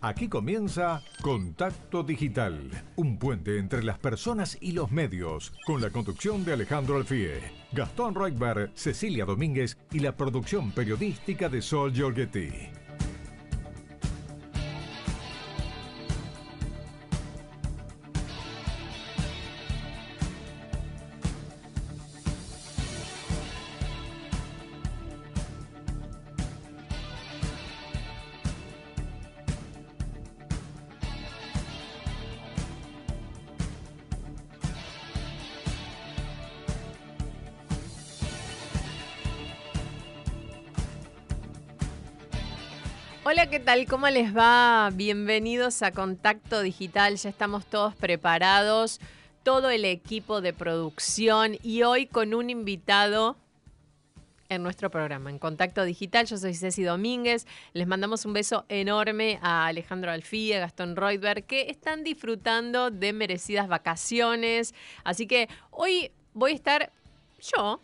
Aquí comienza Contacto Digital, un puente entre las personas y los medios, con la conducción de Alejandro Alfie, Gastón Reutberg, Cecilia Domínguez y la producción periodística de Sol Giorgetti. Tal? ¿Cómo les va? Bienvenidos a Contacto Digital. Ya estamos todos preparados, todo el equipo de producción y hoy con un invitado en nuestro programa, en Contacto Digital. Yo soy Ceci Domínguez. Les mandamos un beso enorme a Alejandro Alfía, a Gastón Reutberg, que están disfrutando de merecidas vacaciones. Así que hoy voy a estar yo,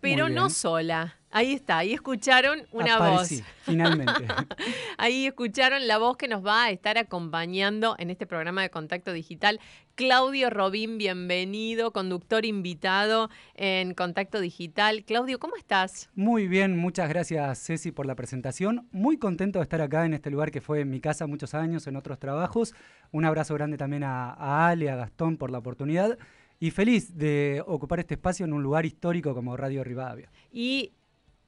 pero no sola. Ahí está, ahí escucharon una Aparecí, voz. Finalmente. ahí escucharon la voz que nos va a estar acompañando en este programa de Contacto Digital. Claudio Robín, bienvenido, conductor invitado en Contacto Digital. Claudio, ¿cómo estás? Muy bien, muchas gracias Ceci por la presentación. Muy contento de estar acá en este lugar que fue mi casa muchos años, en otros trabajos. Un abrazo grande también a, a Ale, a Gastón por la oportunidad. Y feliz de ocupar este espacio en un lugar histórico como Radio Rivadavia. Y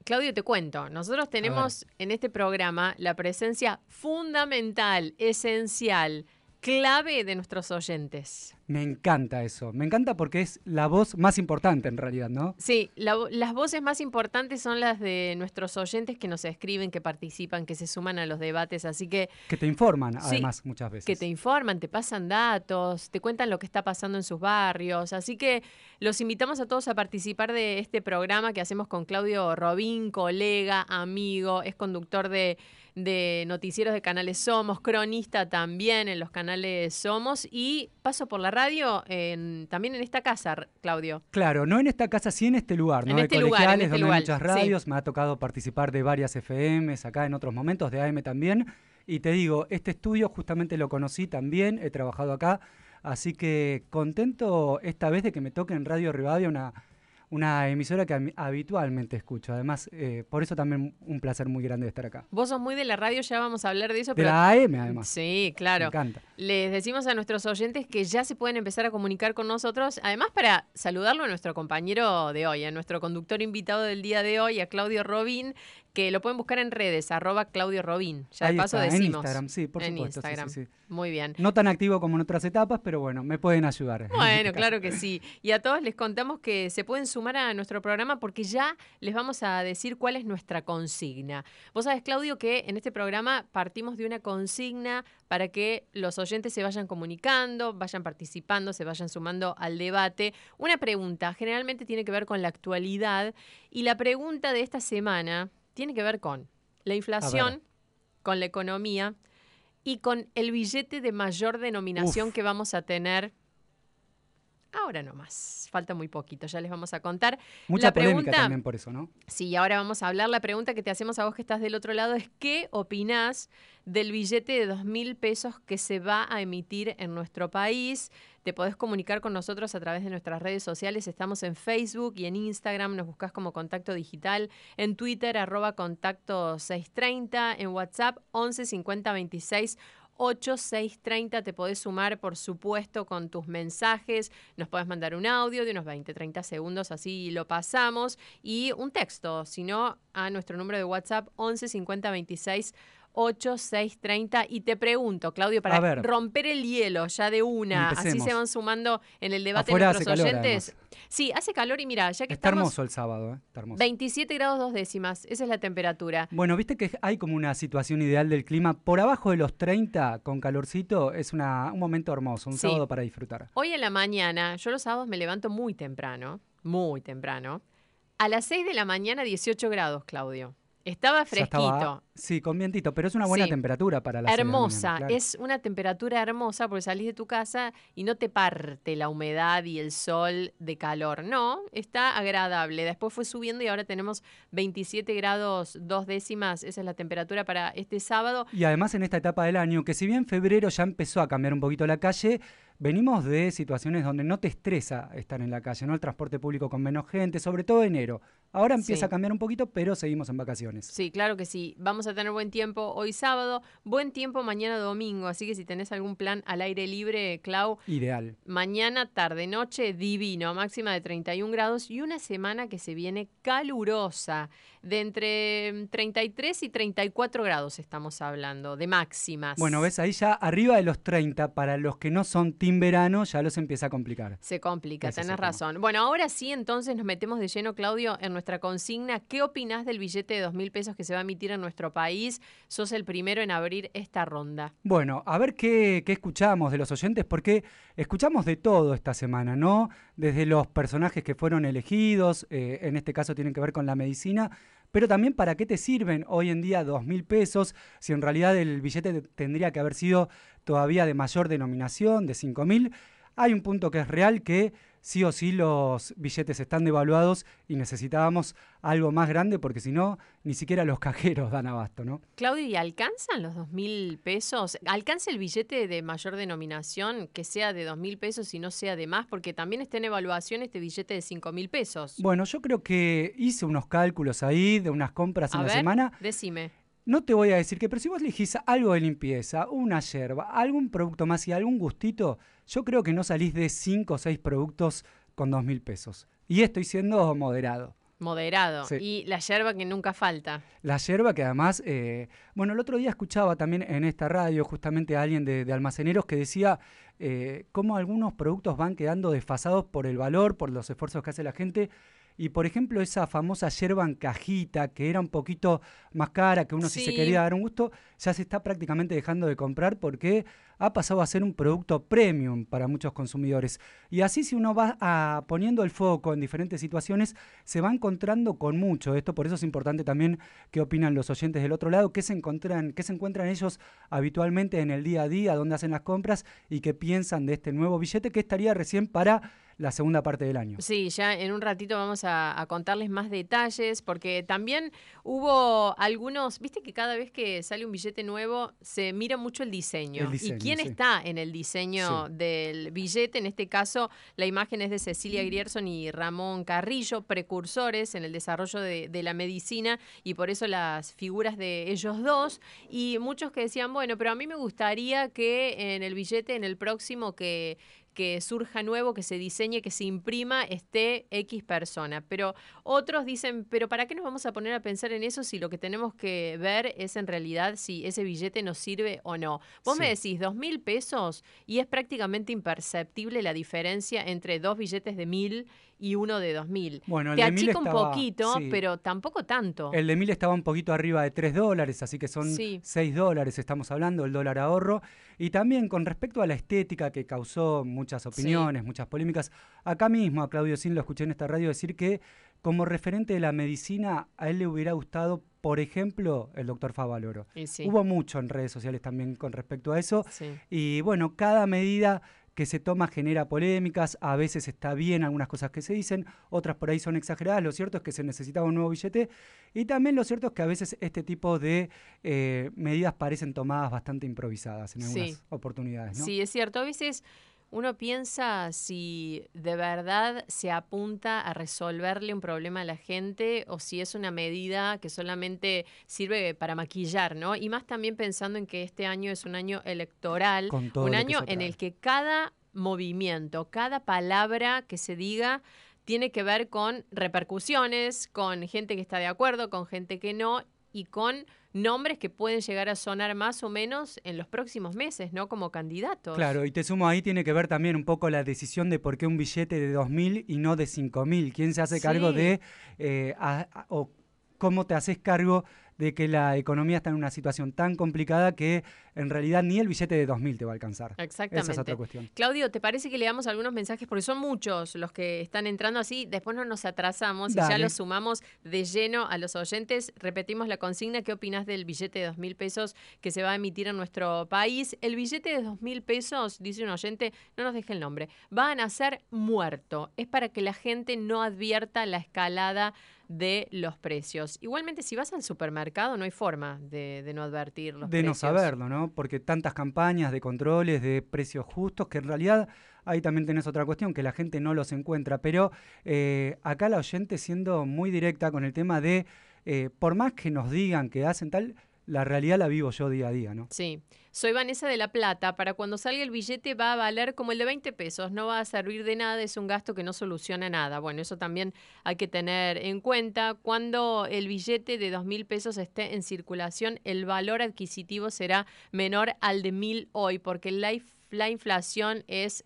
Claudio, te cuento, nosotros tenemos en este programa la presencia fundamental, esencial, clave de nuestros oyentes. Me encanta eso, me encanta porque es la voz más importante en realidad, ¿no? Sí, la, las voces más importantes son las de nuestros oyentes que nos escriben, que participan, que se suman a los debates, así que... Que te informan, Sí, además, muchas veces. Que te informan, te pasan datos, te cuentan lo que está pasando en sus barrios. Así que los invitamos a todos a participar de este programa que hacemos con Claudio Robín, colega, amigo, es conductor de, de noticieros de canales Somos, cronista también en los canales Somos y paso por la radio en- también en esta casa, Claudio. Claro, no en esta casa, sí en este lugar, ¿no? En de este lugar, en colegiales, este donde lugar, hay muchas sí. radios, me ha tocado participar de varias FMs acá en otros momentos, de AM también. Y te digo, este estudio justamente lo conocí también, he trabajado acá, así que contento esta vez de que me toque en Radio Rivadavia una, una emisora que habitualmente escucho. Además, eh, por eso también un placer muy grande de estar acá. Vos sos muy de la radio, ya vamos a hablar de eso. De pero la AM además. Sí, Me claro. encanta. Les decimos a nuestros oyentes que ya se pueden empezar a comunicar con nosotros, además para saludarlo a nuestro compañero de hoy, a nuestro conductor invitado del día de hoy, a Claudio Robín, que lo pueden buscar en redes, arroba Claudio Robín. Ya de Ahí paso está, en decimos. Instagram, sí, por en supuesto, sí, sí, Instagram. sí. Muy bien. No tan activo como en otras etapas, pero bueno, me pueden ayudar. este Bueno, claro que sí. Y a todos les contamos que se pueden sumar a nuestro programa porque ya les vamos a decir cuál es nuestra consigna. Vos sabés, Claudio, que en este programa partimos de una consigna para que los oyentes se vayan comunicando, vayan participando, se vayan sumando al debate. Una pregunta, generalmente tiene que ver con la actualidad y la pregunta de esta semana tiene que ver con la inflación, con la economía y con el billete de mayor denominación Uf. que vamos a tener Ahora no más, falta muy poquito, ya les vamos a contar. Mucha la polémica pregunta- también por eso, ¿no? Sí, ahora vamos a hablar. La pregunta que te hacemos a vos que estás del otro lado es ¿qué opinás del billete de dos mil pesos que se va a emitir en nuestro país? Te podés comunicar con nosotros a través de nuestras redes sociales. Estamos en Facebook y en Instagram. Nos buscas como Contacto Digital. En Twitter, arroba Contacto 630. En WhatsApp, 11 50 26 8630 te podés sumar, por supuesto, con tus mensajes. Nos podés mandar un audio de unos 20, 30 segundos, así lo pasamos. Y un texto, si no, a nuestro número de WhatsApp 11 50 26 8630. Y te pregunto, Claudio, para ver. romper el hielo ya de una, así se van sumando en el debate Afuera nuestros hace calor, oyentes. Sí, hace calor y mira, ya que Está estamos hermoso el sábado, ¿eh? Está hermoso. 27 grados dos décimas, esa es la temperatura. Bueno, viste que hay como una situación ideal del clima. Por abajo de los 30, con calorcito, es una, un momento hermoso, un Sí. sábado para disfrutar. Hoy en la mañana, yo los sábados me levanto muy temprano, muy temprano. A las 6 de la mañana, 18 grados, Claudio. Estaba fresquito. estaba- Sí, con vientito, pero es una buena Sí. temperatura para la Hermosa, mañana, claro. es una temperatura hermosa porque salís de tu casa y no te parte la humedad y el sol de calor. No, está agradable. Después fue subiendo y ahora tenemos 27 grados dos décimas. Esa es la temperatura para este sábado. Y además en esta etapa del año, que si bien febrero ya empezó a cambiar un poquito la calle, venimos de situaciones donde no te estresa estar en la calle, ¿no? El transporte público con menos gente, sobre todo enero. Ahora empieza Sí. a cambiar un poquito, pero seguimos en vacaciones. Sí, claro que sí. Vamos a tener buen tiempo hoy sábado, buen tiempo mañana domingo. Así que si tenés algún plan al aire libre, Clau, Ideal. Mañana, tarde, noche, divino, máxima de 31 grados y una semana que se viene calurosa, de entre mm, 33 y 34 grados estamos hablando, de máximas. Bueno, ves ahí ya arriba de los 30, para los que no son team verano, ya los empieza a complicar. Se complica, Ese es tenés razón. Bueno, ahora sí, entonces nos metemos de lleno, Claudio, en nuestra consigna. ¿Qué opinás del billete de dos mil pesos que se va a emitir en nuestro país? Sos el primero en abrir esta ronda. Bueno, a ver qué, qué escuchamos de los oyentes, porque escuchamos de todo esta semana, ¿no? Desde los personajes que fueron elegidos, eh, en este caso tienen que ver con la medicina, pero también para qué te sirven hoy en día dos mil pesos, si en realidad el billete te- tendría que haber sido todavía de mayor denominación, de cinco mil. Hay un punto que es real que sí o sí los billetes están devaluados y necesitábamos algo más grande porque si no, ni siquiera los cajeros dan abasto, ¿no? Claudio, ¿y alcanzan los dos mil pesos? ¿Alcanza el billete de mayor denominación que sea de dos mil pesos y no sea de más? Porque también está en evaluación este billete de cinco mil pesos. Bueno, yo creo que hice unos cálculos ahí de unas compras en la semana. decime. No te voy a decir que, pero si vos elegís algo de limpieza, una yerba, algún producto más y algún gustito, yo creo que no salís de 5 o 6 productos con dos mil pesos. Y estoy siendo moderado. Moderado. Sí. Y la yerba que nunca falta. La yerba que además, eh, bueno, el otro día escuchaba también en esta radio justamente a alguien de, de almaceneros que decía eh, cómo algunos productos van quedando desfasados por el valor, por los esfuerzos que hace la gente. Y por ejemplo, esa famosa yerba en cajita, que era un poquito más cara, que uno si se Sí. quería dar un gusto, ya se está prácticamente dejando de comprar porque ha pasado a ser un producto premium para muchos consumidores. Y así si uno va a- poniendo el foco en diferentes situaciones, se va encontrando con mucho esto. Por eso es importante también qué opinan los oyentes del otro lado, qué se encuentran, qué se encuentran ellos habitualmente en el día a día, dónde hacen las compras y qué piensan de este nuevo billete que estaría recién para la segunda parte del año. Sí, ya en un ratito vamos a, a contarles más detalles, porque también hubo algunos, viste que cada vez que sale un billete nuevo se mira mucho el diseño. El diseño, ¿Y quién sí. está en el diseño Sí. del billete? En este caso, la imagen es de Cecilia Grierson y Ramón Carrillo, precursores en el desarrollo de, de la medicina, y por eso las figuras de ellos dos. Y muchos que decían, bueno, pero a mí me gustaría que en el billete, en el próximo que que surja nuevo, que se diseñe, que se imprima, esté X persona. Pero otros dicen, pero ¿para qué nos vamos a poner a pensar en eso si lo que tenemos que ver es en realidad si ese billete nos sirve o no? Vos me decís dos mil pesos y es prácticamente imperceptible la diferencia entre dos billetes de mil y uno de dos mil. Bueno, el Te de achica un poquito, sí. pero tampoco tanto. El de mil estaba un poquito arriba de 3 dólares, así que son Sí. 6 dólares, estamos hablando, el dólar ahorro. Y también con respecto a la estética que causó muchas opiniones, muchas polémicas, acá mismo a Claudio Sin lo escuché en esta radio decir que como referente de la medicina a él le hubiera gustado, por ejemplo, el doctor Favaloro. Sí, Hubo mucho en redes sociales también con respecto a eso. sí. Y bueno, cada medida que se toma genera polémicas, a veces está bien algunas cosas que se dicen, otras por ahí son exageradas, lo cierto es que se necesitaba un nuevo billete y también lo cierto es que a veces este tipo de eh, medidas parecen tomadas bastante improvisadas en algunas Sí. oportunidades. ¿no? Sí, es cierto. A veces uno piensa si de verdad se apunta a resolverle un problema a la gente o si es una medida que solamente sirve para maquillar, ¿no? Y más también pensando en que este año es un año electoral, un año en el que cada movimiento, cada palabra que se diga tiene que ver con repercusiones, con gente que está de acuerdo, con gente que no y con nombres que pueden llegar a sonar más o menos en los próximos meses, ¿no? Como candidatos. Claro, y te sumo ahí, tiene que ver también un poco la decisión de por qué un billete de 2.000 y no de 5.000. ¿Quién se hace cargo de, eh, a- a- o cómo te haces cargo de que la economía está en una situación tan complicada que en realidad ni el billete de 2.000 te va a alcanzar. Exactamente. Esa es otra cuestión. Claudio, ¿te parece que le damos algunos mensajes? Porque son muchos los que están entrando así, después no nos atrasamos y ya los sumamos de lleno a los oyentes. Repetimos la consigna, ¿qué opinas del billete de 2.000 pesos que se va a emitir en nuestro país? El billete de 2.000 pesos, dice un oyente, no nos deje el nombre, va a nacer muerto. Es para que la gente no advierta la escalada de los precios. Igualmente, si vas al supermercado, no hay forma de, no advertir los de precios. De no saberlo, ¿no? Porque tantas campañas de controles, de precios justos, que en realidad ahí también tenés otra cuestión, que la gente no los encuentra. Pero eh, acá la oyente siendo muy directa con el tema de, eh, por más que nos digan que hacen tal, la realidad la vivo yo día a día, ¿no? Sí. Soy Vanessa de La Plata. Para cuando salga el billete va a valer como el de 20 pesos. No va a servir de nada, es un gasto que no soluciona nada. Bueno, eso también hay que tener en cuenta. Cuando el billete de 2 mil pesos esté en circulación, el valor adquisitivo será menor al de mil hoy, porque la, la inflación es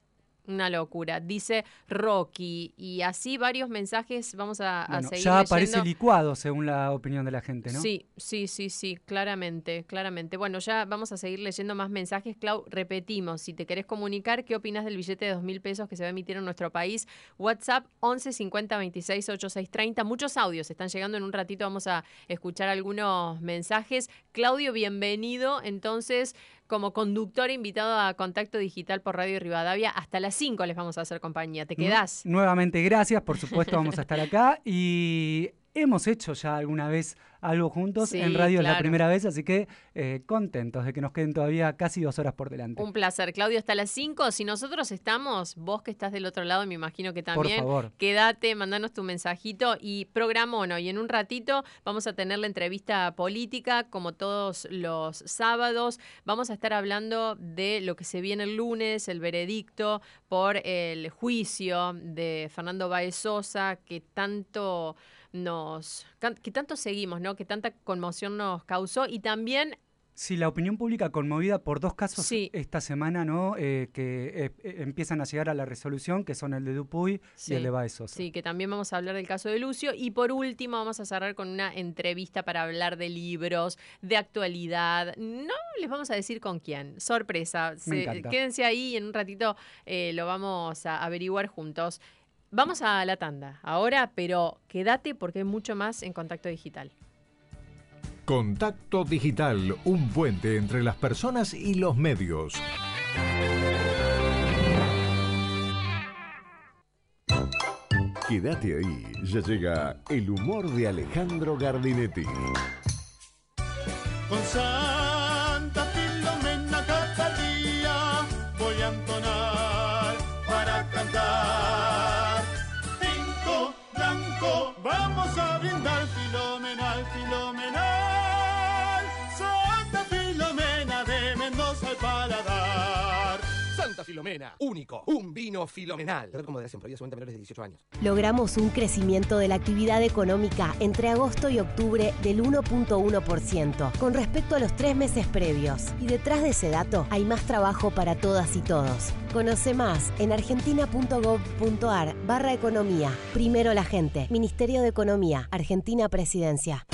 una locura. Dice Rocky. Y así varios mensajes vamos a, a seguir. Ya aparece licuado según la opinión de la gente, ¿no? Sí, sí, sí, sí, claramente, claramente. Bueno, ya vamos a seguir leyendo más mensajes. Clau, repetimos, si te querés comunicar, ¿qué opinas del billete de dos mil pesos que se va a emitir en nuestro país? WhatsApp 11 50 26 86 30. Muchos audios están llegando en un ratito. Vamos a escuchar algunos mensajes. Claudio, bienvenido. Entonces, como conductor invitado a Contacto Digital por Radio Rivadavia. Hasta las 5 les vamos a hacer compañía. ¿Te quedás? Nuevamente, gracias. Por supuesto, vamos a estar acá. Y hemos hecho ya alguna vez algo juntos. en radio es la primera vez, así que eh, contentos de que nos queden todavía casi dos horas por delante. Un placer. Claudio, hasta las 5. Si nosotros estamos, vos que estás del otro lado, me imagino que también. Por favor. Quédate, mandanos tu mensajito y programono. Y en un ratito vamos a tener la entrevista política, como todos los sábados. Vamos a estar hablando de lo que se viene el lunes, el veredicto por el juicio de Fernando Baez Sosa, que tanto nos que tanto seguimos, ¿no? Que tanta conmoción nos causó y también Sí, la opinión pública conmovida por dos casos esta semana, ¿no? Eh, que eh, empiezan a llegar a la resolución, que son el de Dupuy y el de Baez Sí, que también vamos a hablar del caso de Lucio. Y por último, vamos a cerrar con una entrevista para hablar de libros, de actualidad. No les vamos a decir con quién. Sorpresa. quédense ahí y en un ratito eh, lo vamos a averiguar juntos. Vamos a la tanda ahora, pero quédate porque hay mucho más en Contacto Digital. Contacto Digital, un puente entre las personas y los medios. Quédate ahí, ya llega el humor de Alejandro Gardinetti. Filomena, único, un vino filomenal. Red con moderación, prohibida menores de 18 años. Logramos un crecimiento de la actividad económica entre agosto y octubre del 1.1% con respecto a los tres meses previos. Y detrás de ese dato hay más trabajo para todas y todos. Conoce más en argentina.gov.ar barra economía. Primero la gente. Ministerio de Economía. Argentina Presidencia.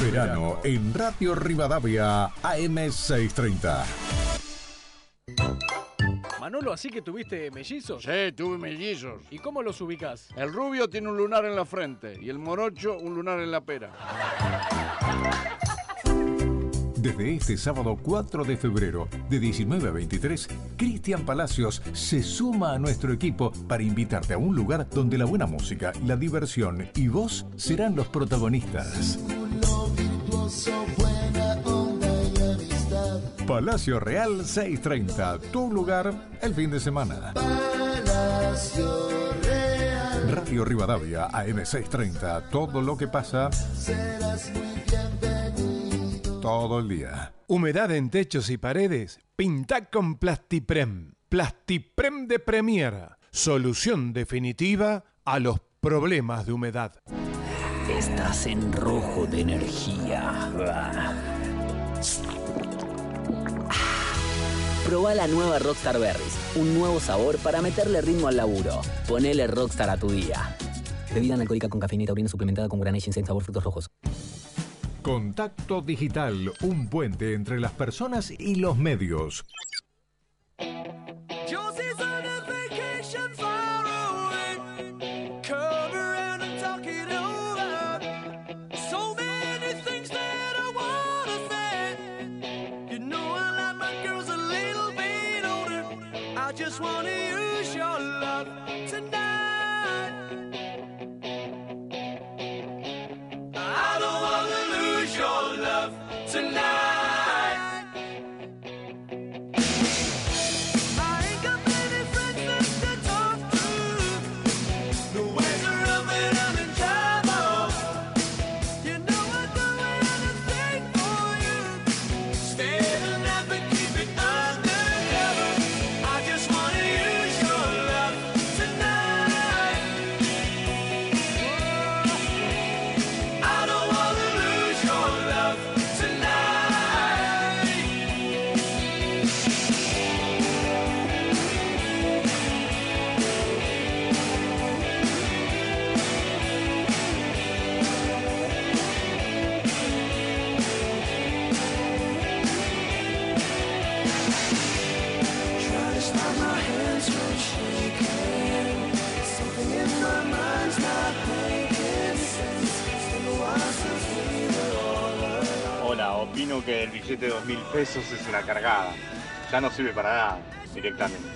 Verano en Radio Rivadavia AM630. Manolo, ¿así que tuviste mellizos? Sí, tuve mellizos. ¿Y cómo los ubicas? El rubio tiene un lunar en la frente y el morocho un lunar en la pera. Desde este sábado 4 de febrero, de 19 a 23, Cristian Palacios se suma a nuestro equipo para invitarte a un lugar donde la buena música, la diversión y vos serán los protagonistas. Palacio Real 630, tu lugar el fin de semana. Palacio Real. Radio Rivadavia AM 630, todo lo que pasa. Serás muy bienvenido. Todo el día. Humedad en techos y paredes. Pinta con Plastiprem. Plastiprem de Premier. Solución definitiva a los problemas de humedad. Estás en rojo de energía. Proba la nueva Rockstar Berries, un nuevo sabor para meterle ritmo al laburo. Ponele Rockstar a tu día. Bebida alcohólica con cafeína y taurina suplementada con Grenache en sabor frutos rojos. Contacto Digital, un puente entre las personas y los medios. Billete de dos mil pesos es una cargada. Ya no sirve para nada directamente.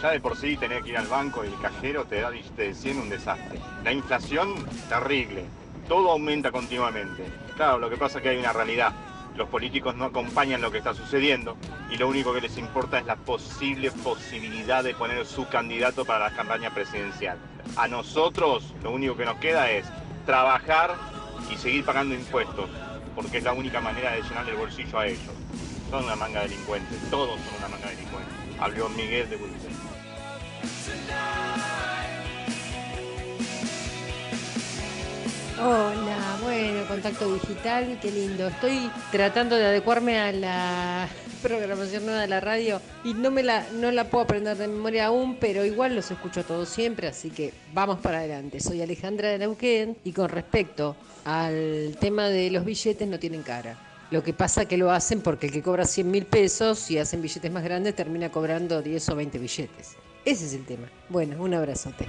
Ya de por sí tener que ir al banco y el cajero te da billete de 100 un desastre. La inflación, terrible. Todo aumenta continuamente. Claro, lo que pasa es que hay una realidad. Los políticos no acompañan lo que está sucediendo y lo único que les importa es la posible posibilidad de poner su candidato para la campaña presidencial. A nosotros lo único que nos queda es trabajar y seguir pagando impuestos, porque es la única manera de llenar el bolsillo a ellos. Son una manga de delincuentes, todos son una manga de delincuentes. Habló Miguel de Wilson. Hola, bueno, contacto digital, qué lindo. Estoy tratando de adecuarme a la programación nueva de la radio y no me la, no la puedo aprender de memoria aún, pero igual los escucho todos siempre, así que vamos para adelante. Soy Alejandra de Neuquén y con respecto al tema de los billetes no tienen cara. Lo que pasa que lo hacen porque el que cobra 100 mil pesos y hacen billetes más grandes termina cobrando 10 o 20 billetes. Ese es el tema. Bueno, un abrazote.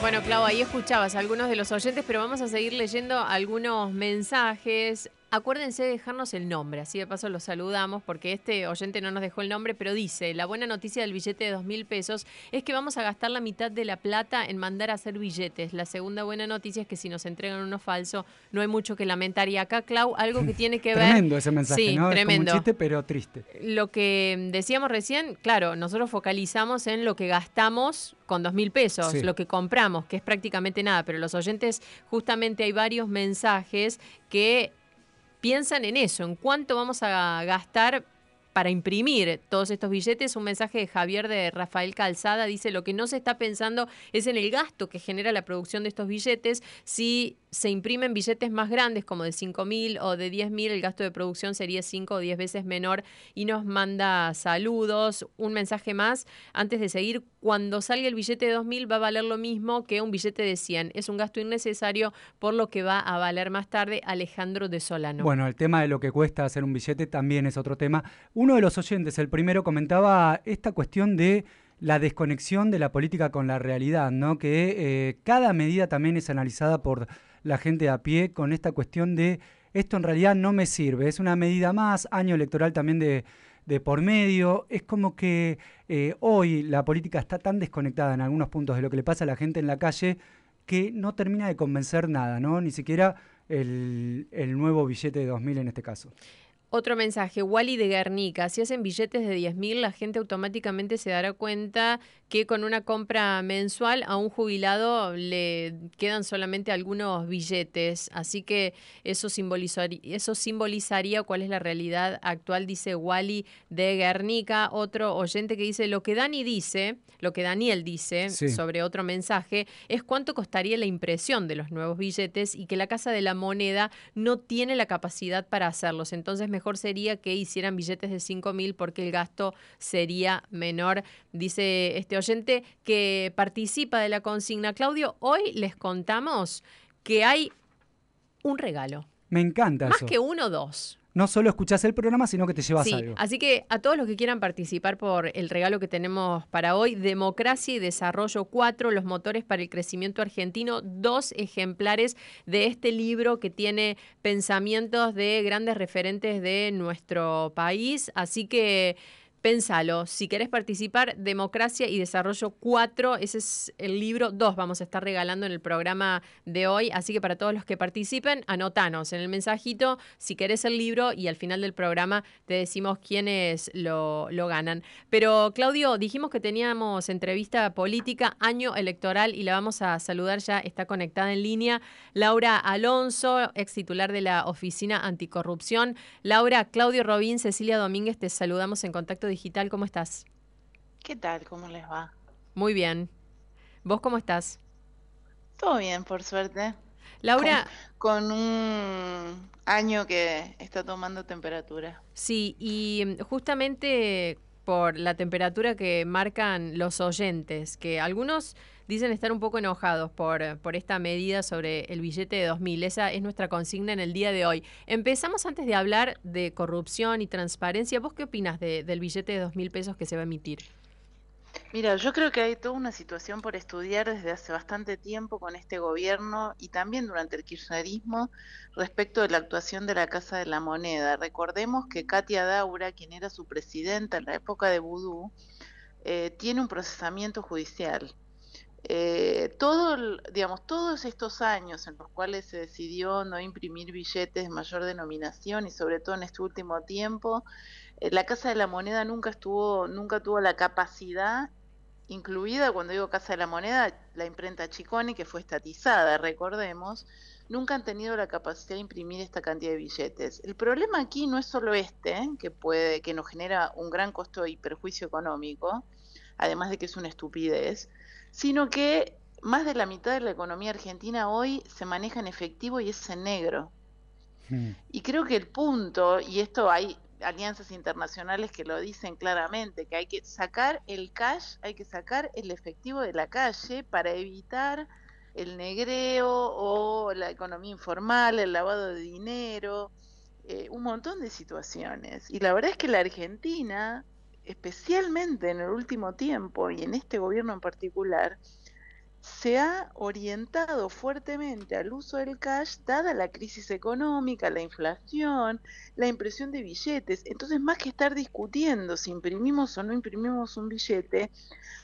Bueno, Clau, ahí escuchabas a algunos de los oyentes, pero vamos a seguir leyendo algunos mensajes. Acuérdense de dejarnos el nombre, así de paso los saludamos, porque este oyente no nos dejó el nombre, pero dice, la buena noticia del billete de dos mil pesos es que vamos a gastar la mitad de la plata en mandar a hacer billetes. La segunda buena noticia es que si nos entregan uno falso, no hay mucho que lamentar. Y acá, Clau, algo que tiene que ver... Tremendo ese mensaje, Sí, ¿no? tremendo. Es como un chiste, pero triste. Lo que decíamos recién, claro, nosotros focalizamos en lo que gastamos con dos mil pesos, Sí. lo que compramos, que es prácticamente nada, pero los oyentes, justamente hay varios mensajes que piensan en eso, en cuánto vamos a gastar para imprimir todos estos billetes. Un mensaje de Javier de Rafael Calzada dice, lo que no se está pensando es en el gasto que genera la producción de estos billetes. Si se imprimen billetes más grandes, como de 5 mil o de 10 mil, el gasto de producción sería 5 o 10 veces menor y nos manda saludos. Un mensaje más, antes de seguir, cuando salga el billete de 2 mil va a valer lo mismo que un billete de 100. Es un gasto innecesario, por lo que va a valer más tarde Alejandro de Solano. Bueno, el tema de lo que cuesta hacer un billete también es otro tema. Uno de los oyentes, el primero, comentaba esta cuestión de la desconexión de la política con la realidad, ¿no? Que eh, cada medida también es analizada por la gente a pie con esta cuestión de esto en realidad no me sirve, es una medida más, año electoral también de, de por medio, es como que eh, hoy la política está tan desconectada en algunos puntos de lo que le pasa a la gente en la calle que no termina de convencer nada, ¿no? Ni siquiera el, el nuevo billete de 2000 en este caso. Otro mensaje, Wally de Guernica. Si hacen billetes de 10.000, la gente automáticamente se dará cuenta que con una compra mensual a un jubilado le quedan solamente algunos billetes. Así que eso simbolizaría, eso simbolizaría cuál es la realidad actual, dice Wally de Guernica. Otro oyente que dice, lo que Dani dice, lo que Daniel dice Sí. sobre otro mensaje, es cuánto costaría la impresión de los nuevos billetes y que la Casa de la Moneda no tiene la capacidad para hacerlos. Entonces mejor sería que hicieran billetes de 5 mil porque el gasto sería menor, dice este oyente que participa de la consigna. Claudio, hoy les contamos que hay un regalo. Me encanta Más eso. que uno o dos. No solo escuchás el programa, sino que te llevas Sí, algo. así que a todos los que quieran participar por el regalo que tenemos para hoy, Democracia y Desarrollo 4, los motores para el crecimiento argentino, dos ejemplares de este libro que tiene pensamientos de grandes referentes de nuestro país. Así que Pensalo, si querés participar, Democracia y Desarrollo 4, ese es el libro 2, vamos a estar regalando en el programa de hoy, así que para todos los que participen, anotanos en el mensajito si querés el libro y al final del programa te decimos quiénes lo, lo ganan. Pero Claudio, dijimos que teníamos entrevista política, año electoral, y la vamos a saludar ya, está conectada en línea, Laura Alonso, ex titular de la Oficina Anticorrupción. Laura, Claudio Robín, Cecilia Domínguez, te saludamos en Contacto Digital, ¿cómo estás? ¿Qué tal? ¿Cómo les va? Muy bien. ¿Vos cómo estás? Todo bien, por suerte. Laura. Con, con un año que está tomando temperatura. Sí, y mm, justamente por la temperatura que marcan los oyentes, que algunos dicen estar un poco enojados por, por esta medida sobre el billete de 2.000. Esa es nuestra consigna en el día de hoy. Empezamos antes de hablar de corrupción y transparencia. ¿Vos qué opinas de- del billete de 2.000 pesos que se va a emitir? Mira, yo creo que hay toda una situación por estudiar desde hace bastante tiempo con este gobierno y también durante el kirchnerismo respecto de la actuación de la Casa de la Moneda. Recordemos que Katia Daura, quien era su presidenta en la época de Vudú, eh, tiene un procesamiento judicial. Eh, todo, digamos, todos estos años en los cuales se decidió no imprimir billetes de mayor denominación y sobre todo en este último tiempo, eh, la Casa de la Moneda nunca estuvo, nunca tuvo la capacidad, incluida cuando digo Casa de la Moneda, la imprenta Chiconi, que fue estatizada, recordemos, nunca han tenido la capacidad de imprimir esta cantidad de billetes. El problema aquí no es solo este, ¿eh? que puede, que nos genera un gran costo y perjuicio económico, además de que es una estupidez, sino que más de la mitad de la economía argentina hoy se maneja en efectivo y es en negro. Y creo que el punto, y esto hay alianzas internacionales que lo dicen claramente, que hay que sacar el cash, hay que sacar el efectivo de la calle para evitar el negreo o la economía informal, el lavado de dinero, eh, un montón de situaciones. Y la verdad es que la Argentina, especialmente en el último tiempo y en este gobierno en particular, se ha orientado fuertemente al uso del cash dada la crisis económica, la inflación, la impresión de billetes. Entonces, más que estar discutiendo si imprimimos o no imprimimos un billete,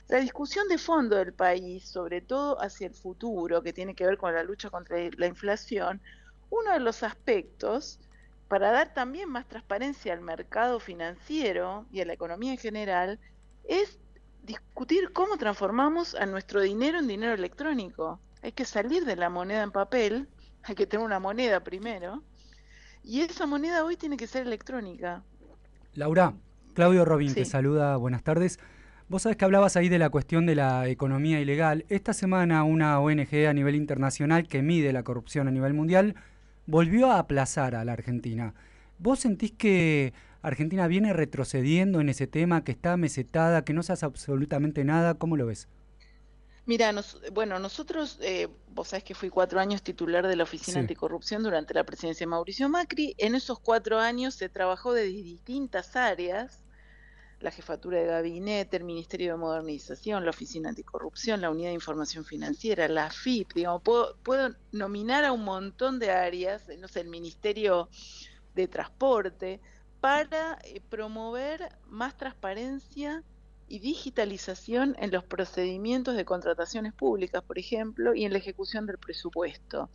la discusión de fondo del país, sobre todo hacia el futuro, que tiene que ver con la lucha contra la inflación, uno de los aspectos para dar también más transparencia al mercado financiero y a la economía en general es discutir cómo transformamos a nuestro dinero en dinero electrónico. Hay que salir de la moneda en papel, hay que tener una moneda primero, y esa moneda hoy tiene que ser electrónica. Laura, Claudio Robín te saluda, buenas tardes. Vos sabés que hablabas ahí de la cuestión de la economía ilegal. Esta semana una ONG a nivel internacional que mide la corrupción a nivel mundial volvió a aplazar a la Argentina. ¿Vos sentís que Argentina viene retrocediendo en ese tema, que está mesetada, que no se hace absolutamente nada? ¿Cómo lo ves? Mira, nos- bueno, nosotros, eh, vos sabés que fui cuatro años titular de la Oficina Sí. Anticorrupción durante la presidencia de Mauricio Macri. En esos cuatro años se trabajó de distintas áreas, la jefatura de gabinete, el Ministerio de Modernización, la Oficina Anticorrupción, la Unidad de Información Financiera, la FIP, digamos, puedo, puedo nominar a un montón de áreas, no sé, el Ministerio de Transporte, para eh, promover más transparencia y digitalización en los procedimientos de contrataciones públicas, por ejemplo, y en la ejecución del presupuesto.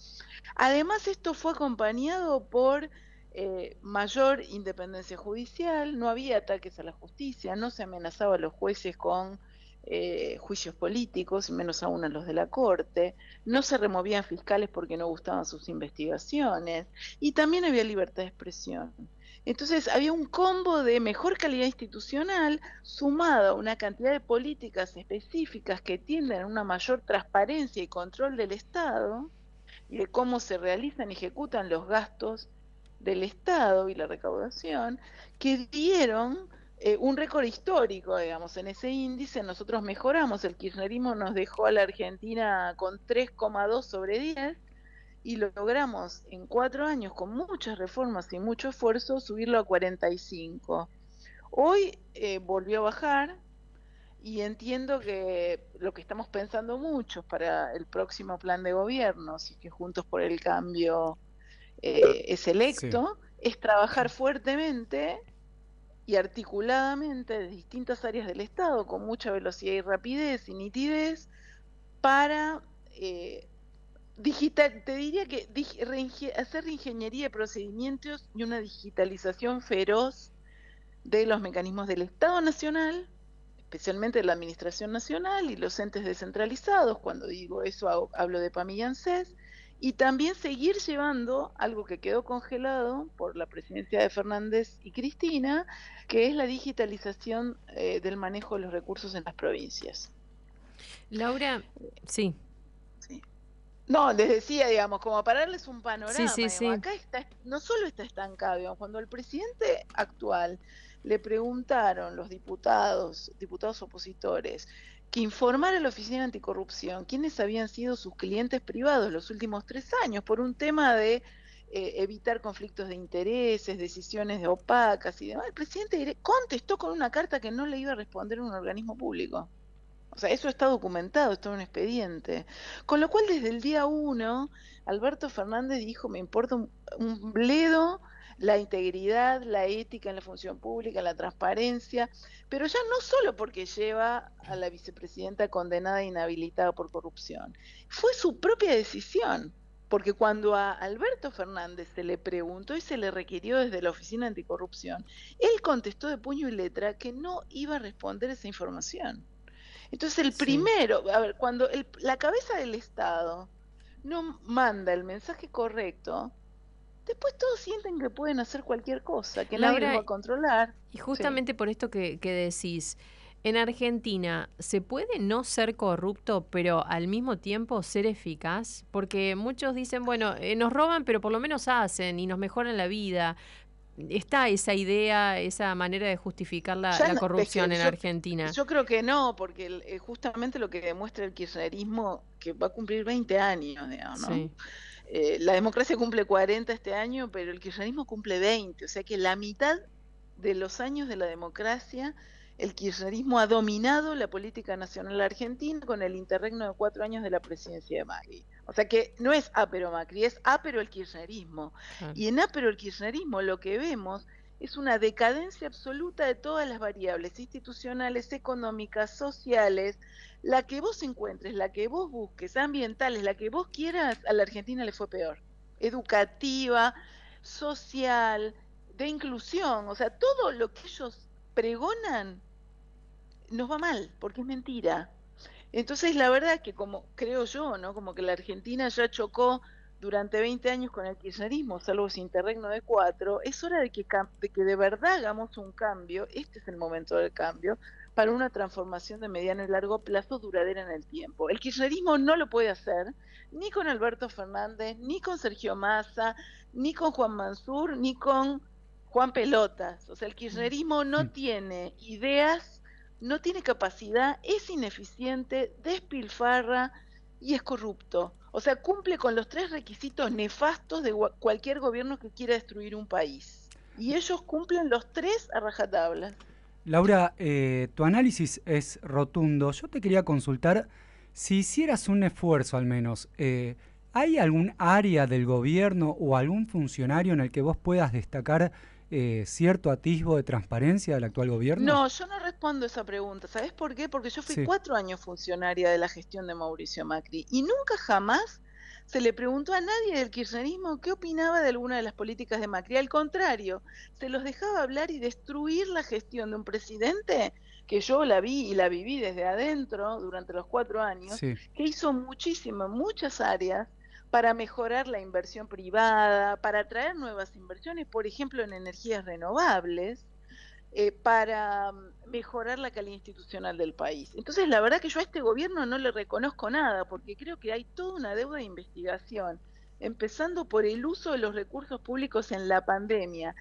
Además, esto fue acompañado por eh, mayor independencia judicial, no había ataques a la justicia, no se amenazaba a los jueces con eh, juicios políticos, menos aún a los de la Corte, no se removían fiscales porque no gustaban sus investigaciones, y también había libertad de expresión. Entonces había un combo de mejor calidad institucional sumado a una cantidad de políticas específicas que tienden a una mayor transparencia y control del Estado y de cómo se realizan y ejecutan los gastos del Estado y la recaudación que dieron eh, un récord histórico, digamos, en ese índice nosotros mejoramos, el kirchnerismo nos dejó a la Argentina con 3,2 sobre 10 y logramos en cuatro años con muchas reformas y mucho esfuerzo subirlo a 45. Hoy eh, volvió a bajar y entiendo que lo que estamos pensando muchos para el próximo plan de gobierno, si es que Juntos por el Cambio eh, es electo, es trabajar fuertemente y articuladamente de distintas áreas del Estado con mucha velocidad y rapidez y nitidez para eh, digital, te diría que dig- reinge- hacer ingeniería de procedimientos y una digitalización feroz de los mecanismos del Estado Nacional, especialmente de la Administración Nacional y los entes descentralizados, cuando digo eso ha- hablo de PAMI y ANSES, y también seguir llevando algo que quedó congelado por la presidencia de Fernández y Cristina, que es la digitalización eh, del manejo de los recursos en las provincias. Laura, sí. No, les decía, digamos, como para darles un panorama. Sí, sí, digamos, sí. Acá está, no solo está estancado, digamos, cuando al presidente actual le preguntaron los diputados, diputados opositores, que informara a la Oficina Anticorrupción quiénes habían sido sus clientes privados los últimos tres años por un tema de eh, evitar conflictos de intereses, decisiones de opacas y demás. El presidente contestó con una carta que no le iba a responder un organismo público. O sea, eso está documentado, está en un expediente. Con lo cual, desde el día uno, Alberto Fernández dijo, me importa un, bledo la integridad, la ética en la función pública, la transparencia, pero ya no solo porque lleva a la vicepresidenta condenada e inhabilitada por corrupción, fue su propia decisión. Porque cuando a Alberto Fernández se le preguntó y se le requirió desde la Oficina Anticorrupción, él contestó de puño y letra que no iba a responder esa información. Entonces el primero, a ver, cuando el- la cabeza del Estado no manda el mensaje correcto, después todos sienten que pueden hacer cualquier cosa, que nadie Laura, los va a controlar. Y justamente por esto que, que decís, en Argentina, ¿se puede no ser corrupto, pero al mismo tiempo ser eficaz? Porque muchos dicen, bueno, eh, nos roban, pero por lo menos hacen y nos mejoran la vida. Está esa idea, esa manera de justificar la, Ya la no- corrupción es que en yo- Argentina. Yo creo que no, porque el- eh, justamente lo que demuestra el kirchnerismo, que va a cumplir 20 años, digamos, ¿no? Sí. Eh, la democracia cumple 40 este año, pero el kirchnerismo cumple 20, o sea que la mitad de los años de la democracia, el kirchnerismo ha dominado la política nacional argentina con el interregno de cuatro años de la presidencia de Macri. O sea que no es ápero Macri, es ápero el kirchnerismo. Y en ápero el kirchnerismo lo que vemos es una decadencia absoluta de todas las variables institucionales, económicas, sociales, la que vos encuentres, la que vos busques, ambientales, la que vos quieras, a la Argentina le fue peor. Educativa, social, de inclusión, o sea, todo lo que ellos pregonan nos va mal, porque es mentira. Entonces, la verdad es que como creo yo, ¿no? Como que la Argentina ya chocó durante 20 años con el kirchnerismo, salvo ese interregno de cuatro, es hora de que, de que de verdad hagamos un cambio, este es el momento del cambio, para una transformación de mediano y largo plazo duradera en el tiempo. El kirchnerismo no lo puede hacer ni con Alberto Fernández, ni con Sergio Massa, ni con Juan Mansur, ni con Juan Pelotas. O sea, el kirchnerismo no tiene ideas, no tiene capacidad, es ineficiente, despilfarra y es corrupto. O sea, cumple con los tres requisitos nefastos de cualquier gobierno que quiera destruir un país. Y ellos cumplen los tres a rajatabla. Laura, eh, tu análisis es rotundo. Yo te quería consultar si hicieras un esfuerzo al menos. eh, ¿Hay algún área del gobierno o algún funcionario en el que vos puedas destacar eh, cierto atisbo de transparencia del actual gobierno? No, yo no respondo esa pregunta. ¿Sabes por qué? Porque yo fui Sí. cuatro años funcionaria de la gestión de Mauricio Macri y nunca jamás se le preguntó a nadie del kirchnerismo qué opinaba de alguna de las políticas de Macri. Al contrario, se los dejaba hablar y destruir la gestión de un presidente que yo la vi y la viví desde adentro durante los cuatro años, Sí. que hizo muchísimo en muchas áreas para mejorar la inversión privada, para atraer nuevas inversiones, por ejemplo, en energías renovables, eh, para mm, mejorar la calidad institucional del país. Entonces, la verdad que yo a este gobierno no le reconozco nada, porque creo que hay toda una deuda de investigación empezando por el uso de los recursos públicos en la pandemia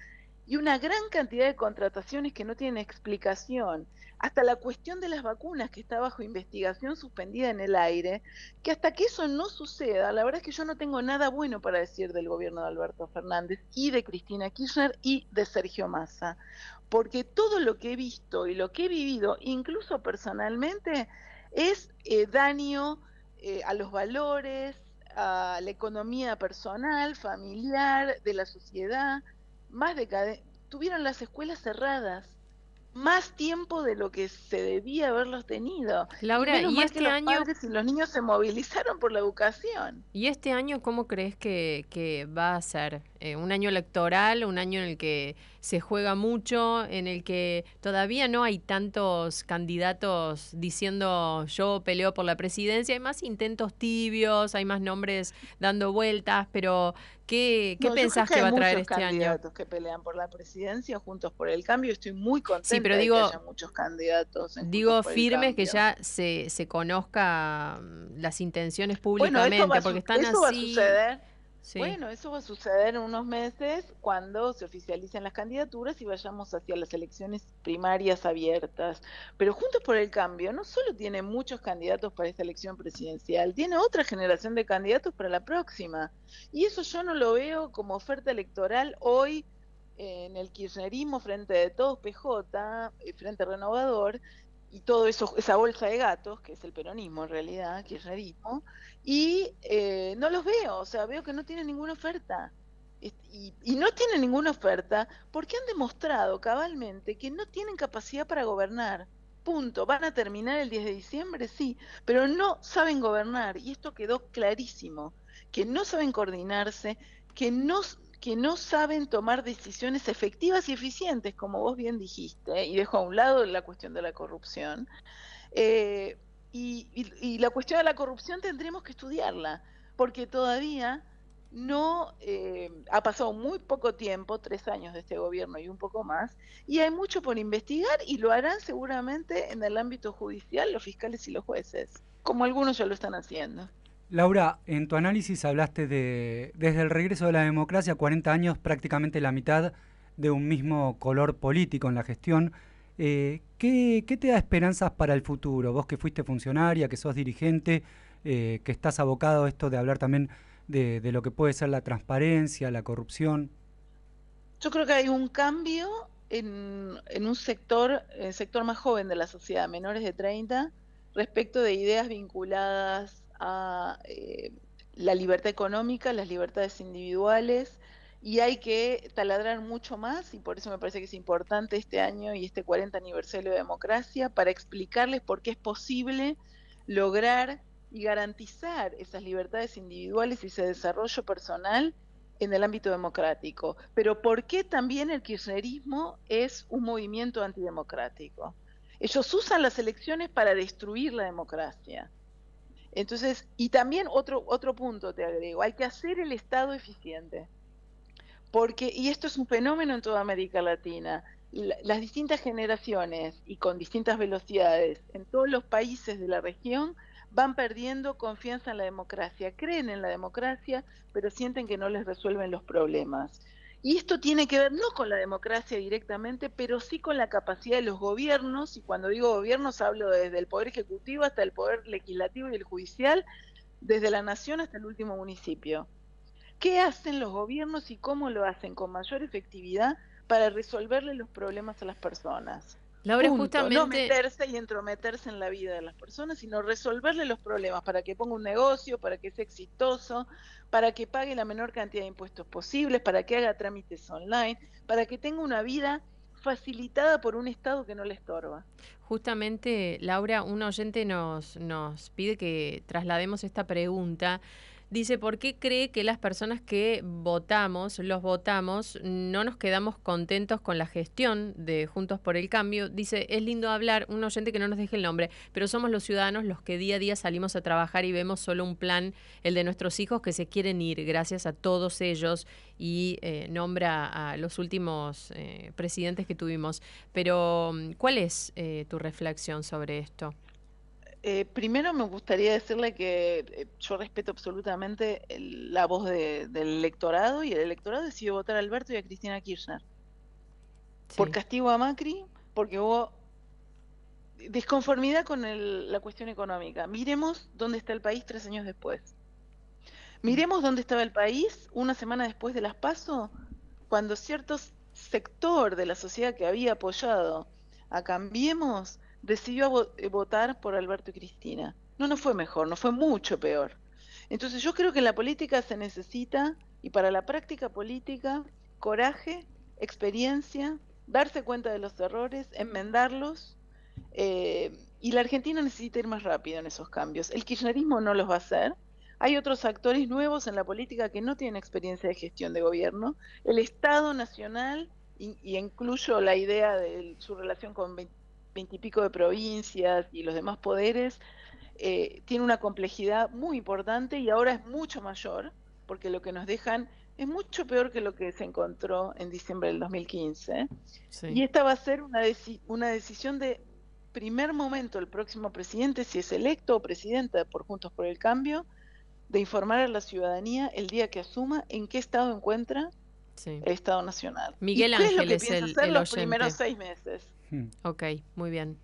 y una gran cantidad de contrataciones que no tienen explicación, hasta la cuestión de las vacunas que está bajo investigación suspendida en el aire, que hasta que eso no suceda, la verdad es que yo no tengo nada bueno para decir del gobierno de Alberto Fernández y de Cristina Kirchner y de Sergio Massa, porque todo lo que he visto y lo que he vivido, incluso personalmente, es eh, daño eh, a los valores, a la economía personal, familiar, de la sociedad, más decade tuvieron las escuelas cerradas más tiempo de lo que se debía haberlos tenido. Laura, ¿y este que los año- padres y los niños se movilizaron por la educación. ¿Y este año cómo crees que, que va a ser? Eh, ¿Un año electoral, un año en el que se juega mucho, en el que todavía no hay tantos candidatos diciendo yo peleo por la presidencia? Hay más intentos tibios, hay más nombres dando vueltas, pero ¿qué, qué No, pensás que que va a traer este año? candidatos que pelean por la presidencia, juntos por el cambio. Estoy muy contenta pero de digo- que haya muchos candidatos. en Digo firmes que ya se, se conozca mm, las intenciones públicamente, va, porque están eso va a así. suceder. Bueno, eso va a suceder en unos meses cuando se oficialicen las candidaturas y vayamos hacia las elecciones primarias abiertas. Pero Juntos por el Cambio no solo tiene muchos candidatos para esta elección presidencial, tiene otra generación de candidatos para la próxima. Y eso yo no lo veo como oferta electoral hoy eh, en el kirchnerismo frente de todos PJ, eh, frente renovador, y todo eso, esa bolsa de gatos, que es el peronismo en realidad, kirchnerismo, y eh, no los veo, o sea, veo que no tienen ninguna oferta. Y, y no tienen ninguna oferta porque han demostrado cabalmente que no tienen capacidad para gobernar. Punto. ¿Van a terminar el 10 de diciembre? Sí, pero no saben gobernar y esto quedó clarísimo, que no saben coordinarse, que no, que no saben tomar decisiones efectivas y eficientes, como vos bien dijiste, y dejo a un lado la cuestión de la corrupción. Eh, y, y- y la cuestión de la corrupción tendremos que estudiarla, porque todavía no eh, ha pasado muy poco tiempo, tres años de este gobierno y un poco más, y hay mucho por investigar y lo harán seguramente en el ámbito judicial los fiscales y los jueces, como algunos ya lo están haciendo. Laura, en tu análisis hablaste de, desde el regreso de la democracia, 40 años, prácticamente la mitad de un mismo color político en la gestión. Eh, ¿qué, qué te da esperanzas para el futuro? Vos que fuiste funcionaria, que sos dirigente, eh, que estás abocado a esto de hablar también de, lo que puede ser la transparencia, la corrupción. Yo creo que hay un cambio en, en un sector, el sector más joven de la sociedad, menores de 30, respecto de ideas vinculadas a eh, la libertad económica, las libertades individuales, y hay que taladrar mucho más, y por eso me parece que es importante este año y este 40 aniversario de democracia, para explicarles por qué es posible lograr y garantizar esas libertades individuales y ese desarrollo personal en el ámbito democrático. Pero ¿por qué también el kirchnerismo es un movimiento antidemocrático? Ellos usan las elecciones para destruir la democracia. Entonces, y también otro, otro punto te agrego, hay que hacer el Estado eficiente. Porque, y esto es un fenómeno en toda América Latina, la- las distintas generaciones y con distintas velocidades en todos los países de la región van perdiendo confianza en la democracia, creen en la democracia, pero sienten que no les resuelven los problemas. Y esto tiene que ver no con la democracia directamente, pero sí con la capacidad de los gobiernos, y cuando digo gobiernos hablo desde el poder ejecutivo hasta el poder legislativo y el judicial, desde la nación hasta el último municipio. ¿Qué hacen los gobiernos y cómo lo hacen con mayor efectividad para resolverle los problemas a las personas? Laura, Punto. No justamente- meterse y entrometerse en la vida de las personas, sino resolverle los problemas para que ponga un negocio, para que sea exitoso, para que pague la menor cantidad de impuestos posibles, para que haga trámites online, para que tenga una vida facilitada por un Estado que no le estorba. Justamente, Laura, un oyente nos, nos pide que traslademos esta pregunta. Dice, ¿por qué cree que las personas que votamos, los votamos, no nos quedamos contentos con la gestión de Juntos por el Cambio? Dice, es lindo hablar, un oyente que no nos deje el nombre, pero somos los ciudadanos los que día a día salimos a trabajar y vemos solo un plan, el de nuestros hijos, que se quieren ir gracias a todos ellos y eh, nombra a los últimos eh, presidentes que tuvimos. Pero, ¿cuál es eh, tu reflexión sobre esto? Eh, primero me gustaría decirle que eh, yo respeto absolutamente el- la voz de- del electorado y el electorado decidió votar a Alberto y a Cristina Kirchner. Por castigo a Macri, porque hubo disconformidad con el- la cuestión económica. Miremos dónde está el país tres años después. Miremos dónde estaba el país una semana después de las PASO, cuando cierto sector de la sociedad que había apoyado a Cambiemos decidió eh, votar por Alberto y Cristina. No, no fue mejor, no fue mucho peor. Entonces yo creo que en la política se necesita, y para la práctica política, coraje, experiencia, darse cuenta de los errores, enmendarlos, eh, y la Argentina necesita ir más rápido en esos cambios. El kirchnerismo no los va a hacer. Hay otros actores nuevos en la política que no tienen experiencia de gestión de gobierno. El Estado Nacional, y, y incluyo la idea de su relación con veintipico de provincias y los demás poderes, eh, tiene una complejidad muy importante y ahora es mucho mayor, porque lo que nos dejan es mucho peor que lo que se encontró en diciembre del 2015. Y esta va a ser una, deci- una decisión de primer momento el próximo presidente, si es electo o presidenta por Juntos por el Cambio, de informar a la ciudadanía el día que asuma en qué estado encuentra el Estado Nacional. Miguel ¿Y qué es lo Ángel que es piensa el- hacer el los primeros seis meses. Ok, muy bien.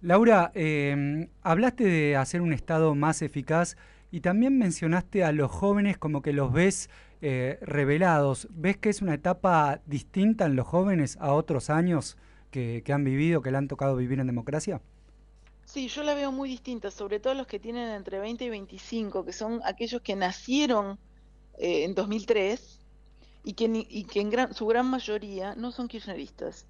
Laura, eh, hablaste de hacer un Estado más eficaz y también mencionaste a los jóvenes como que los ves eh, revelados. ¿Ves que es una etapa distinta en los jóvenes a otros años que, que han vivido, que le han tocado vivir en democracia? Sí, yo la veo muy distinta, sobre todo los que tienen entre 20 y 25, que son aquellos que nacieron eh, en 2003 y que, ni- y que en gran- su gran mayoría no son kirchneristas.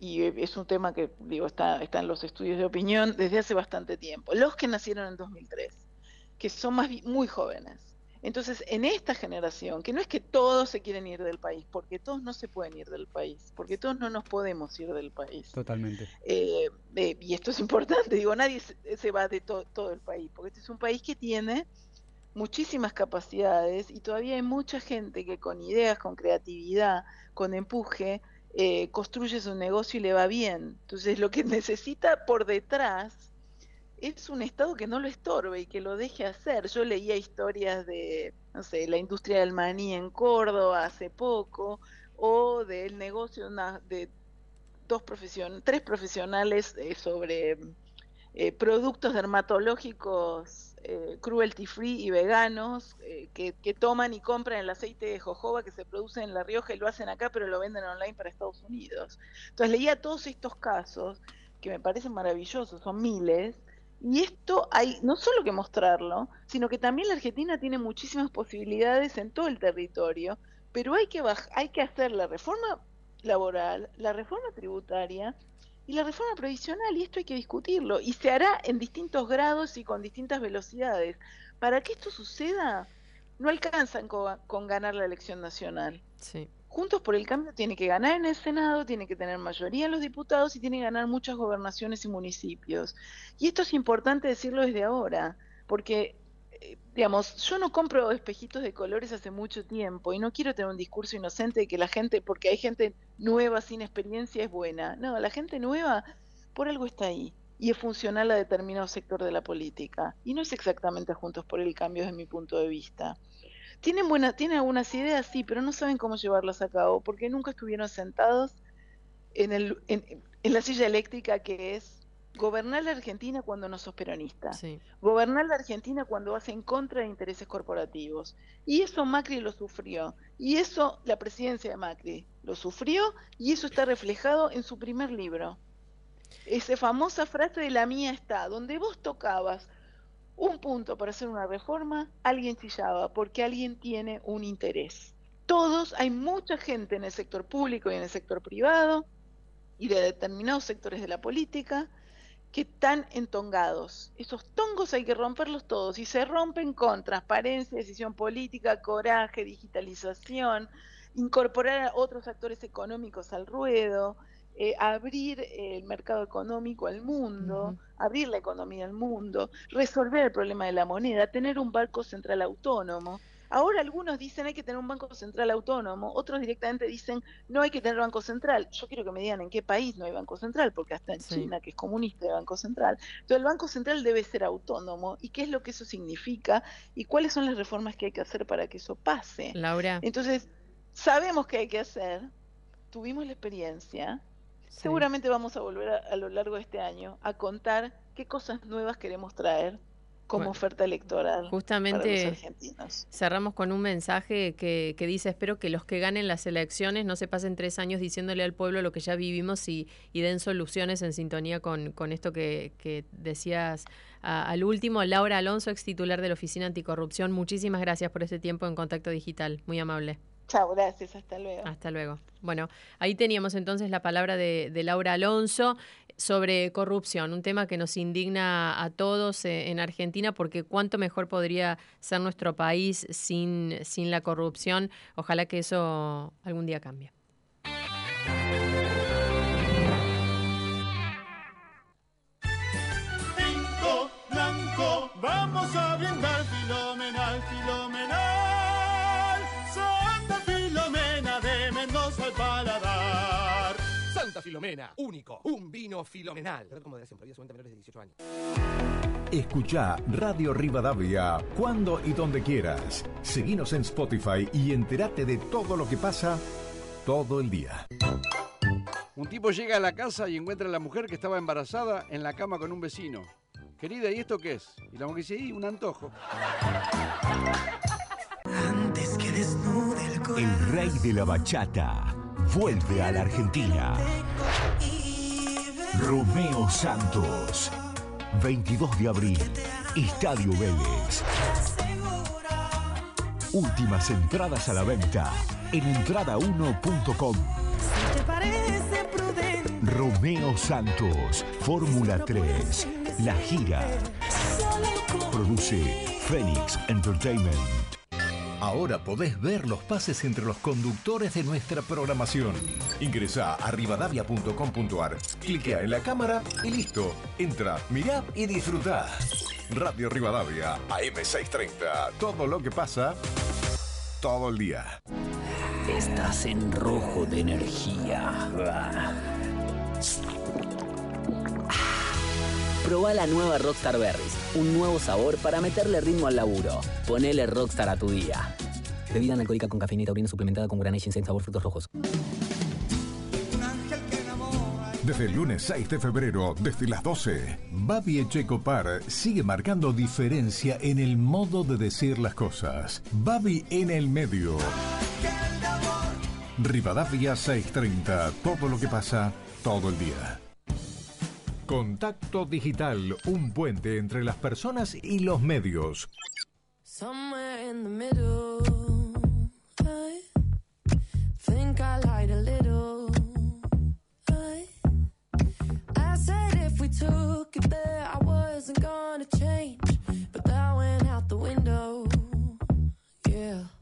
Y eh, es un tema que, digo, está, está en los estudios de opinión desde hace bastante tiempo. Los que nacieron en 2003, que son más muy jóvenes. Entonces, en esta generación, que no es que todos se quieren ir del país, porque todos no se pueden ir del país, porque todos no nos podemos ir del país. Totalmente. Eh, eh, y esto es importante, digo, nadie se, se va de to- todo el país, porque este es un país que tiene muchísimas capacidades y todavía hay mucha gente que con ideas, con creatividad, con empuje, eh, construye su negocio y le va bien. Entonces, lo que necesita por detrás es un Estado que no lo estorbe y que lo deje hacer. Yo leía historias de, no sé, la industria del maní en Córdoba hace poco, o del negocio de, dos profesion tres profesionales eh, sobre eh, productos dermatológicos eh, cruelty free y veganos eh, que, que toman y compran el aceite de jojoba que se produce en La Rioja y lo hacen acá pero lo venden online para Estados Unidos. Entonces leía todos estos casos que me parecen maravillosos, son miles, y esto hay no solo que mostrarlo, sino que también la Argentina tiene muchísimas posibilidades en todo el territorio, pero hay que hay que hacer la reforma laboral, la reforma tributaria y la reforma previsional, y esto hay que discutirlo, y se hará en distintos grados y con distintas velocidades. Para que esto suceda, no alcanzan co- con, ganar la elección nacional. Sí. Juntos por el Cambio tiene que ganar en el Senado, tiene que tener mayoría en los diputados y tiene que ganar muchas gobernaciones y municipios. Y esto es importante decirlo desde ahora, porque, digamos, yo no compro espejitos de colores hace mucho tiempo y no quiero tener un discurso inocente de que la gente, porque hay gente nueva sin experiencia, es buena. No, la gente nueva por algo está ahí y es funcional a determinado sector de la política. Y no es exactamente Juntos por el Cambio desde mi punto de vista. Tienen, buena, tienen algunas ideas, sí, pero no saben cómo llevarlas a cabo, porque nunca estuvieron sentados en, el, en, en la silla eléctrica que es gobernar la Argentina cuando no sos peronista, gobernar la Argentina cuando vas en contra de intereses corporativos. Y eso Macri lo sufrió, y eso la presidencia de Macri lo sufrió, y eso está reflejado en su primer libro. Esa famosa frase de la mía está, donde vos tocabas un punto para hacer una reforma, alguien chillaba porque alguien tiene un interés. Todos, hay mucha gente en el sector público y en el sector privado y de determinados sectores de la política que están entongados. Esos tongos hay que romperlos todos y se rompen con transparencia, decisión política, coraje, digitalización, incorporar a otros actores económicos al ruedo, eh, abrir el mercado económico al mundo, abrir la economía al mundo, resolver el problema de la moneda, tener un banco central autónomo. Ahora algunos dicen hay que tener un banco central autónomo, otros directamente dicen no hay que tener banco central. Yo quiero que me digan en qué país no hay banco central, porque hasta en Sí. China, que es comunista, hay banco central. Entonces el banco central debe ser autónomo y qué es lo que eso significa y cuáles son las reformas que hay que hacer para que eso pase. Laura. Entonces, sabemos que hay que hacer, tuvimos la experiencia, seguramente vamos a volver a, a lo largo de este año a contar qué cosas nuevas queremos traer como Bueno, oferta electoral para los Justamente argentinos. cerramos con un mensaje que, que dice, espero que los que ganen las elecciones no se pasen tres años diciéndole al pueblo lo que ya vivimos y, y den soluciones en sintonía con, con esto que, que decías a- al último. Laura Alonso, ex titular de la Oficina Anticorrupción, muchísimas gracias por este tiempo en Contacto Digital, muy amable. Chao, gracias, hasta luego. Hasta luego. Bueno, ahí teníamos entonces la palabra de, de Laura Alonso sobre corrupción, un tema que nos indigna a todos eh, en Argentina porque cuánto mejor podría ser nuestro país sin, sin la corrupción. Ojalá que eso algún día cambie. Filomena, único, un vino filomenal. Red con moderación, prohibida su venta a menores de 18 años. Escucha Radio Rivadavia cuando y donde quieras. Seguinos en Spotify y entérate de todo lo que pasa todo el día. Un tipo llega a la casa y encuentra a la mujer que estaba embarazada en la cama con un vecino. Querida, ¿y esto qué es? Y la mujer dice, "Y, un antojo. El rey de la bachata vuelve a la Argentina. Romeo Santos. 22 de abril. Estadio Vélez. Últimas entradas a la venta en entrada1.com. Romeo Santos. Fórmula 3. La gira. Produce Phoenix Entertainment. Ahora podés ver los pases entre los conductores de nuestra programación. Ingresa a rivadavia.com.ar, cliquea en la cámara y listo. Entra, mirá y disfrutá. Radio Rivadavia, AM630. Todo lo que pasa, todo el día. Estás en rojo de energía. Proba la nueva Rockstar Berries, un nuevo sabor para meterle ritmo al laburo. Ponele Rockstar a tu día. Bebida alcohólica con cafeína y taurina suplementada con Granage Ginseng sabor frutos rojos. Desde el lunes 6 de febrero, desde las 12, Babi Echecopar sigue marcando diferencia en el modo de decir las cosas. Babi en el medio. Rivadavia 630, todo lo que pasa, todo el día. Contacto Digital, un puente entre las personas y los medios. Somewhere in the middle, I think I lied a little. I, I said if we took it there, I wasn't gonna change, but that went out the window. Yeah.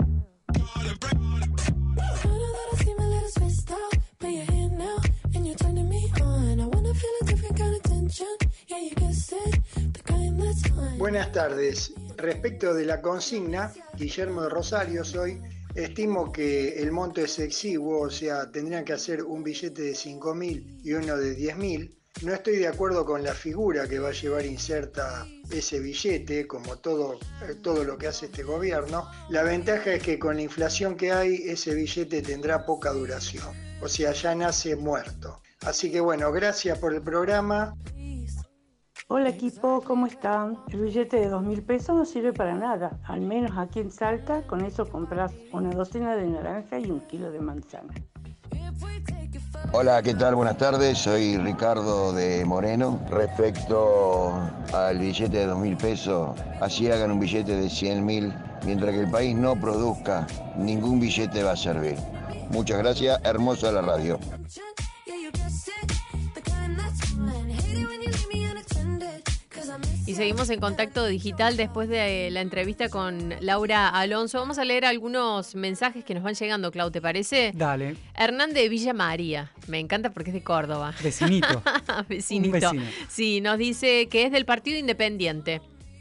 Buenas tardes. Respecto de la consigna, Guillermo de Rosario soy. Estimo que el monto es exiguo, o sea, tendrían que hacer un billete de 5 mil y uno de 10 mil. No estoy de acuerdo con la figura que va a llevar inserta ese billete, como todo, eh, todo lo que hace este gobierno. La ventaja es que con la inflación que hay, ese billete tendrá poca duración. O sea, ya nace muerto. Así que bueno, gracias por el programa. Hola equipo, ¿cómo están? El billete de dos mil pesos no sirve para nada. Al menos aquí en Salta, con eso compras una docena de naranja y un kilo de manzana. Hola, ¿qué tal? Buenas tardes, soy Ricardo de Moreno. Respecto al billete de dos mil pesos, así hagan un billete de 100 mil. Mientras que el país no produzca, ningún billete va a servir. Muchas gracias, hermosa la radio. Y seguimos en contacto digital después de la entrevista con Laura Alonso. Vamos a leer algunos mensajes que nos van llegando, Clau, ¿te parece? Dale. Hernán de Villa María. Me encanta porque es de Córdoba. Vecinito. Vecinito. Un vecino. Sí, nos dice que es del Partido Independiente.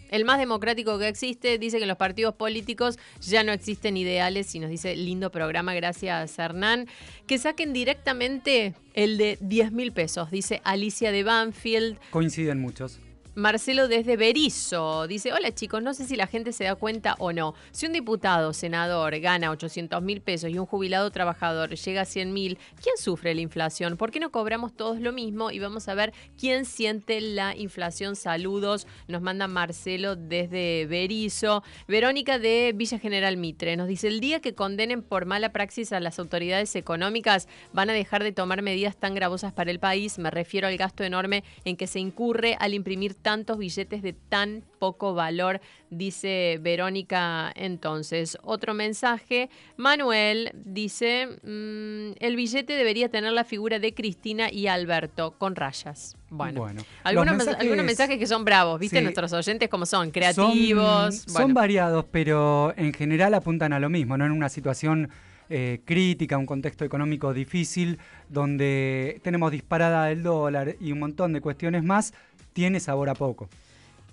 el más democrático que existe. Dice que en los partidos políticos ya no existen ideales y nos dice lindo programa, gracias Hernán. Que saquen directamente el de 10 mil pesos, dice Alicia de Banfield. Coinciden muchos. Marcelo desde Berizo dice, hola chicos, no sé si la gente se da cuenta o no. Si un diputado, senador, gana 800 mil pesos y un jubilado trabajador llega a 100 mil, ¿quién sufre la inflación? ¿Por qué no cobramos todos lo mismo? Y vamos a ver quién siente la inflación. Saludos, nos manda Marcelo desde Berizo. Verónica de Villa General Mitre nos dice, el día que condenen por mala praxis a las autoridades económicas, van a dejar de tomar medidas tan gravosas para el país. Me refiero al gasto enorme en que se incurre al imprimir tantos billetes de tan poco valor, dice Verónica entonces. Otro mensaje, Manuel dice, mm, el billete debería tener la figura de Cristina y Alberto con rayas. Bueno, Bueno, algunos, mensajes- algunos mensajes que son bravos, ¿viste? Sí. Nuestros oyentes como son, creativos. Son, bueno. son variados, pero en general apuntan a lo mismo, ¿no? En una situación eh, crítica, un contexto económico difícil, donde tenemos disparada el dólar y un montón de cuestiones más, tiene sabor a poco.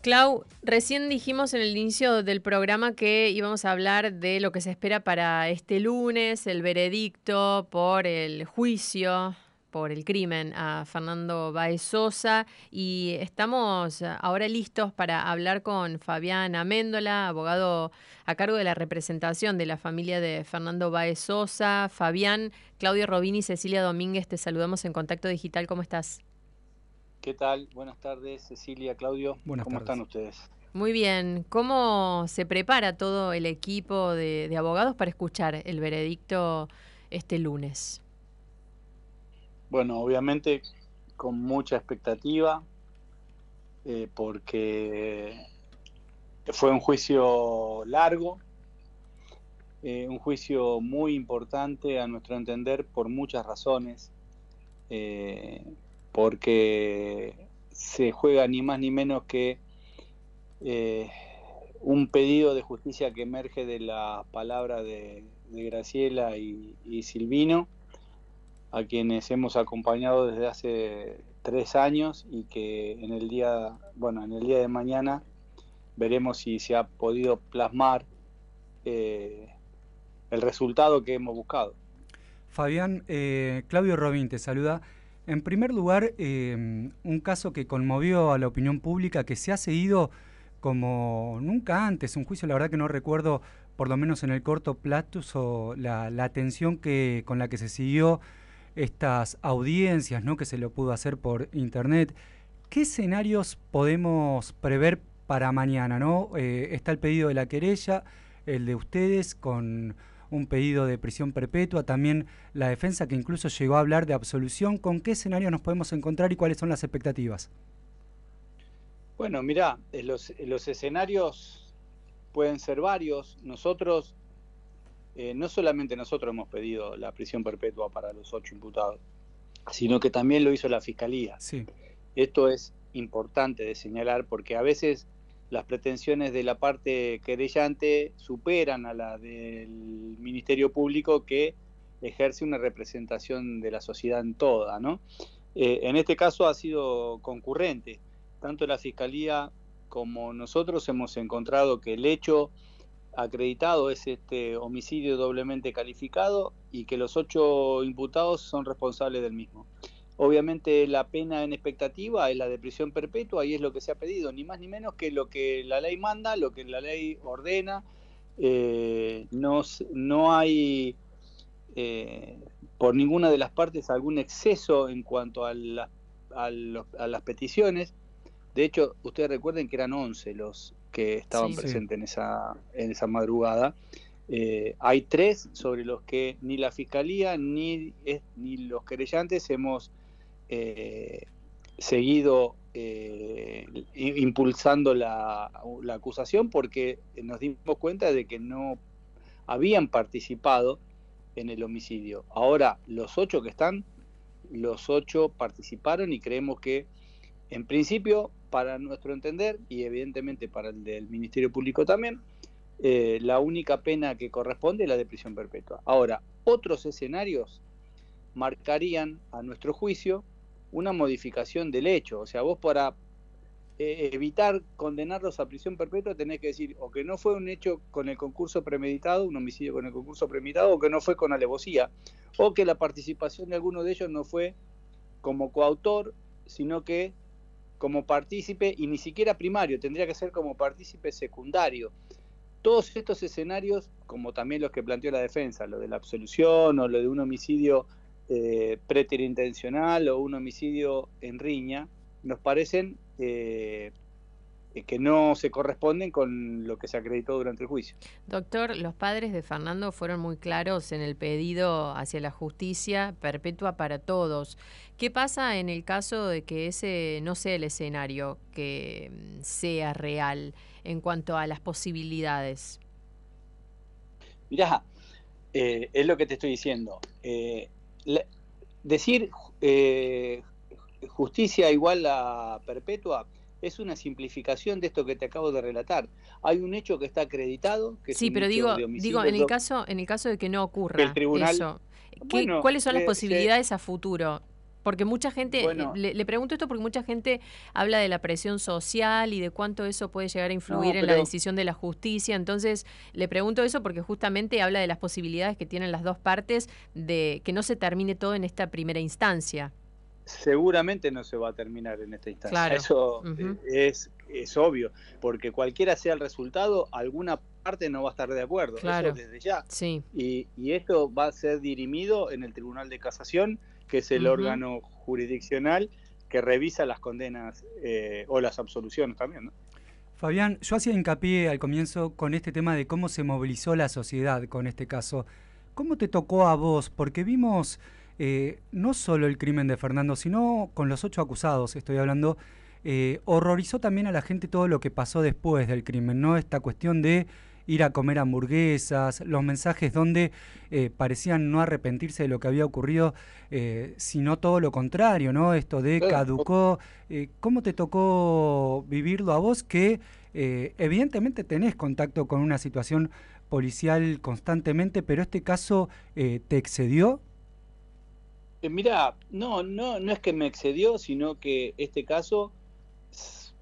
Clau, recién dijimos en el inicio del programa que íbamos a hablar de lo que se espera para este lunes, el veredicto por el juicio por el crimen a Fernando Baez Sosa y estamos ahora listos para hablar con Fabián Améndola, abogado a cargo de la representación de la familia de Fernando Baez Sosa. Fabián, Claudio Robini y Cecilia Domínguez, te saludamos en Contacto Digital. ¿Cómo estás? ¿Qué tal? Buenas tardes, Cecilia, Claudio. Buenas ¿Cómo tardes. están ustedes? Muy bien. ¿Cómo se prepara todo el equipo de, de abogados para escuchar el veredicto este lunes? Bueno, obviamente con mucha expectativa, eh, porque fue un juicio largo, eh, un juicio muy importante a nuestro entender por muchas razones, eh, porque se juega ni más ni menos que eh, un pedido de justicia que emerge de la palabra de, Graciela y, y Silvino, a quienes hemos acompañado desde hace tres años y que en el día, bueno, en el día de mañana veremos si se ha podido plasmar eh, el resultado que hemos buscado. Fabián, eh, Claudio Robín te saluda. En primer lugar, eh, un caso que conmovió a la opinión pública, que se ha seguido como nunca antes, un juicio, la verdad que no recuerdo, por lo menos en el corto plazo, la, la atención que, con la que se siguió estas audiencias, ¿no? que se lo pudo hacer por internet. ¿Qué escenarios podemos prever para mañana? ¿no? Eh, está el pedido de la querella, el de ustedes con un pedido de prisión perpetua, también la defensa que incluso llegó a hablar de absolución. ¿Con qué escenarios nos podemos encontrar y cuáles son las expectativas? Bueno, mira, los, los escenarios pueden ser varios. Nosotros, eh, no solamente nosotros hemos pedido la prisión perpetua para los ocho imputados, sino que también lo hizo la Fiscalía. Sí. Esto es importante de señalar porque a veces las pretensiones de la parte querellante superan a la del Ministerio Público que ejerce una representación de la sociedad en toda, ¿no? Eh, en este caso ha sido concurrente. Tanto la Fiscalía como nosotros hemos encontrado que el hecho acreditado es este homicidio doblemente calificado y que los ocho imputados son responsables del mismo. Obviamente la pena en expectativa es la de prisión perpetua y es lo que se ha pedido, ni más ni menos que lo que la ley manda, lo que la ley ordena. Eh, no, no hay eh, por ninguna de las partes algún exceso en cuanto a, la- a los- a las peticiones. De hecho, ustedes recuerden que eran 11 los que estaban Sí. Sí. presentes en esa, en esa madrugada. Eh, hay tres sobre los que ni la fiscalía ni, es- ni los querellantes hemos eh, seguido eh, impulsando la, la acusación porque nos dimos cuenta de que no habían participado en el homicidio. Ahora, los ocho que están, los ocho participaron y creemos que, en principio, para nuestro entender, y evidentemente para el del Ministerio Público también, eh, la única pena que corresponde es la de prisión perpetua. Ahora, otros escenarios marcarían, a nuestro juicio, una modificación del hecho. O sea, vos para eh, evitar condenarlos a prisión perpetua, tenés que decir o que no fue un hecho con el concurso premeditado, un homicidio con el concurso premeditado, o que no fue con alevosía, o que la participación de alguno de ellos no fue como coautor, sino que como partícipe, y ni siquiera primario, tendría que ser como partícipe secundario. Todos estos escenarios, como también los que planteó la defensa, lo de la absolución o lo de un homicidio eh, preterintencional o un homicidio en riña, nos parecen eh, que no se corresponden con lo que se acreditó durante el juicio. Doctor, los padres de Fernando fueron muy claros en el pedido hacia la justicia perpetua para todos. ¿Qué pasa en el caso de que ese no sea el escenario que mm, sea real en cuanto a las posibilidades? Mirá, eh, es lo que te estoy diciendo. Eh, la- decir eh, justicia igual a perpetua es una simplificación de esto que te acabo de relatar. Hay un hecho que está acreditado, que Sí, pero digo, digo en el caso en el caso de que no ocurra el tribunal- eso, ¿qué- Bueno, ¿cuáles son las eh, posibilidades a futuro? Porque mucha gente, eh, Bueno. le, le pregunto esto porque mucha gente habla de la presión social y de cuánto eso puede llegar a influir en la decisión de la justicia. Entonces, le pregunto eso porque justamente habla de las posibilidades que tienen las dos partes de que no se termine todo en esta primera instancia. seguramente no se va a terminar en esta instancia. Claro. Eso eh, es, es obvio, porque cualquiera sea el resultado, alguna parte no va a estar de acuerdo. Claro. Eso desde ya. Sí. Y, y esto va a ser dirimido en el Tribunal de Casación, que es el órgano jurisdiccional que revisa las condenas eh, o las absoluciones también. ¿no? Fabián, yo hacía hincapié al comienzo con este tema de cómo se movilizó la sociedad con este caso. ¿Cómo te tocó a vos? Porque vimos eh, no solo el crimen de Fernando, sino con los ocho acusados, estoy hablando, eh, horrorizó también a la gente todo lo que pasó después del crimen, ¿no? Esta cuestión de ir a comer hamburguesas, los mensajes donde eh, parecían no arrepentirse de lo que había ocurrido, eh, sino todo lo contrario, ¿no? Esto de caducó. Eh, ¿Cómo te tocó vivirlo a vos que evidentemente tenés contacto con una situación policial constantemente, pero este caso te excedió? Mira, no, no, no es que me excedió, sino que este caso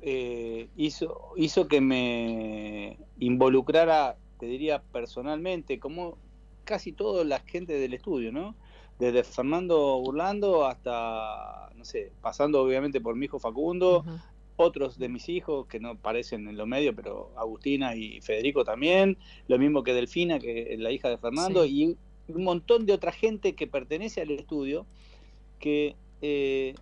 eh, hizo, hizo que me involucrara, te diría personalmente, como casi toda la gente del estudio, ¿no? Desde Fernando Burlando hasta, no sé, pasando obviamente por mi hijo Facundo, otros de mis hijos que no parecen en lo medio, pero Agustina y Federico también, lo mismo que Delfina, que es la hija de Fernando, y un montón de otra gente que pertenece al estudio, que eh,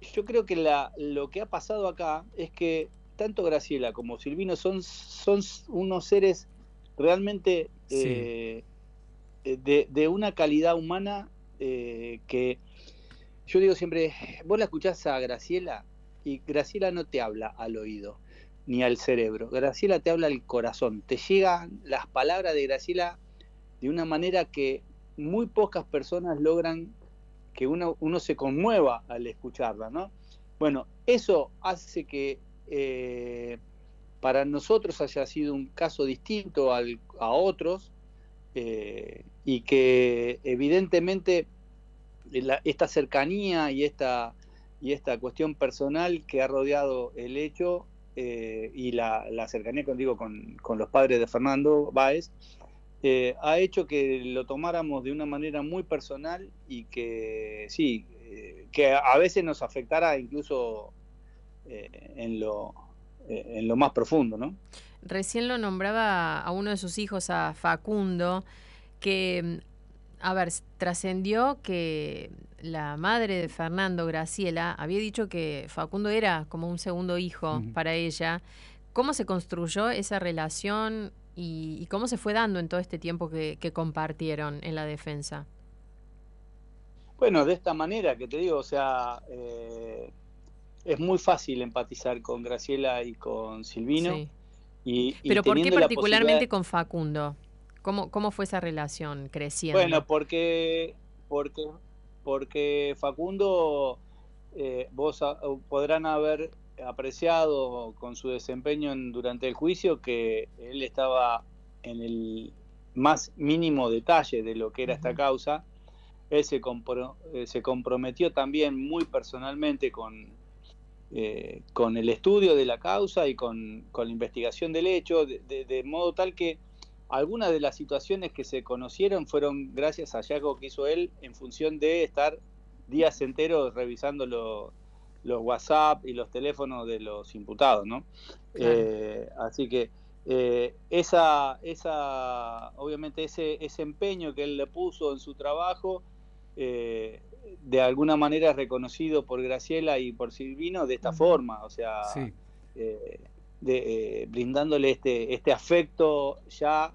yo creo que la, lo que ha pasado acá es que tanto Graciela como Silvino son, son unos seres realmente eh, de, de una calidad humana eh, que yo digo siempre, vos la escuchás a Graciela y Graciela no te habla al oído ni al cerebro, Graciela te habla al corazón, te llegan las palabras de Graciela de una manera que muy pocas personas logran que uno, uno se conmueva al escucharla, ¿no? Bueno, eso hace que eh, para nosotros haya sido un caso distinto a otros eh, y que evidentemente esta cercanía y esta, y esta cuestión personal que ha rodeado el hecho eh, y la, la cercanía contigo con, con los padres de Fernando Báez eh, ha hecho que lo tomáramos de una manera muy personal y que sí, eh, que a veces nos afectara incluso eh, en, lo, en lo más profundo, ¿no? Recién lo nombraba a uno de sus hijos, a Facundo, que, mm, a ver, trascendió que la madre de Fernando, Graciela, había dicho que Facundo era como un segundo hijo para ella. ¿Cómo se construyó esa relación y, y cómo se fue dando en todo este tiempo que, que compartieron en la defensa? Bueno, de esta manera que te digo, o sea, eh, es muy fácil empatizar con Graciela y con Silvino. Sí. Y, y Pero ¿por qué particularmente posibilidad- con Facundo? ¿Cómo, ¿Cómo fue esa relación creciendo? Bueno, porque, porque, porque Facundo, eh, vos a- podrán haber apreciado con su desempeño en- durante el juicio que él estaba en el más mínimo detalle de lo que era esta causa. Él se, compro- eh, se comprometió también muy personalmente con, eh, con el estudio de la causa y con, con la investigación del hecho, de, de- de modo tal que algunas de las situaciones que se conocieron fueron gracias a hallazgo que hizo él en función de estar días enteros revisando lo- los WhatsApp y los teléfonos de los imputados, ¿no? Claro. Eh, así que eh, esa, esa, obviamente ese, ese empeño que él le puso en su trabajo, eh, de alguna manera es reconocido por Graciela y por Silvino de esta forma, o sea, Sí. de, eh, brindándole este, este afecto ya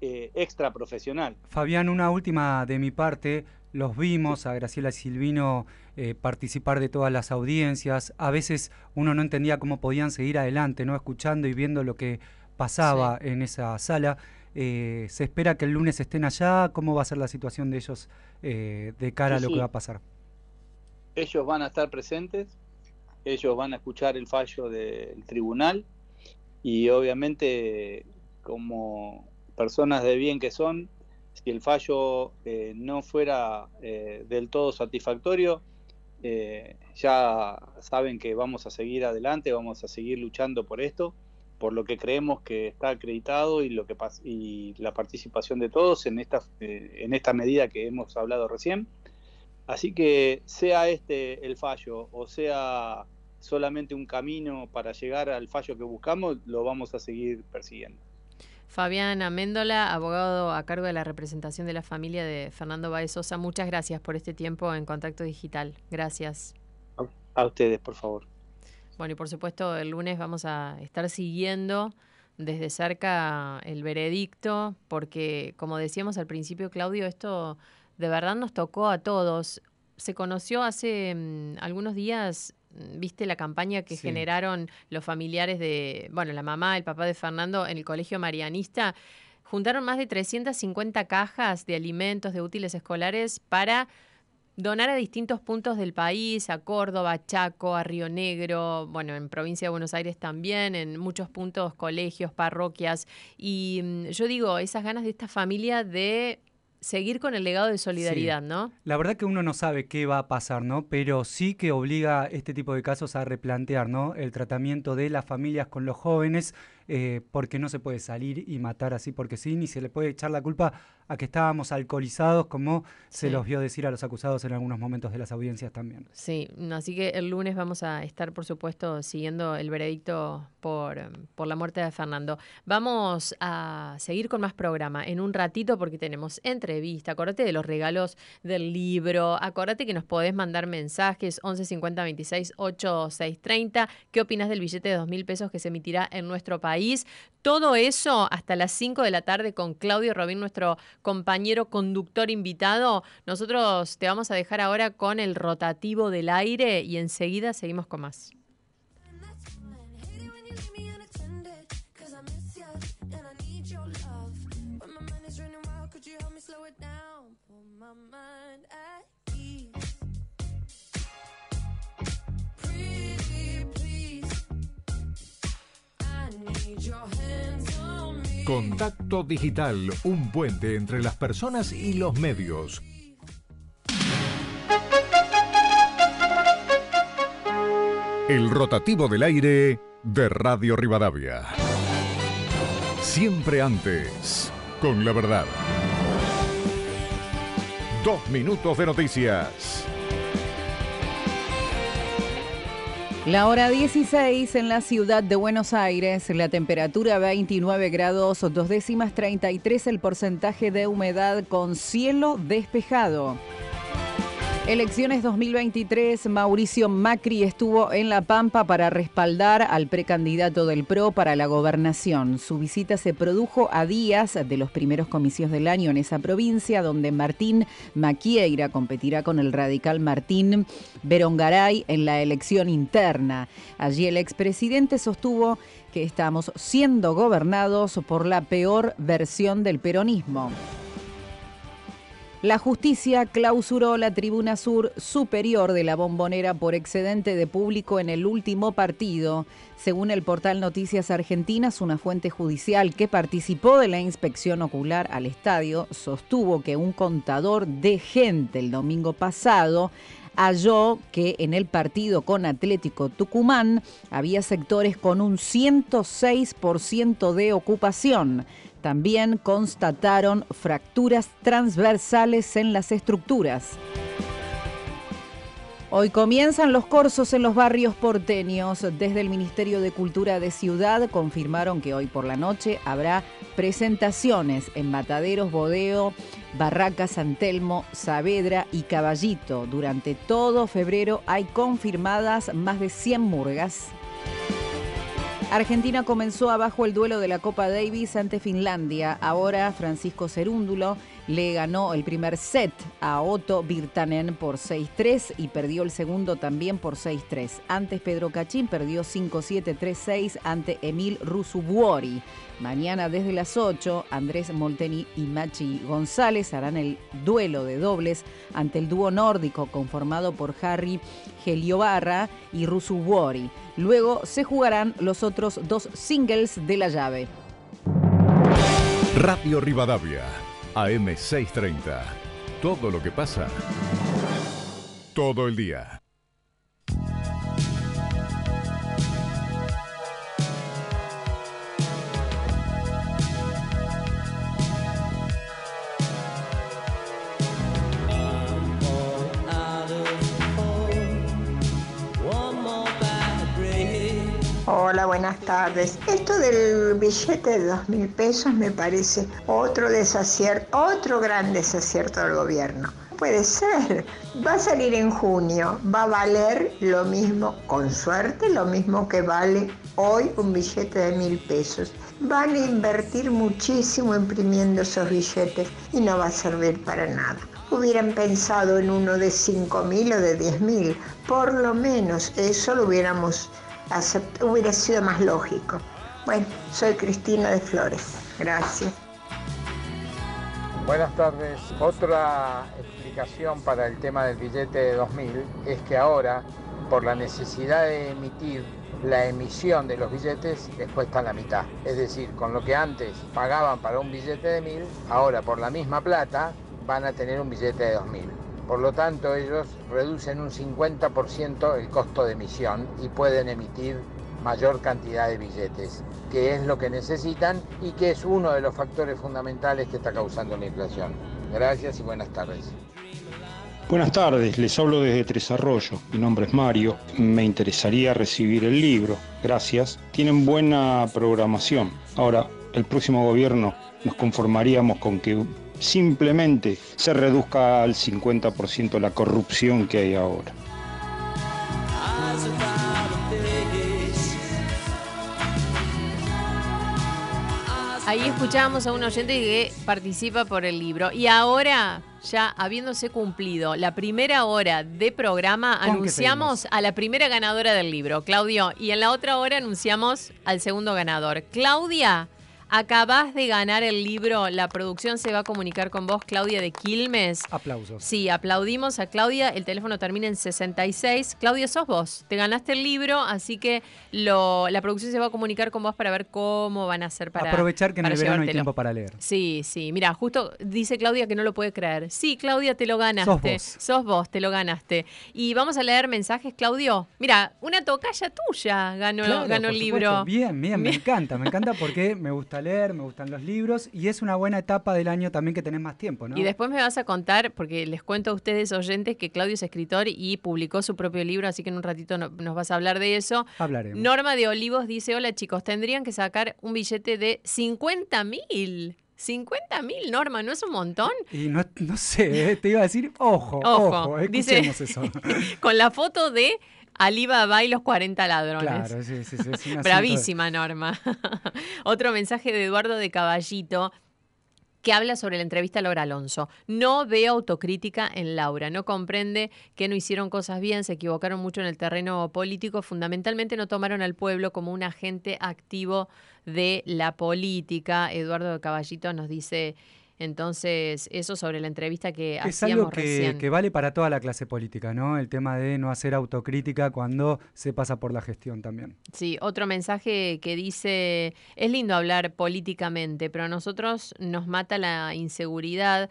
eh, extra profesional. Fabián, una última de mi parte. Los vimos a Graciela y Silvino eh, participar de todas las audiencias. A veces uno no entendía cómo podían seguir adelante, ¿no? Escuchando y viendo lo que pasaba en esa sala. Eh, se espera que el lunes estén allá. ¿Cómo va a ser la situación de ellos eh, de cara Sí, a lo sí. que va a pasar? ellos van a estar presentes, ellos van a escuchar el fallo del tribunal y obviamente como personas de bien que son, si el fallo eh, no fuera eh, del todo satisfactorio, eh, ya saben que vamos a seguir adelante, vamos a seguir luchando por esto, por lo que creemos que está acreditado y lo que y la participación de todos en esta eh, en esta medida que hemos hablado recién. Así que sea este el fallo o sea solamente un camino para llegar al fallo que buscamos, lo vamos a seguir persiguiendo. Fabián Améndola, abogado a cargo de la representación de la familia de Fernando Baez Sosa, muchas gracias por este tiempo en Contacto Digital. Gracias. A ustedes, por favor. Bueno, y por supuesto el lunes vamos a estar siguiendo desde cerca el veredicto, porque como decíamos al principio, Claudio, esto de verdad nos tocó a todos. Se conoció hace mm, algunos días, viste la campaña que Sí. generaron los familiares de, bueno, la mamá, el papá de Fernando en el colegio marianista. Juntaron más de 350 cajas de alimentos, de útiles escolares para donar a distintos puntos del país, a Córdoba, a Chaco, a Río Negro, bueno, en provincia de Buenos Aires también, en muchos puntos, colegios, parroquias. Y mm, yo digo, esas ganas de esta familia de seguir con el legado de solidaridad, Sí. ¿no? La verdad que uno no sabe qué va a pasar, ¿no? Pero sí que obliga este tipo de casos a replantear, ¿no? El tratamiento de las familias con los jóvenes, eh, porque no se puede salir y matar así porque sí, ni se le puede echar la culpa a que estábamos alcoholizados, como se los vio decir a los acusados en algunos momentos de las audiencias también. Sí, así que el lunes vamos a estar, por supuesto, siguiendo el veredicto por, por la muerte de Fernando. Vamos a seguir con más programa en un ratito porque tenemos entrevista. Acordate de los regalos del libro. Acordate que nos podés mandar mensajes 11 50 26 8 6 30. ¿Qué opinas del billete de dos mil pesos que se emitirá en nuestro país? Todo eso hasta las 5 de la tarde con Claudio Robín, nuestro compañero conductor invitado. Nosotros te vamos a dejar ahora con el rotativo del aire y enseguida seguimos con más. I miss Contacto Digital, un puente entre las personas y los medios. El rotativo del aire de Radio Rivadavia. Siempre antes, con la verdad. Dos minutos de noticias. La hora 16 en la ciudad de Buenos Aires, la temperatura 29 grados, dos décimas 33 el porcentaje de humedad con cielo despejado. Elecciones 2023, Mauricio Macri estuvo en La Pampa para respaldar al precandidato del PRO para la gobernación. Su visita se produjo a días de los primeros comicios del año en esa provincia, donde Martín Maquieira competirá con el radical Martín Berongaray en la elección interna. Allí el expresidente sostuvo que estamos siendo gobernados por la peor versión del peronismo. La justicia clausuró la tribuna sur superior de la bombonera por excedente de público en el último partido. Según el portal Noticias Argentinas, una fuente judicial que participó de la inspección ocular al estadio sostuvo que un contador de gente el domingo pasado halló que en el partido con Atlético Tucumán había sectores con un 106% de ocupación. También constataron fracturas transversales en las estructuras. Hoy comienzan los corsos en los barrios porteños. Desde el Ministerio de Cultura de Ciudad confirmaron que hoy por la noche habrá presentaciones en Mataderos, Bodeo, Barraca, San Telmo, Saavedra y Caballito. Durante todo febrero hay confirmadas más de 100 murgas. Argentina comenzó abajo el duelo de la Copa Davis ante Finlandia. Ahora Francisco Cerúndulo le ganó el primer set a Otto Virtanen por 6-3 y perdió el segundo también por 6-3. Antes Pedro Cachín perdió 5-7, 3-6 ante Emil Rusubuori. Mañana desde las 8, Andrés Molteni y Machi González harán el duelo de dobles ante el dúo nórdico conformado por Harry Geliobarra y Rusubuori. Luego se jugarán los otros dos singles de la llave. Radio Rivadavia, AM630. Todo lo que pasa. Todo el día. Hola, buenas tardes. Esto del billete de dos mil pesos me parece otro desacierto, otro gran desacierto del gobierno. Puede ser. Va a salir en junio. Va a valer lo mismo, con suerte, lo mismo que vale hoy un billete de mil pesos. Van a invertir muchísimo imprimiendo esos billetes y no va a servir para nada. Hubieran pensado en uno de cinco mil o de diez mil. Por lo menos eso lo hubiéramos hubiera sido más lógico. Bueno, soy Cristina de Flores. Gracias. Buenas tardes. Otra explicación para el tema del billete de 2000 es que ahora, por la necesidad de emitir la emisión de los billetes, les cuesta la mitad. Es decir, con lo que antes pagaban para un billete de 1000, ahora por la misma plata van a tener un billete de 2000. Por lo tanto, ellos reducen un 50% el costo de emisión y pueden emitir mayor cantidad de billetes, que es lo que necesitan y que es uno de los factores fundamentales que está causando la inflación. Gracias y buenas tardes. Buenas tardes, les hablo desde Tres Arroyos. Mi nombre es Mario. Me interesaría recibir el libro. Gracias. Tienen buena programación. Ahora, el próximo gobierno nos conformaríamos con que simplemente se reduzca al 50% la corrupción que hay ahora. Ahí escuchábamos a un oyente que participa por el libro. Y ahora, ya habiéndose cumplido la primera hora de programa, ¿Con qué anunciamos a la primera ganadora del libro, Claudio. Y en la otra hora anunciamos al segundo ganador. Claudia, acabás de ganar el libro. La producción se va a comunicar con vos, Claudia de Quilmes. Aplausos. Sí, aplaudimos a Claudia. El teléfono termina en 66. Claudia, sos vos. Te ganaste el libro, así que lo, la producción se va a comunicar con vos para ver cómo van a hacer para. Aprovechar que en el verano hay tiempo para leer. Sí, sí. Mira, justo dice Claudia que no lo puede creer. Sí, Claudia, te lo ganaste. Sos vos. Sos vos, te lo ganaste. Y vamos a leer mensajes, Claudio. Mira, una tocaya tuya ganó, Claro, ganó por el libro. Bien, bien, me encanta, me encanta porque me gusta leer, me gustan los libros y es una buena etapa del año también que tenés más tiempo, ¿no? Y después me vas a contar, porque les cuento a ustedes oyentes que Claudio es escritor y publicó su propio libro, así que en un ratito no- nos vas a hablar de eso. Hablaremos. Norma de Olivos dice, hola chicos, tendrían que sacar un billete de 50 mil. 50 mil, Norma, ¿no es un montón? Y no, no sé, eh, te iba a decir, ojo, Ojo, ojo, dice- escuchemos eso. Con la foto de Alibaba y los 40 ladrones. Claro, sí, sí, sí, de- Bravísima, Norma. Otro mensaje de Eduardo de Caballito que habla sobre la entrevista a Laura Alonso. No ve autocrítica en Laura, no comprende que no hicieron cosas bien, se equivocaron mucho en el terreno político, fundamentalmente no tomaron al pueblo como un agente activo de la política. Eduardo de Caballito nos dice Entonces, eso sobre la entrevista que Es hacíamos algo que, recién. que vale para toda la clase política, ¿no? El tema de no hacer autocrítica cuando se pasa por la gestión también. Sí, otro mensaje que dice, es lindo hablar políticamente, pero a nosotros nos mata la inseguridad,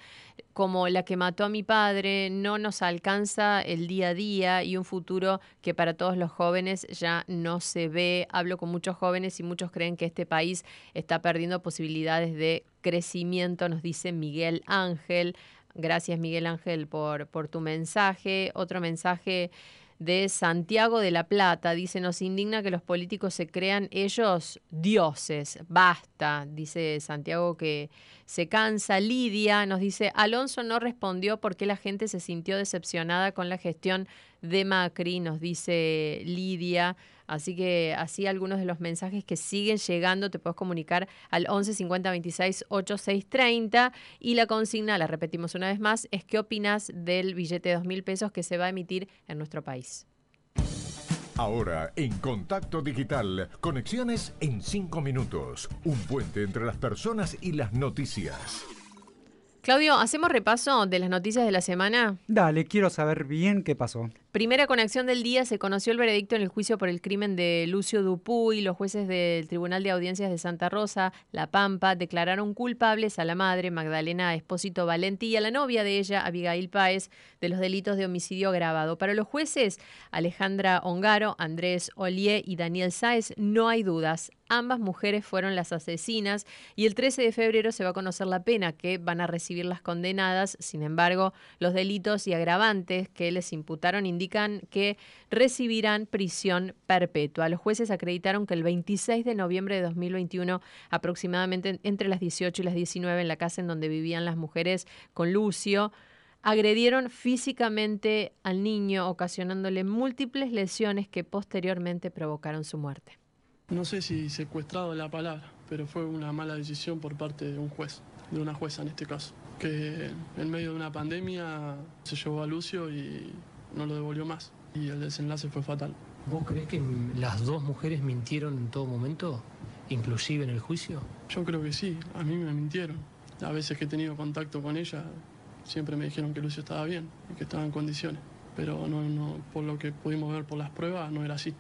como la que mató a mi padre, no nos alcanza el día a día y un futuro que para todos los jóvenes ya no se ve. Hablo con muchos jóvenes y muchos creen que este país está perdiendo posibilidades de crecimiento, nos dice Miguel Ángel. Gracias Miguel Ángel por, tu mensaje. Otro mensaje de Santiago de la Plata. Dice, nos indigna que los políticos se crean ellos dioses. Basta, dice Santiago que se cansa. Lidia nos dice, Alonso no respondió porque la gente se sintió decepcionada con la gestión de Macri, nos dice Lidia. Así que así algunos de los mensajes que siguen llegando te puedes comunicar al 11 50 26 86 30 y la consigna, la repetimos una vez más, es qué opinas del billete de dos mil pesos que se va a emitir en nuestro país. Ahora, en Contacto Digital, conexiones en 5 minutos. Un puente entre las personas y las noticias. Claudio, ¿hacemos repaso de las noticias de la semana? Dale, quiero saber bien qué pasó. Primera conexión del día, se conoció el veredicto en el juicio por el crimen de Lucio Dupuy. Los jueces del Tribunal de Audiencias de Santa Rosa, La Pampa, declararon culpables a la madre, Magdalena Espósito Valenti, y a la novia de ella, Abigail Páez, de los delitos de homicidio agravado. Para los jueces, Alejandra Ongaro, Andrés Olié y Daniel Sáez, no hay dudas. Ambas mujeres fueron las asesinas y el 13 de febrero se va a conocer la pena que van a recibir las condenadas. Sin embargo, los delitos y agravantes que les imputaron indican que recibirán prisión perpetua. Los jueces acreditaron que el 26 de noviembre de 2021, aproximadamente entre las 18 y las 19, en la casa en donde vivían las mujeres con Lucio, agredieron físicamente al niño, ocasionándole múltiples lesiones que posteriormente provocaron su muerte. No sé si secuestrado es la palabra, pero fue una mala decisión por parte de un juez, de una jueza en este caso, que en medio de una pandemia se llevó a Lucio y no lo devolvió más. Y el desenlace fue fatal. ¿Vos crees que las dos mujeres mintieron en todo momento, inclusive en el juicio? Yo creo que sí, a mí me mintieron. A veces que he tenido contacto con ella, siempre me dijeron que Lucio estaba bien y que estaba en condiciones. Pero no, no, por lo que pudimos ver por las pruebas, no era así.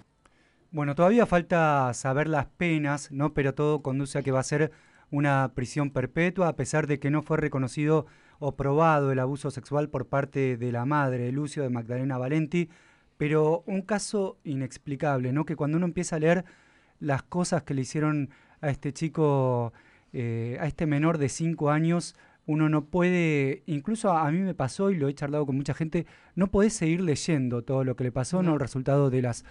Bueno, todavía falta saber las penas, ¿no? Pero todo conduce a que va a ser una prisión perpetua, a pesar de que no fue reconocido o probado el abuso sexual por parte de la madre Lucio, de Magdalena Valenti, pero un caso inexplicable, ¿no? Que cuando uno empieza a leer las cosas que le hicieron a este chico, eh, a este menor de 5 años, uno no puede, incluso a mí me pasó y lo he charlado con mucha gente, no podés seguir leyendo todo lo que le pasó, ¿no? El resultado de las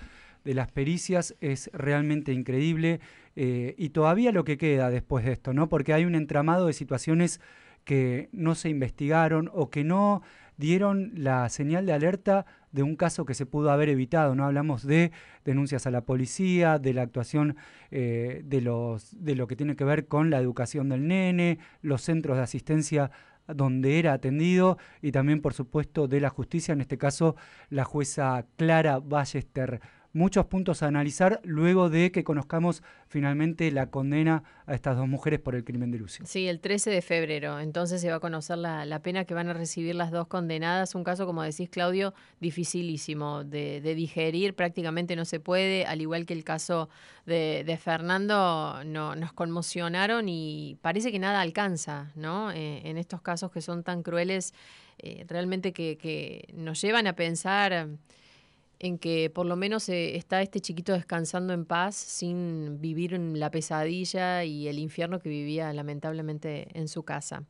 de las pericias es realmente increíble eh, y todavía lo que queda después de esto, ¿no? Porque hay un entramado de situaciones que no se investigaron o que no dieron la señal de alerta de un caso que se pudo haber evitado. No hablamos de denuncias a la policía, de la actuación eh, de, los, de lo que tiene que ver con la educación del nene, los centros de asistencia donde era atendido y también, por supuesto, de la justicia, en este caso, la jueza Clara Ballester muchos puntos a analizar luego de que conozcamos finalmente la condena a estas dos mujeres por el crimen de Lucio. Sí, el 13 de febrero. Entonces se va a conocer la, la pena que van a recibir las dos condenadas. Un caso, como decís, Claudio, dificilísimo de, digerir. Prácticamente no se puede, al igual que el caso de, de Fernando, no, nos conmocionaron y parece que nada alcanza, ¿no? Eh, en estos casos que son tan crueles, eh, realmente que, que nos llevan a pensar en que por lo menos eh, está este chiquito descansando en paz sin vivir en la pesadilla y el infierno que vivía lamentablemente en su casa.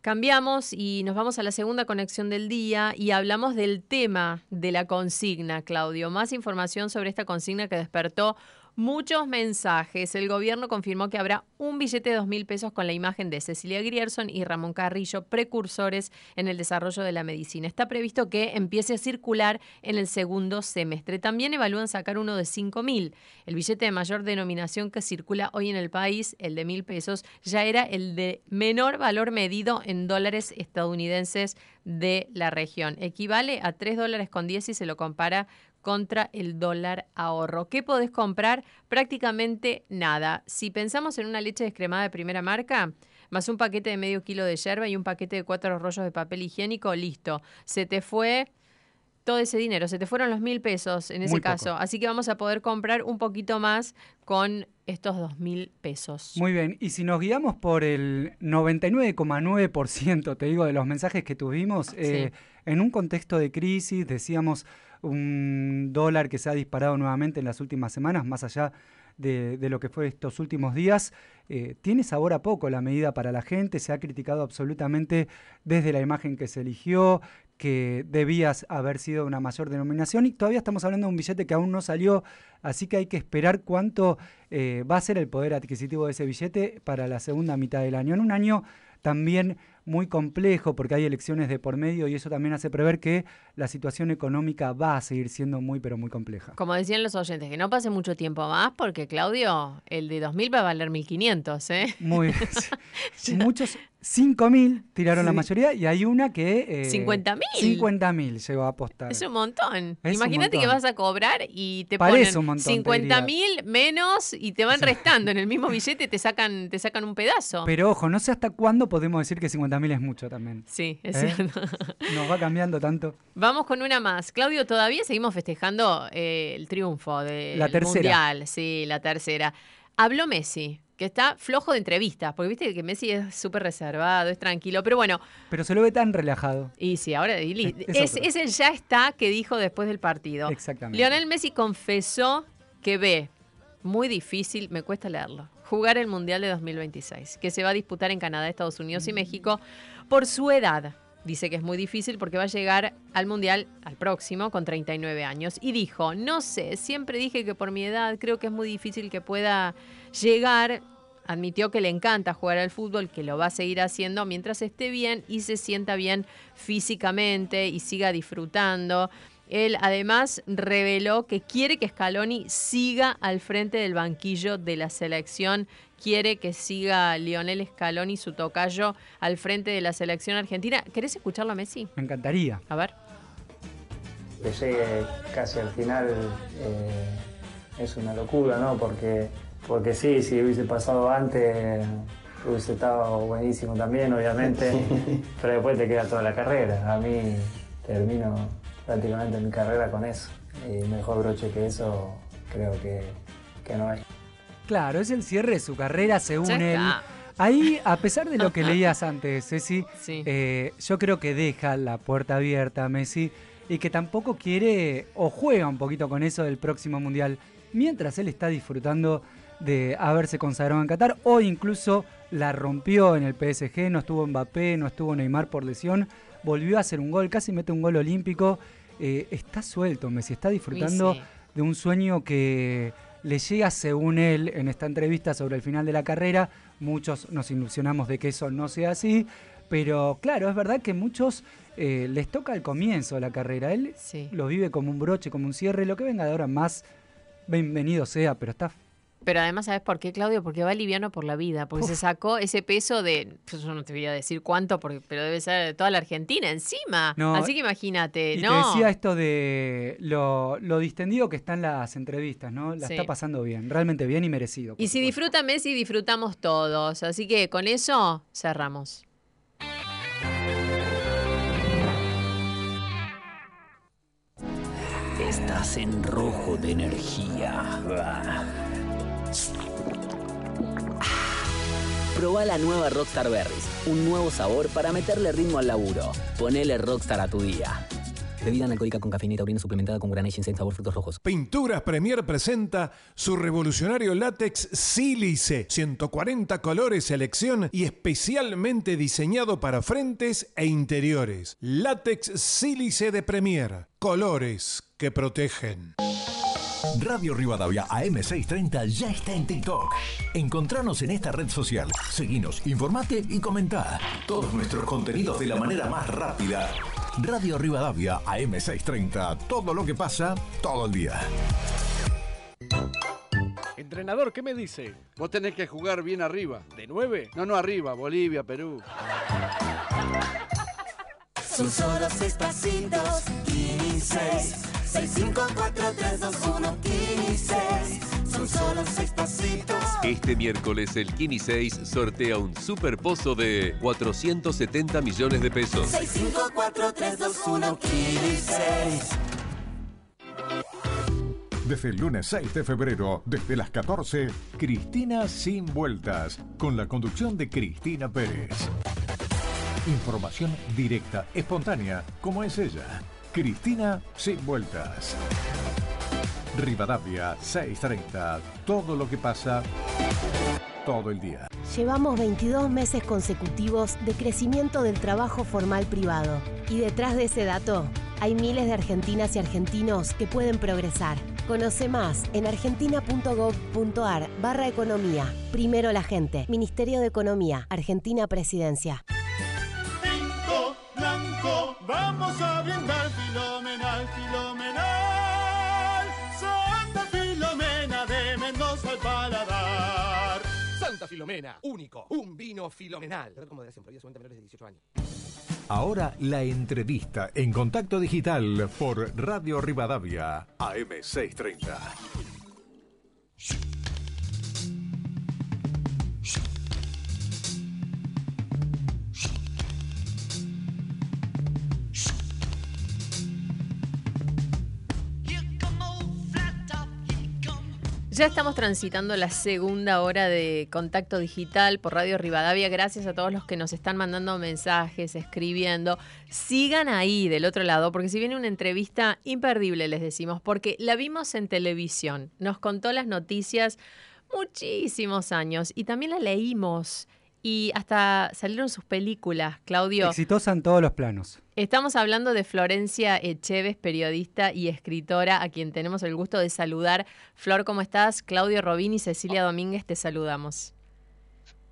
Cambiamos y nos vamos a la segunda conexión del día y hablamos del tema de la consigna, Claudio. Más información sobre esta consigna que despertó muchos mensajes. El gobierno confirmó que habrá un billete de dos mil pesos con la imagen de Cecilia Grierson y Ramón Carrillo, precursores en el desarrollo de la medicina. Está previsto que empiece a circular en el segundo semestre. También evalúan sacar uno de cinco mil. El billete de mayor denominación que circula hoy en el país, el de mil pesos, ya era el de menor valor medido en dólares estadounidenses de la región. Equivale a 3 dólares con 10 si se lo compara contra el dólar ahorro. ¿Qué podés comprar? Prácticamente nada. Si pensamos en una leche descremada de primera marca, más un paquete de medio kilo de yerba y un paquete de cuatro rollos de papel higiénico, listo. Se te fue todo ese dinero, se te fueron los mil pesos en ese Muy poco. caso. Así que vamos a poder comprar un poquito más con estos dos mil pesos. Muy bien, y si nos guiamos por el 99,9%, te digo, de los mensajes que tuvimos, eh, en un contexto de crisis, decíamos un dólar que se ha disparado nuevamente en las últimas semanas, más allá de, de lo que fue estos últimos días, eh, tiene sabor a poco la medida para la gente, se ha criticado absolutamente desde la imagen que se eligió, que debía haber sido una mayor denominación y todavía estamos hablando de un billete que aún no salió, así que hay que esperar cuánto eh, va a ser el poder adquisitivo de ese billete para la segunda mitad del año. En un año también muy complejo porque hay elecciones de por medio y eso también hace prever que la situación económica va a seguir siendo muy pero muy compleja. Como decían los oyentes, que no pase mucho tiempo más porque Claudio, el de 2000 va a valer 1500, ¿eh? Muy bien. Muchos 5.000 tiraron la mayoría y hay una que... eh, 50.000. 50.000 llegó a apostar. Es un montón. Imagínate que vas a cobrar y te Parece ponen un montón, te 50 mil menos y te van restando. En el mismo billete te sacan, te sacan un pedazo. Pero ojo, no sé hasta cuándo podemos decir que 50.000 es mucho también. Sí, es ¿Eh? cierto. Nos va cambiando tanto. Vamos con una más. Claudio, todavía seguimos festejando eh, el triunfo del La tercera. Mundial. Sí, la tercera. Habló Messi, que está flojo de entrevistas, porque viste que Messi es súper reservado, es tranquilo. Pero bueno, Pero se lo ve tan relajado. y sí, ahora y Es- es, es es el ya está que dijo después del partido. Exactamente. Lionel Messi confesó que ve muy difícil, me cuesta leerlo, jugar el Mundial de 2026, que se va a disputar en Canadá, Estados Unidos y México por su edad. Dice que es muy difícil porque va a llegar al Mundial, al próximo, con 39 años. Y dijo, no sé, siempre dije que por mi edad creo que es muy difícil que pueda llegar. Admitió que le encanta jugar al fútbol, que lo va a seguir haciendo mientras esté bien y se sienta bien físicamente y siga disfrutando. Él además reveló que quiere que Scaloni siga al frente del banquillo de la selección, quiere que siga Lionel Scaloni, su tocayo, al frente de la selección argentina. ¿Querés escucharlo a Messi? Me encantaría. A ver. que llegue casi al final eh, es una locura, ¿no? Porque, porque sí, si hubiese pasado antes hubiese estado buenísimo también, obviamente, pero después te queda toda la carrera. A mí termino prácticamente mi carrera con eso. Y mejor broche que eso creo que, que no hay. Claro, es el cierre de su carrera según él. Ahí, a pesar de lo que leías antes, Ceci, Sí. eh, yo creo que deja la puerta abierta a Messi y que tampoco quiere o juega un poquito con eso del próximo Mundial, mientras él está disfrutando de haberse consagrado en Qatar o incluso la rompió en el PSG, no estuvo Mbappé, no estuvo Neymar por lesión, volvió a hacer un gol, casi mete un gol olímpico, eh, está suelto Messi, está disfrutando sí. de un sueño que le llega según él en esta entrevista sobre el final de la carrera. Muchos nos ilusionamos de que eso no sea así, pero claro, es verdad que muchos eh, les toca al comienzo de la carrera. Él lo vive como un broche, como un cierre, lo que venga de ahora más, bienvenido sea, pero está Pero además, ¿sabes por qué, Claudio? Porque va liviano por la vida, porque se sacó ese peso de, pues yo no te voy a decir cuánto, porque, pero debe ser de toda la Argentina encima. No, Así que imagínate, Y ¿no? te decía esto de lo, lo distendido que están las entrevistas, ¿no? La Sí. está pasando bien, realmente bien y merecido. Y si disfruta Messi, disfrutamos todos. Así que con eso cerramos. Estás en rojo de energía. Proba la nueva Rockstar Berries, un nuevo sabor para meterle ritmo al laburo. Ponele Rockstar a tu día. Bebida alcohólica con cafeína y taurina suplementada con Grenache sin sabor frutos rojos. Pinturas Premier presenta su revolucionario látex Sílice, 140 colores selección y especialmente diseñado para frentes e interiores. Látex Sílice de Premier, colores que protegen. Radio Rivadavia AM630 ya está en TikTok. Encontranos en esta red social. Seguinos, informate y comentá. Todos nuestros contenidos de la manera más rápida. Radio Rivadavia AM630. Todo lo que pasa, todo el día. Entrenador, ¿qué me dice? Vos tenés que jugar bien arriba. ¿De nueve? No, no arriba, Bolivia, Perú. Son solo seis pasitos, son solo seis pasitos. Este miércoles el Kini 6 sortea un super pozo de 470 millones de pesos. 6543215 desde el lunes 6 de febrero, desde las 14, Cristina Sin Vueltas, con la conducción de Cristina Pérez. Información directa, espontánea, como es ella. Cristina Sin Vueltas. Rivadavia 630. Todo lo que pasa todo el día. Llevamos 22 meses consecutivos de crecimiento del trabajo formal privado. Y detrás de ese dato, hay miles de argentinas y argentinos que pueden progresar. Conoce más en argentina.gov.ar barra economía. Primero la gente. Ministerio de Economía. Argentina Presidencia. Blanco, vamos a brindar filomenal, filomenal. Santa Filomena de Mendoza al paladar. Santa Filomena, único, un vino filomenal. Red con moderación, prohibida solamente a menores de 18 años. Ahora la entrevista en contacto digital por Radio Rivadavia AM630. Ya estamos transitando la segunda hora de contacto digital por Radio Rivadavia. Gracias a todos los que nos están mandando mensajes, escribiendo. Sigan ahí del otro lado, porque si viene una entrevista imperdible, les decimos, porque la vimos en televisión. Nos contó las noticias muchísimos años y también la leímos. Y hasta salieron sus películas, Claudio. Exitosa en todos los planos. Estamos hablando de Florencia Echeves, periodista y escritora, a quien tenemos el gusto de saludar. Flor, ¿cómo estás? Claudio Robín y Cecilia Domínguez, te saludamos.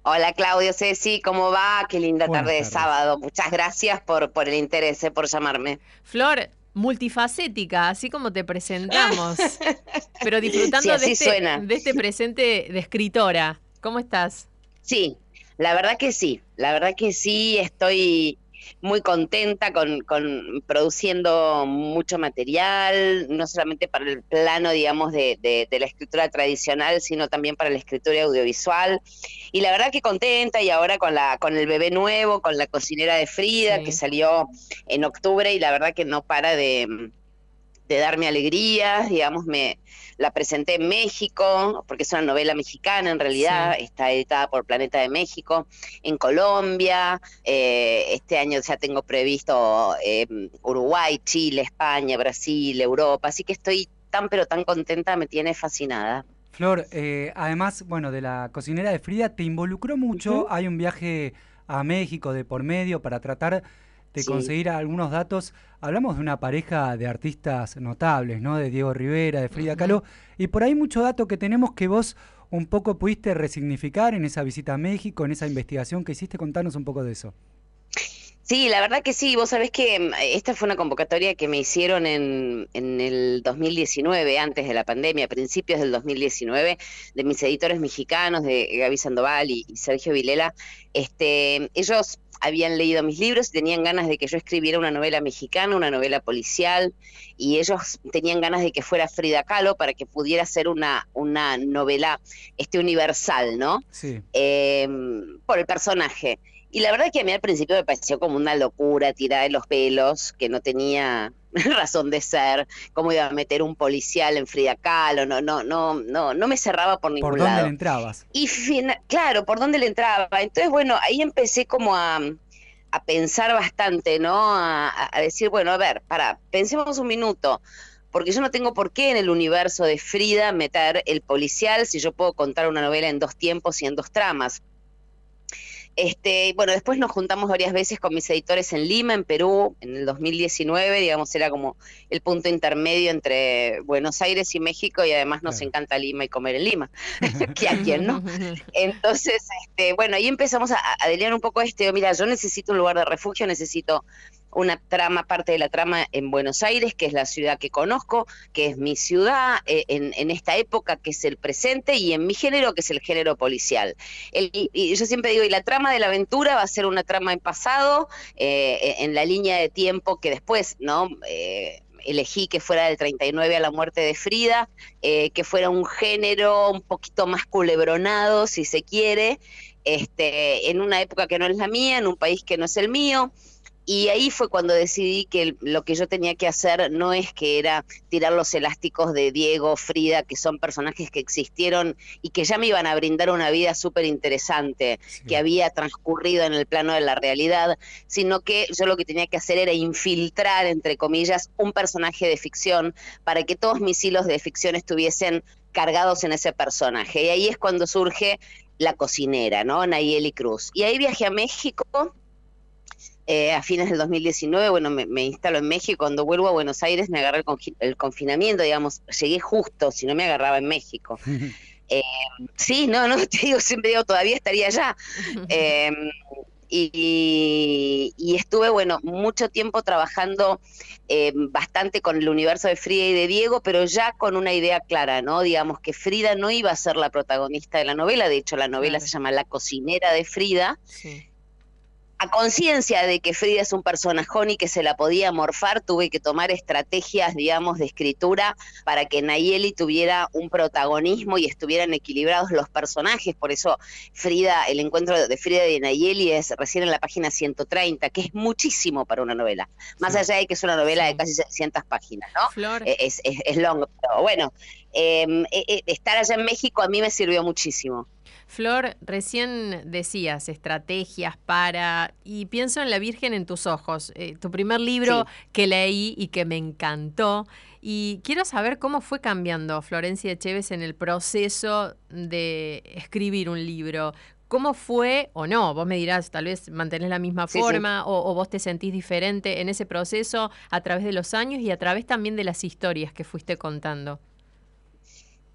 Hola Claudio, Ceci, ¿cómo va? Qué linda Buenas tarde de sábado. Muchas gracias por, por el interés, eh, por llamarme. Flor, multifacética, así como te presentamos, pero disfrutando Sí, de, este, suena. de este presente de escritora. ¿Cómo estás? Sí, la verdad que sí, la verdad que sí, estoy muy contenta con, con produciendo mucho material, no solamente para el plano, digamos, de, de- de la escritura tradicional, sino también para la escritura audiovisual. Y la verdad que contenta y ahora con, la, con el bebé nuevo, con la cocinera de Frida, que salió en octubre y la verdad que no para de, de darme alegrías, digamos, me la presenté en México, porque es una novela mexicana en realidad, Sí. está editada por Planeta de México, en Colombia, eh, este año ya tengo previsto eh, Uruguay, Chile, España, Brasil, Europa, así que estoy tan pero tan contenta, me tiene fascinada. Flor, eh, además, bueno, de la cocinera de Frida, te involucró mucho. Hay un viaje a México de por medio para tratar de Sí. conseguir algunos datos. Hablamos de una pareja de artistas notables, ¿no? De Diego Rivera, de Frida Kahlo. Y por ahí mucho dato que tenemos que vos un poco pudiste resignificar en esa visita a México, en esa investigación que hiciste. Contanos un poco de eso. Sí, la verdad que sí. Vos sabés que mm, esta fue una convocatoria que me hicieron en, en el 2019, antes de la pandemia, a principios del 2019, de mis editores mexicanos, de Gaby Sandoval y, y Sergio Vilela. Este, ellos habían leído mis libros y tenían ganas de que yo escribiera una novela mexicana, una novela policial, y ellos tenían ganas de que fuera Frida Kahlo para que pudiera ser una, una novela este, universal, ¿no? Sí. eh, por el personaje. Y la verdad que a mí al principio me pareció como una locura tirada de los pelos, que no tenía razón de ser, cómo iba a meter un policial en Frida Kahlo, no, no, no, no, no me cerraba por ningún ¿Por dónde lado. le entrabas? Y fina- claro, por dónde le entraba. Entonces, bueno, ahí empecé como a, a pensar bastante, ¿no? A, a- a decir, bueno, a ver, para, pensemos un minuto, porque yo no tengo por qué en el universo de Frida meter el policial si yo puedo contar una novela en dos tiempos y en dos tramas. Este, bueno, después nos juntamos varias veces con mis editores en Lima, en Perú, en el 2019, digamos, era como el punto intermedio entre Buenos Aires y México y además nos encanta Lima y comer en Lima, que a quien no. Entonces, este, bueno, ahí empezamos a, a delinear un poco este, mira, yo necesito un lugar de refugio, necesito una trama, parte de la trama en Buenos Aires, que es la ciudad que conozco, que es mi ciudad eh, en, en esta época, que es el presente, y en mi género, que es el género policial. Y, yo siempre digo, y la trama de la aventura va a ser una trama en pasado, eh, en la línea de tiempo que después, ¿no? Eh, elegí que fuera del 39 a la muerte de Frida, que fuera un género un poquito más culebronado, si se quiere, este, en una época que no es la mía, en un país que no es el mío. Y ahí fue cuando decidí que lo que yo tenía que hacer no es que era tirar los elásticos de Diego, Frida, que son personajes que existieron y que ya me iban a brindar una vida súper interesante, que había transcurrido en el plano de la realidad, sino que yo lo que tenía que hacer era infiltrar, entre comillas, un personaje de ficción para que todos mis hilos de ficción estuviesen cargados en ese personaje. Y ahí es cuando surge la cocinera, ¿no? Nayeli Cruz. Y ahí viajé a México eh, a fines del 2019, bueno, me, me instalo en México, cuando vuelvo a Buenos Aires me agarré el, confinamiento, digamos, llegué justo, si no me agarraba en México. Eh, sí, no, no, te digo, siempre digo, todavía estaría allá. Eh, y, y estuve, bueno, mucho tiempo trabajando eh, bastante con el universo de Frida y de Diego, pero ya con una idea clara, ¿no? Digamos que Frida no iba a ser la protagonista de la novela, de hecho la novela se llama La cocinera de Frida, a conciencia de que Frida es un personajón y que se la podía morfar, tuve que tomar estrategias, digamos, de escritura para que Nayeli tuviera un protagonismo y estuvieran equilibrados los personajes. Por eso Frida, el encuentro de Frida y Nayeli es recién en la página 130, que es muchísimo para una novela. Más allá de que es una novela de casi 600 páginas, ¿no? Flor. Eh, Es, es, es long, pero bueno, eh, eh, eh, estar allá en México a mí me sirvió muchísimo. Flor, recién decías estrategias para, y pienso en La Virgen en tus ojos, eh, tu primer libro que leí y que me encantó. Y quiero saber cómo fue cambiando Florencia Echeves en el proceso de escribir un libro. ¿Cómo fue o no? Vos me dirás, tal vez mantenés la misma Sí, sí. forma O, o vos te sentís diferente en ese proceso a través de los años y a través también de las historias que fuiste contando.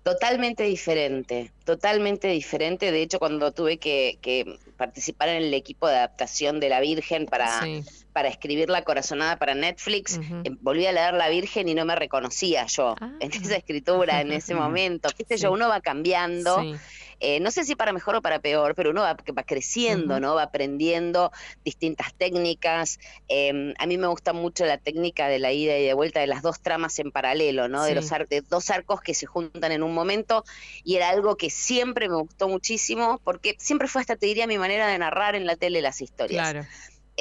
Totalmente diferente, totalmente diferente. De hecho, cuando tuve que, que participar en el equipo de adaptación de La Virgen para, Sí. para escribir La Corazonada para Netflix, eh, volví a leer La Virgen y no me reconocía yo en esa escritura, en ese momento. ¿Qué sé yo? Uno va cambiando. Sí. Eh, no sé si para mejor o para peor, pero uno va, va creciendo. ¿no? Va aprendiendo distintas técnicas. Eh, a mí me gusta mucho la técnica de la ida y de vuelta de las dos tramas en paralelo, ¿no? De los ar- de dos arcos que se juntan en un momento y era algo que siempre me gustó muchísimo porque siempre fue hasta te diría mi manera de narrar en la tele las historias. Claro.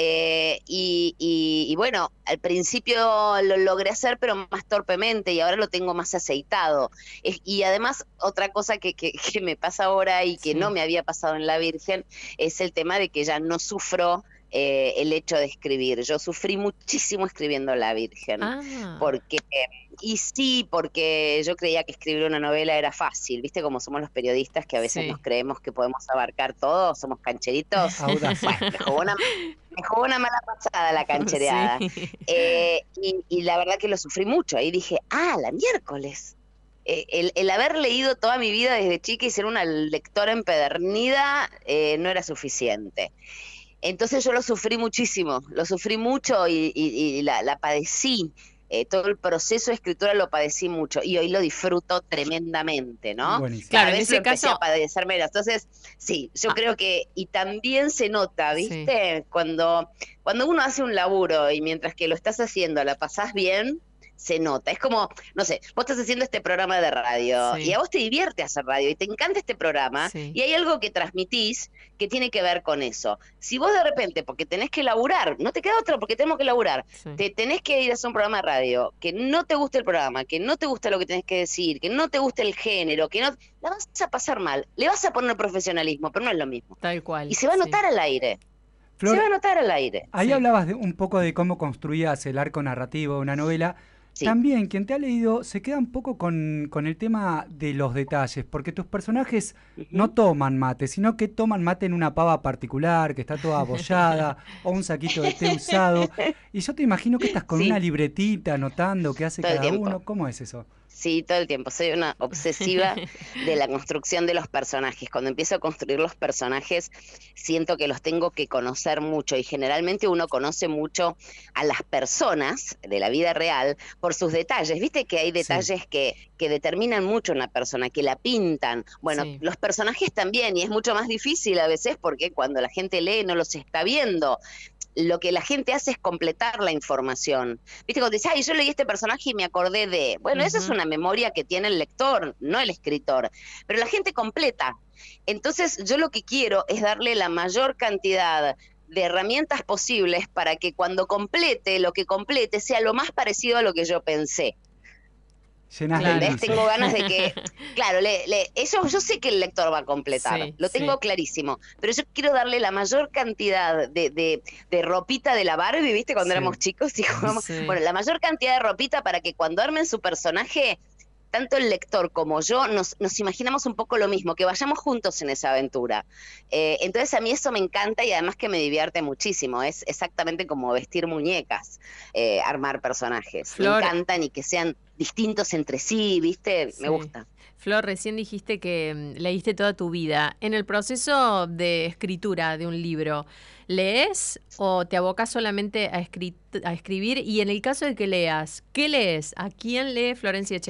Eh, y, y- y bueno, al principio lo logré hacer, pero más torpemente, y ahora lo tengo más aceitado. Es- y además, otra cosa que, que- que me pasa ahora y que no me había pasado en La Virgen es el tema de que ya no sufro eh, el hecho de escribir. Yo sufrí muchísimo escribiendo La Virgen. Ah. Porque, y sí, porque yo creía que escribir una novela era fácil, ¿viste? Como somos los periodistas que a veces Sí. nos creemos que podemos abarcar todo, somos cancheritos. Bueno, me jugó una, me jugó una mala pasada la canchereada. Sí. Eh, y, y la verdad que lo sufrí mucho. Ahí dije, ah, la miércoles. Eh, el, el haber leído toda mi vida desde chica y ser una lectora empedernida eh, no era suficiente. Entonces yo lo sufrí muchísimo, lo sufrí mucho y, y- y la, la padecí. Eh, todo el proceso de escritura lo padecí mucho y hoy lo disfruto tremendamente, ¿no? Buenísimo. Claro, Cada en ese lo empecé caso- a padecer menos. Entonces, sí, yo creo que, y también se nota, ¿viste? Cuando, cuando uno hace un laburo y mientras que lo estás haciendo la pasás bien, se nota. Es como, no sé, vos estás haciendo este programa de radio Sí. y a vos te divierte hacer radio y te encanta este programa Sí. y hay algo que transmitís que tiene que ver con eso. Si vos de repente, porque tenés que laburar, no te queda otro porque tenemos que laburar, te tenés que ir a hacer un programa de radio, que no te guste el programa, que no te gusta lo que tenés que decir, que no te guste el género, que no, la vas a pasar mal. Le vas a poner profesionalismo, pero no es lo mismo. Tal cual. Y se va a sí. notar al aire. Flor, se va a notar al aire. Ahí hablabas de, un poco de cómo construías el arco narrativo de una novela. También quien te ha leído se queda un poco con, con el tema de los detalles, porque tus personajes no toman mate, sino que toman mate en una pava particular, que está toda abollada, o un saquito de té usado. Y yo te imagino que estás con Sí. una libretita anotando qué hace Todo cada uno. ¿Cómo es eso? Sí, todo el tiempo. Soy una obsesiva de la construcción de los personajes. Cuando empiezo a construir los personajes, siento que los tengo que conocer mucho y generalmente uno conoce mucho a las personas de la vida real por sus detalles. Viste que hay detalles que, que determinan mucho una persona, que la pintan. Bueno, Sí. los personajes también y es mucho más difícil a veces porque cuando la gente lee no los está viendo. Lo que la gente hace es completar la información. Viste, cuando dice, ay, yo leí este personaje y me acordé de. Bueno, esa es una memoria que tiene el lector, no el escritor. Pero la gente completa. Entonces, yo lo que quiero es darle la mayor cantidad de herramientas posibles para que cuando complete, lo que complete sea lo más parecido a lo que yo pensé. Llenas de ¿Entendés? dulce. Tengo ganas de que, claro, le, le- eso yo sé que el lector va a completar, Sí, lo tengo sí. clarísimo, pero yo quiero darle la mayor cantidad de, de, de ropita de la Barbie, ¿viste? Cuando Sí. éramos chicos y jugamos, Sí. bueno, la mayor cantidad de ropita para que cuando armen su personaje, tanto el lector como yo nos, nos imaginamos un poco lo mismo, que vayamos juntos en esa aventura. Eh, entonces a mí eso me encanta y además que me divierte muchísimo, es exactamente como vestir muñecas, eh, armar personajes. Flor. Me encantan y que sean distintos entre sí, ¿viste? Sí. Me gusta. Flor, recién dijiste que mm, leíste toda tu vida. En el proceso de escritura de un libro, ¿lees o te abocas solamente a, escri- a escribir? Y en el caso de que leas, ¿qué lees? ¿A quién lee Florencia?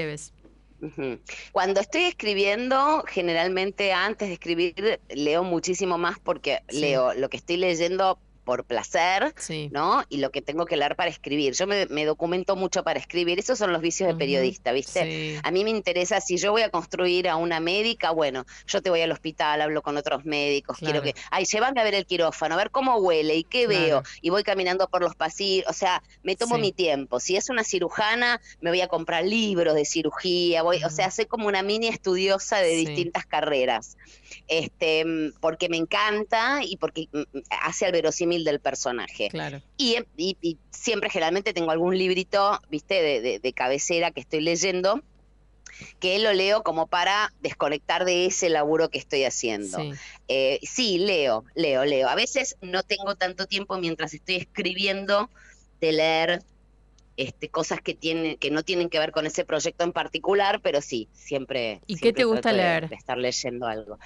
Ujú. Cuando estoy escribiendo, generalmente antes de escribir leo muchísimo más porque Sí. leo lo que estoy leyendo por placer, Sí. ¿no? Y lo que tengo que leer para escribir. Yo me, me documento mucho para escribir. Esos son los vicios de Ujú. periodista, ¿viste? Sí. A mí me interesa, si yo voy a construir a una médica, bueno, yo te voy al hospital, hablo con otros médicos, quiero que, ay, llévame a ver el quirófano, a ver cómo huele y qué Claro. veo, y voy caminando por los pasillos, o sea, me tomo Sí. mi tiempo. Si es una cirujana, me voy a comprar libros de cirugía, voy, o sea, soy como una mini estudiosa de distintas carreras. Este, porque me encanta y porque mm, mm, hace al verosímil del personaje. Claro. Y, y- y siempre generalmente tengo algún librito, viste, de, de- de cabecera que estoy leyendo, que lo leo como para desconectar de ese laburo que estoy haciendo. Sí. Eh, sí, leo, leo, leo. A veces no tengo tanto tiempo mientras estoy escribiendo de leer este, cosas que tienen, que no tienen que ver con ese proyecto en particular, pero sí, siempre. ¿Y qué te gusta de- leer? de estar leyendo algo.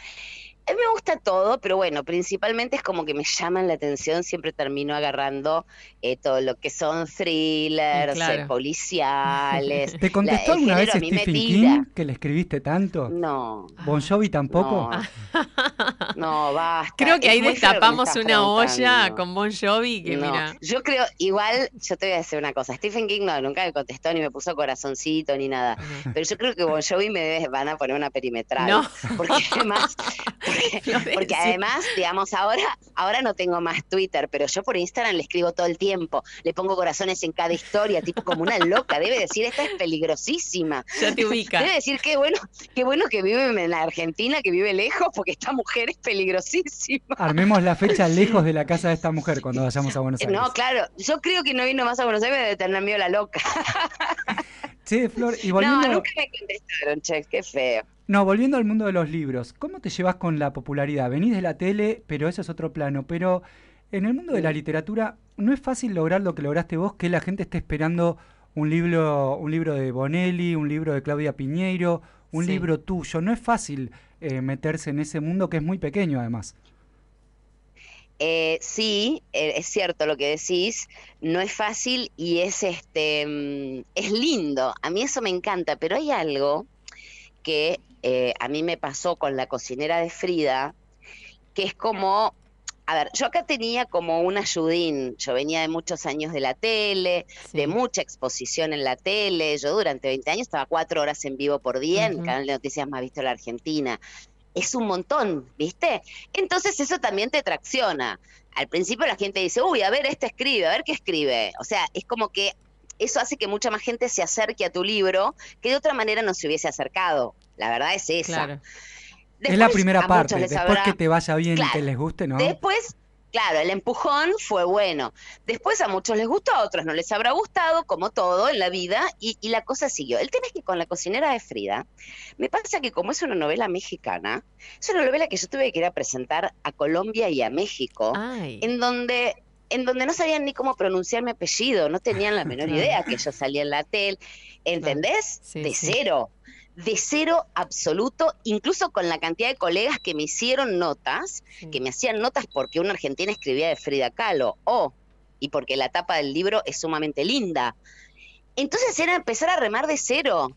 A mí me gusta todo, pero bueno, principalmente es como que me llaman la atención, siempre termino agarrando eh, todo lo que son thrillers, claro. eh, policiales. ¿Te contestó la- alguna vez Stephen tira. King que le escribiste tanto? No, ¿Bon Jovi tampoco? no, basta. Creo que Es ahí que destapamos una olla con Bon Jovi que No, mira. Yo creo, igual, yo te voy a decir una cosa. Stephen King no, nunca me contestó ni me puso corazoncito ni nada. Pero yo creo que Bon Jovi me van a poner una perimetral. No. Porque además, porque, además, digamos, ahora, ahora no tengo más Twitter, pero yo por Instagram le escribo todo el tiempo. Le pongo corazones en cada historia, tipo como una loca. Debe decir, esta es peligrosísima. Ya te ubica. Debe decir, qué bueno, qué bueno que vive en la Argentina, que vive lejos, porque esta mujer es peligrosísima. Armemos la fecha lejos de la casa de esta mujer cuando vayamos a Buenos Aires. No, claro, yo creo que no vino más a Buenos Aires de tener miedo la loca. Che, Flor, y volviendo, No, nunca me contestaron, che, qué feo. No, volviendo al mundo de los libros, ¿cómo te llevas con la popularidad? Venís de la tele, pero eso es otro plano. Pero en el mundo de la literatura no es fácil lograr lo que lograste vos, que la gente esté esperando un libro, un libro de Bonelli, un libro de Claudia Piñeiro, un Sí. libro tuyo. No es fácil eh, meterse en ese mundo que es muy pequeño además. Eh, sí, eh, es cierto lo que decís, no es fácil y es este mm, es lindo. A mí eso me encanta, pero hay algo que eh, a mí me pasó con la cocinera de Frida, que es como, a ver, yo acá tenía como un ayudín, yo venía de muchos años de la tele, de mucha exposición en la tele, yo durante 20 años estaba cuatro horas en vivo por día en el canal de noticias más visto de la Argentina. Es un montón, ¿viste? Entonces eso también te tracciona. Al principio la gente dice, uy, a ver, este escribe, a ver qué escribe. O sea, es como que eso hace que mucha más gente se acerque a tu libro que de otra manera no se hubiese acercado. La verdad es esa. Claro. es la Después, primera parte. Después habrá- que te vaya bien y que les guste, ¿no? Después, claro, el empujón fue bueno. Después a muchos les gustó, a otros no les habrá gustado, como todo en la vida, y, y la cosa siguió. El tema es que con la cocinera de Frida, me pasa que como es una novela mexicana, es una novela que yo tuve que ir a presentar a Colombia y a México, Ay. en donde en donde no sabían ni cómo pronunciar mi apellido, no tenían la menor idea que yo salía en la tele, ¿entendés? Sí, de sí. cero, de cero absoluto, incluso con la cantidad de colegas que me hicieron notas, que me hacían notas porque una argentina escribía de Frida Kahlo, o, y porque la tapa del libro es sumamente linda. Entonces era empezar a remar de cero.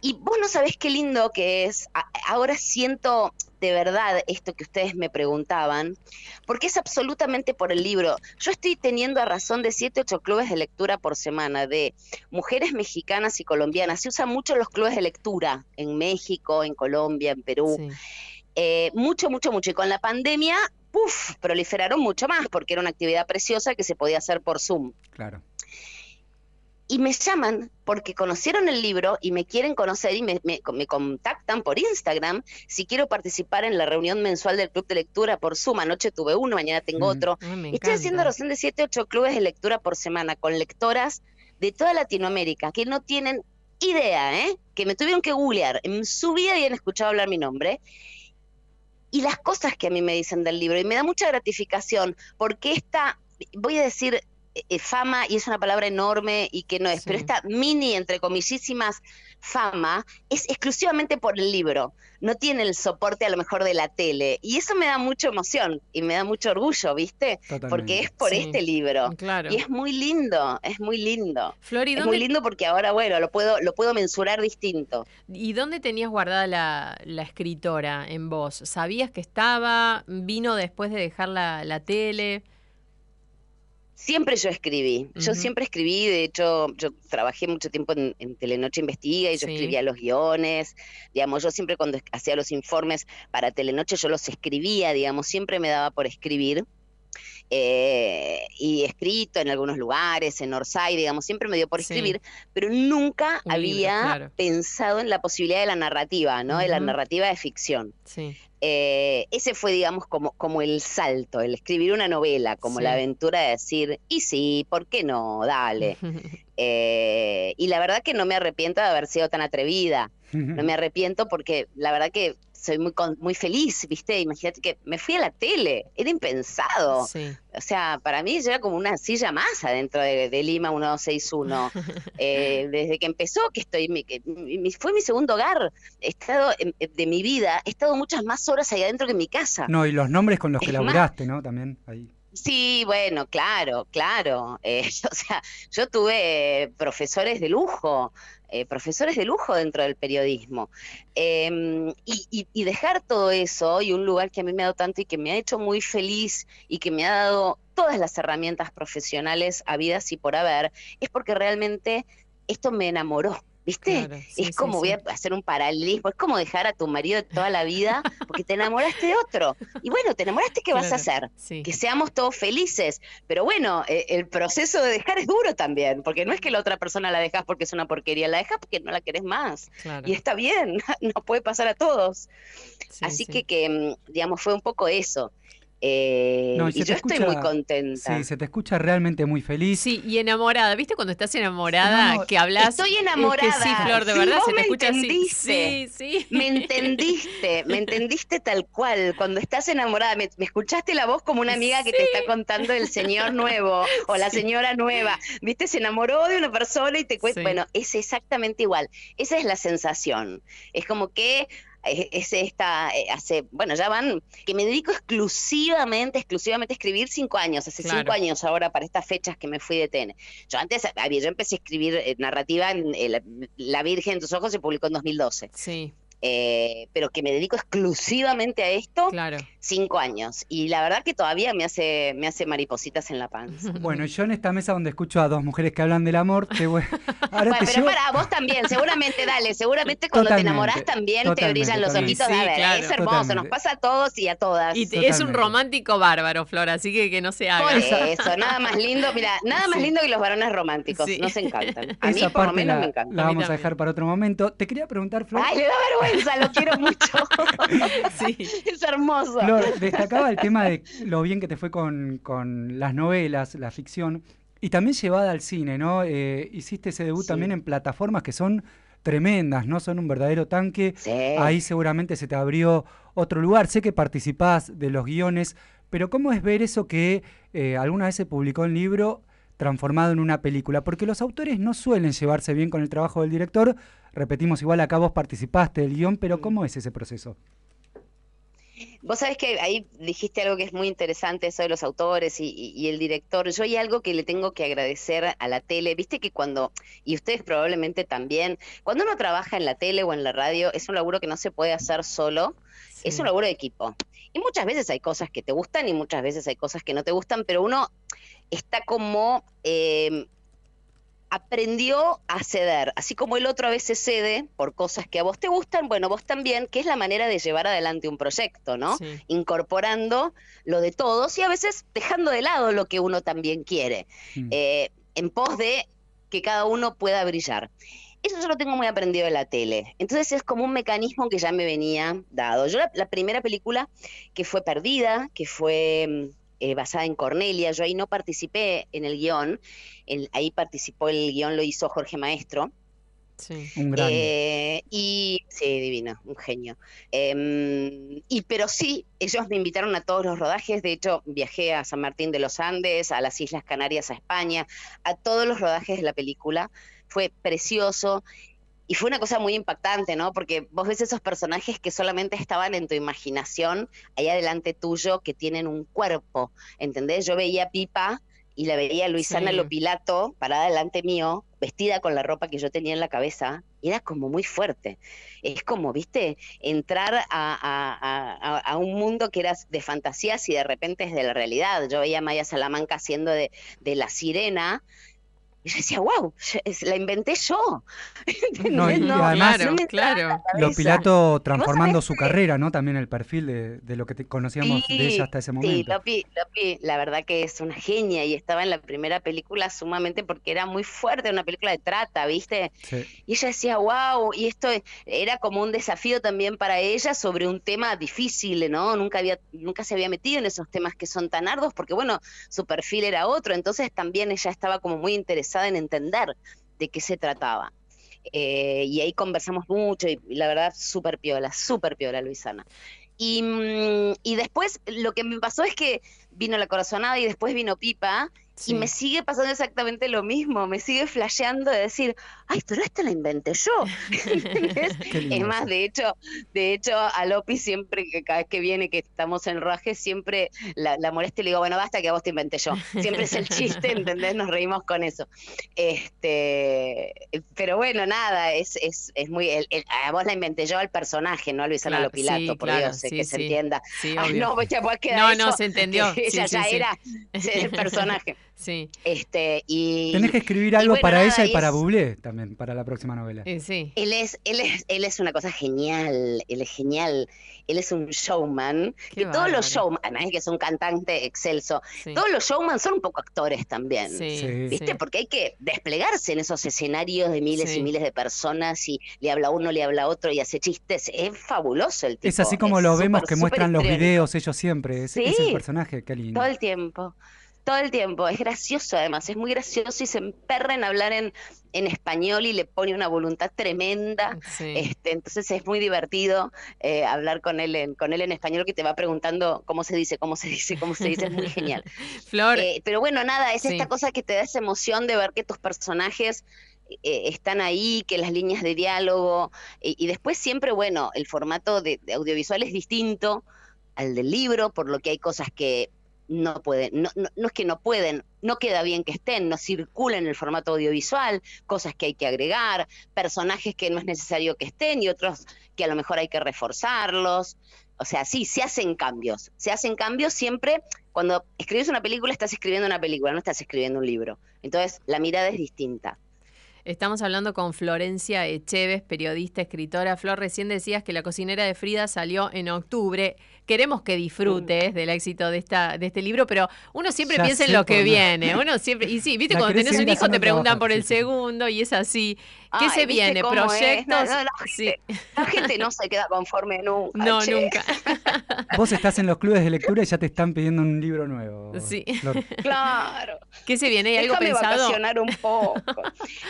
Y vos no sabés qué lindo que es. A- Ahora siento de verdad esto que ustedes me preguntaban, porque es absolutamente por el libro. Yo estoy teniendo a razón de 7, 8 clubes de lectura por semana de mujeres mexicanas y colombianas. Se usan mucho los clubes de lectura en México, en Colombia, en Perú. Eh, mucho, mucho, mucho. Y con la pandemia, ¡puf! proliferaron mucho más, porque era una actividad preciosa que se podía hacer por Zoom Claro. Y me llaman porque conocieron el libro y me quieren conocer y me, me- me contactan por Instagram si quiero participar en la reunión mensual del club de lectura por Zoom. Anoche tuve uno, mañana tengo Mm. otro. Estoy haciendo razón de 7, 8 clubes de lectura por semana con lectoras de toda Latinoamérica que no tienen idea, ¿eh? que me tuvieron que googlear. En su vida habían escuchado hablar mi nombre y las cosas que a mí me dicen del libro. Y me da mucha gratificación porque esta, voy a decir fama, y es una palabra enorme y que no es, pero esta mini, entre comillísimas, fama es exclusivamente por el libro. No tiene el soporte a lo mejor de la tele. Y eso me da mucha emoción y me da mucho orgullo, ¿viste? Porque es por Sí, este libro. claro. Y es muy lindo, es muy lindo. Flori, es ¿dónde- muy lindo porque ahora, bueno, lo puedo, lo puedo mensurar distinto. ¿Y dónde tenías guardada la, la escritora en vos? ¿Sabías que estaba? ¿Vino después de dejar la, la tele? Siempre yo escribí, yo siempre escribí, de hecho yo trabajé mucho tiempo en, en Telenoche Investiga y yo Sí. escribía los guiones, digamos, yo siempre cuando hacía los informes para Telenoche yo los escribía, digamos, siempre me daba por escribir. Eh, y escrito en algunos lugares, en Orsay, digamos, siempre me dio por Sí. escribir, pero nunca Un libro, había claro. pensado en la posibilidad de la narrativa, ¿no? De la narrativa de ficción. Sí. Eh, ese fue, digamos, como, como el salto, el escribir una novela, como Sí. la aventura de decir, y sí, ¿por qué no? Dale. Eh, y la verdad que no me arrepiento de haber sido tan atrevida. No me arrepiento porque la verdad que soy muy, con- muy feliz, ¿viste? Imagínate que me fui a la tele, era impensado. Sí. O sea, para mí yo era como una silla más adentro de, de Lima 1261. Eh, desde que empezó, que estoy, mi- que mi- fue mi segundo hogar. He estado, en- de mi vida, he estado muchas más horas ahí adentro que en mi casa. No, y los nombres con los que Es más- laburaste, ¿no? También ahí. Sí, bueno, claro, claro. Eh, o sea, yo tuve profesores de lujo, eh, profesores de lujo dentro del periodismo. Em, y, y- y dejar todo eso y un lugar que a mí me ha dado tanto y que me ha hecho muy feliz y que me ha dado todas las herramientas profesionales habidas y por haber, es porque realmente esto me enamoró. ¿Viste? Claro, sí, es sí, como, voy a hacer un paralelismo, es como dejar a tu marido de toda la vida porque te enamoraste de otro. Y bueno, te enamoraste, ¿qué vas a hacer? sí. Que seamos todos felices. Pero bueno, eh, el proceso de dejar es duro también, porque no es que la otra persona la dejas porque es una porquería, la dejas porque no la querés más. Claro. Y está bien, no puede pasar a todos. Así sí. que, que, mm, digamos, fue un poco eso. Eh, No, y y se te yo estoy escucha- muy contenta. Sí, se te escucha realmente muy feliz. Sí, y enamorada. ¿Viste cuando estás enamorada No, que hablas? Estoy Es que enamorada. sí, Flor, de Sí, verdad vos se te me escucha entendiste. así. Sí, sí. Me entendiste, me entendiste tal cual. Cuando estás enamorada, me, me escuchaste la voz como una amiga que te está contando el señor nuevo o la señora nueva. ¿Viste? Se enamoró de una persona y te cuenta. Sí. Bueno, es exactamente igual. Esa es la sensación. Es como que es esta, eh, hace, bueno, ya van, que me dedico exclusivamente, exclusivamente a escribir cinco años, hace Claro. cinco años ahora para estas fechas que me fui de TN. Yo antes, había, yo empecé a escribir eh, narrativa, en, eh, la, La Virgen en tus ojos se publicó en 2012. Sí. Eh, pero que me dedico exclusivamente a esto, Claro. cinco años. Y la verdad que todavía me hace, me hace maripositas en la panza. Bueno, yo en esta mesa donde escucho a dos mujeres que hablan del amor, te voy... ahora Bueno, te pero llevo- para vos también, seguramente, dale, seguramente cuando Totalmente, te enamorás también te brillan los totalmente. ojitos. Sí, a ver, claro. es hermoso, nos Totalmente. pasa a todos y a todas. Y te- es un romántico bárbaro, Flor, así que que no se haga. Por eso, nada más lindo, mira, nada más Sí. lindo que los varones románticos, Sí. nos encantan. A mí Esa por lo menos la, me encanta. la vamos a dejar para otro momento. Te quería preguntar, Flor. Ay, le da vergüenza, lo quiero mucho. Sí. Es hermoso. Flor, destacaba el tema de lo bien que te fue con, con las novelas, la ficción, y también llevada al cine, ¿no? Eh, hiciste ese debut Sí. también en plataformas que son tremendas, ¿no? Son un verdadero tanque. Sí. Ahí seguramente se te abrió otro lugar. Sé que participás de los guiones, pero ¿cómo es ver eso que eh, alguna vez se publicó en libro transformado en una película? Porque los autores no suelen llevarse bien con el trabajo del director. Repetimos, igual acá vos participaste del guion, pero ¿cómo es ese proceso? Vos sabés que ahí dijiste algo que es muy interesante, eso de los autores y, y- y el director. Yo hay algo que le tengo que agradecer a la tele. Viste que cuando, y ustedes probablemente también, cuando uno trabaja en la tele o en la radio, es un laburo que no se puede hacer solo, es un laburo de equipo. Y muchas veces hay cosas que te gustan y muchas veces hay cosas que no te gustan, pero uno está como... eh, aprendió a ceder, así como el otro a veces cede por cosas que a vos te gustan, bueno, vos también, que es la manera de llevar adelante un proyecto, ¿no? Incorporando lo de todos y a veces dejando de lado lo que uno también quiere, eh, en pos de que cada uno pueda brillar. Eso yo lo tengo muy aprendido de la tele. Entonces es como un mecanismo que ya me venía dado. Yo la, la primera película que fue perdida, que fue mm, eh, basada en Cornelia, yo ahí no participé en el guion, el- ahí participó el guion, lo hizo Jorge Maestro. Un grande. Eh, y sí, divino, un genio. Em, y pero sí, ellos me invitaron a todos los rodajes. De hecho, viajé a San Martín de los Andes, a las Islas Canarias, a España, a todos los rodajes de la película. Fue precioso. Y fue una cosa muy impactante, ¿no? Porque vos ves esos personajes que solamente estaban en tu imaginación, allá delante tuyo, que tienen un cuerpo, ¿entendés? Yo veía a Pipa y la veía a Luisana Sí. Lopilato parada delante mío, vestida con la ropa que yo tenía en la cabeza, y era como muy fuerte. Es como, viste, entrar a, a- a- a- a un mundo que era de fantasías y de repente es de la realidad. Yo veía a Maya Salamanca haciendo de, de la sirena. Y yo decía, wow, la inventé yo. No, y No, además no entraba en la lo. Pilato transformando su carrera, ¿no? También el perfil de, de lo que te- conocíamos de ella hasta ese Sí, momento. Lopi, Lopi, la verdad que es una genia y estaba en la primera película sumamente porque era muy fuerte, una película de trata, ¿viste? Sí. Y ella decía, wow, y esto era como un desafío también para ella sobre un tema difícil, ¿no? Nunca había, nunca se había metido en esos temas que son tan arduos, porque bueno, su perfil era otro, entonces también ella estaba como muy interesada en entender de qué se trataba. Eh, y ahí conversamos mucho y, la verdad, súper piola, súper piola, Luisana. Y, mm, y después lo que me pasó es que vino la corazonada y después vino Pipa y me sigue pasando exactamente lo mismo, me sigue flasheando de decir, ay, pero esto lo inventé yo. Es más, de hecho, de hecho, a Lopi siempre, que cada vez que viene, que estamos en rodaje, siempre la, la molesto y le digo, bueno, basta que a vos te inventé yo. Siempre es el chiste, ¿entendés? Nos reímos con eso. Este, pero bueno, nada, es, es, es muy, el- el- a vos la inventé yo al personaje, no a Luisana Claro, Lopilato, sí, por claro, Dios, sí, que se entienda. Ay, no, ya pues queda No, eso, no, se entendió. ella ya era el personaje. Sí. Este, y Tenés que escribir algo bueno, para nada, ella y para Bublé también, para la próxima novela. sí. Él es, él es, él es una cosa genial, él es genial, él es un showman, Qué y todos los showman, además de que es un cantante excelso, Sí. todos los showman son un poco actores también, Sí. ¿viste? sí. Porque hay que desplegarse en esos escenarios de miles Sí. y miles de personas y le habla uno, le habla otro y hace chistes, es fabuloso el tipo. Es así como es lo vemos que muestran los videos ellos siempre. Es, es el personaje, qué lindo. Todo el tiempo. Todo el tiempo. Es gracioso además. Es muy gracioso y se emperra en hablar en, en español y le pone una voluntad tremenda. Este, entonces es muy divertido eh, hablar con él, en, con él en español que te va preguntando cómo se dice, cómo se dice, cómo se dice. Es muy genial. Flor. Eh, pero bueno, nada, es Sí. esta cosa que te da esa emoción de ver que tus personajes eh, están ahí, que las líneas de diálogo, y, y después siempre, bueno, el formato de, de audiovisual es distinto al del libro, por lo que hay cosas que no pueden, no, no, no es que no pueden, no queda bien que estén, no circulan en el formato audiovisual, cosas que hay que agregar, personajes que no es necesario que estén y otros que a lo mejor hay que reforzarlos. O sea, sí, se hacen cambios. Se hacen cambios siempre. Cuando escribes una película, estás escribiendo una película, no estás escribiendo un libro. Entonces, la mirada es distinta. Estamos hablando con Florencia Echeves, periodista, escritora. Flor, recién decías que La cocinera de Frida salió en octubre. Queremos que disfrutes del éxito de esta de este libro, pero uno siempre Ya piensa en lo que viene. Uno siempre y sí, viste La cuando tenés un hijo te preguntan por el sí, segundo y es así. ¿Qué Ay, se ¿viste viene? ¿Proyectos? No, no, la, Sí. la gente no se queda conforme nunca. No, che. nunca. Vos estás en los clubes de lectura y ya te están pidiendo un libro nuevo. Sí. Claro. ¿Qué se viene? ¿Hay algo Déjame pensado? vacacionar un poco.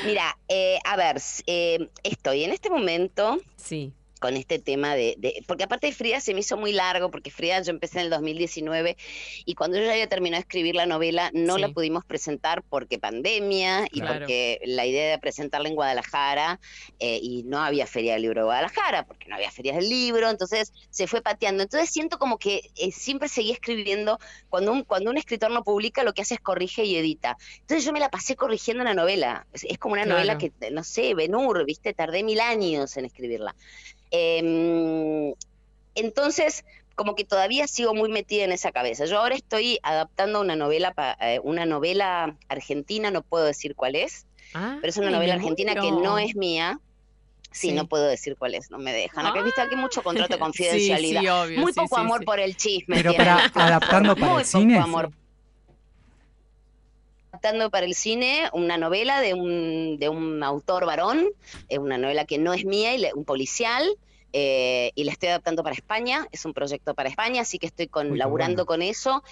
Mira, eh, a ver, eh, estoy en este momento Sí. Con este tema de, de- porque aparte de Frida se me hizo muy largo, porque Frida yo empecé en el 2019 y cuando yo ya había terminado de escribir la novela no la pudimos presentar porque pandemia y Claro. porque la idea de presentarla en Guadalajara eh, y no había feria del libro de Guadalajara, porque no había ferias del libro, entonces se fue pateando. Entonces siento como que eh, siempre seguí escribiendo, cuando un, cuando un escritor no publica lo que hace es corrige y edita. Entonces yo me la pasé corrigiendo la novela, es, es como una Claro. novela que, no sé, Benur, viste, tardé mil años en escribirla. Em, entonces, como que todavía sigo muy metida en esa cabeza. Yo ahora estoy adaptando una novela, pa- eh, una novela argentina, no puedo decir cuál es, pero es una novela argentina que no es mía. Sí, Sí. no puedo decir cuál es, no me dejan. Acá viste aquí mucho contrato de confidencialidad. sí, obvio, muy sí, poco sí, amor sí. por el chisme. Pero para adaptando para Muy el cine. poco amor adaptando para el cine una novela de un, de un autor varón, eh, una novela que no es mía, y le- un policial, eh, y la estoy adaptando para España, es un proyecto para España, así que estoy con, laburando bueno. con eso.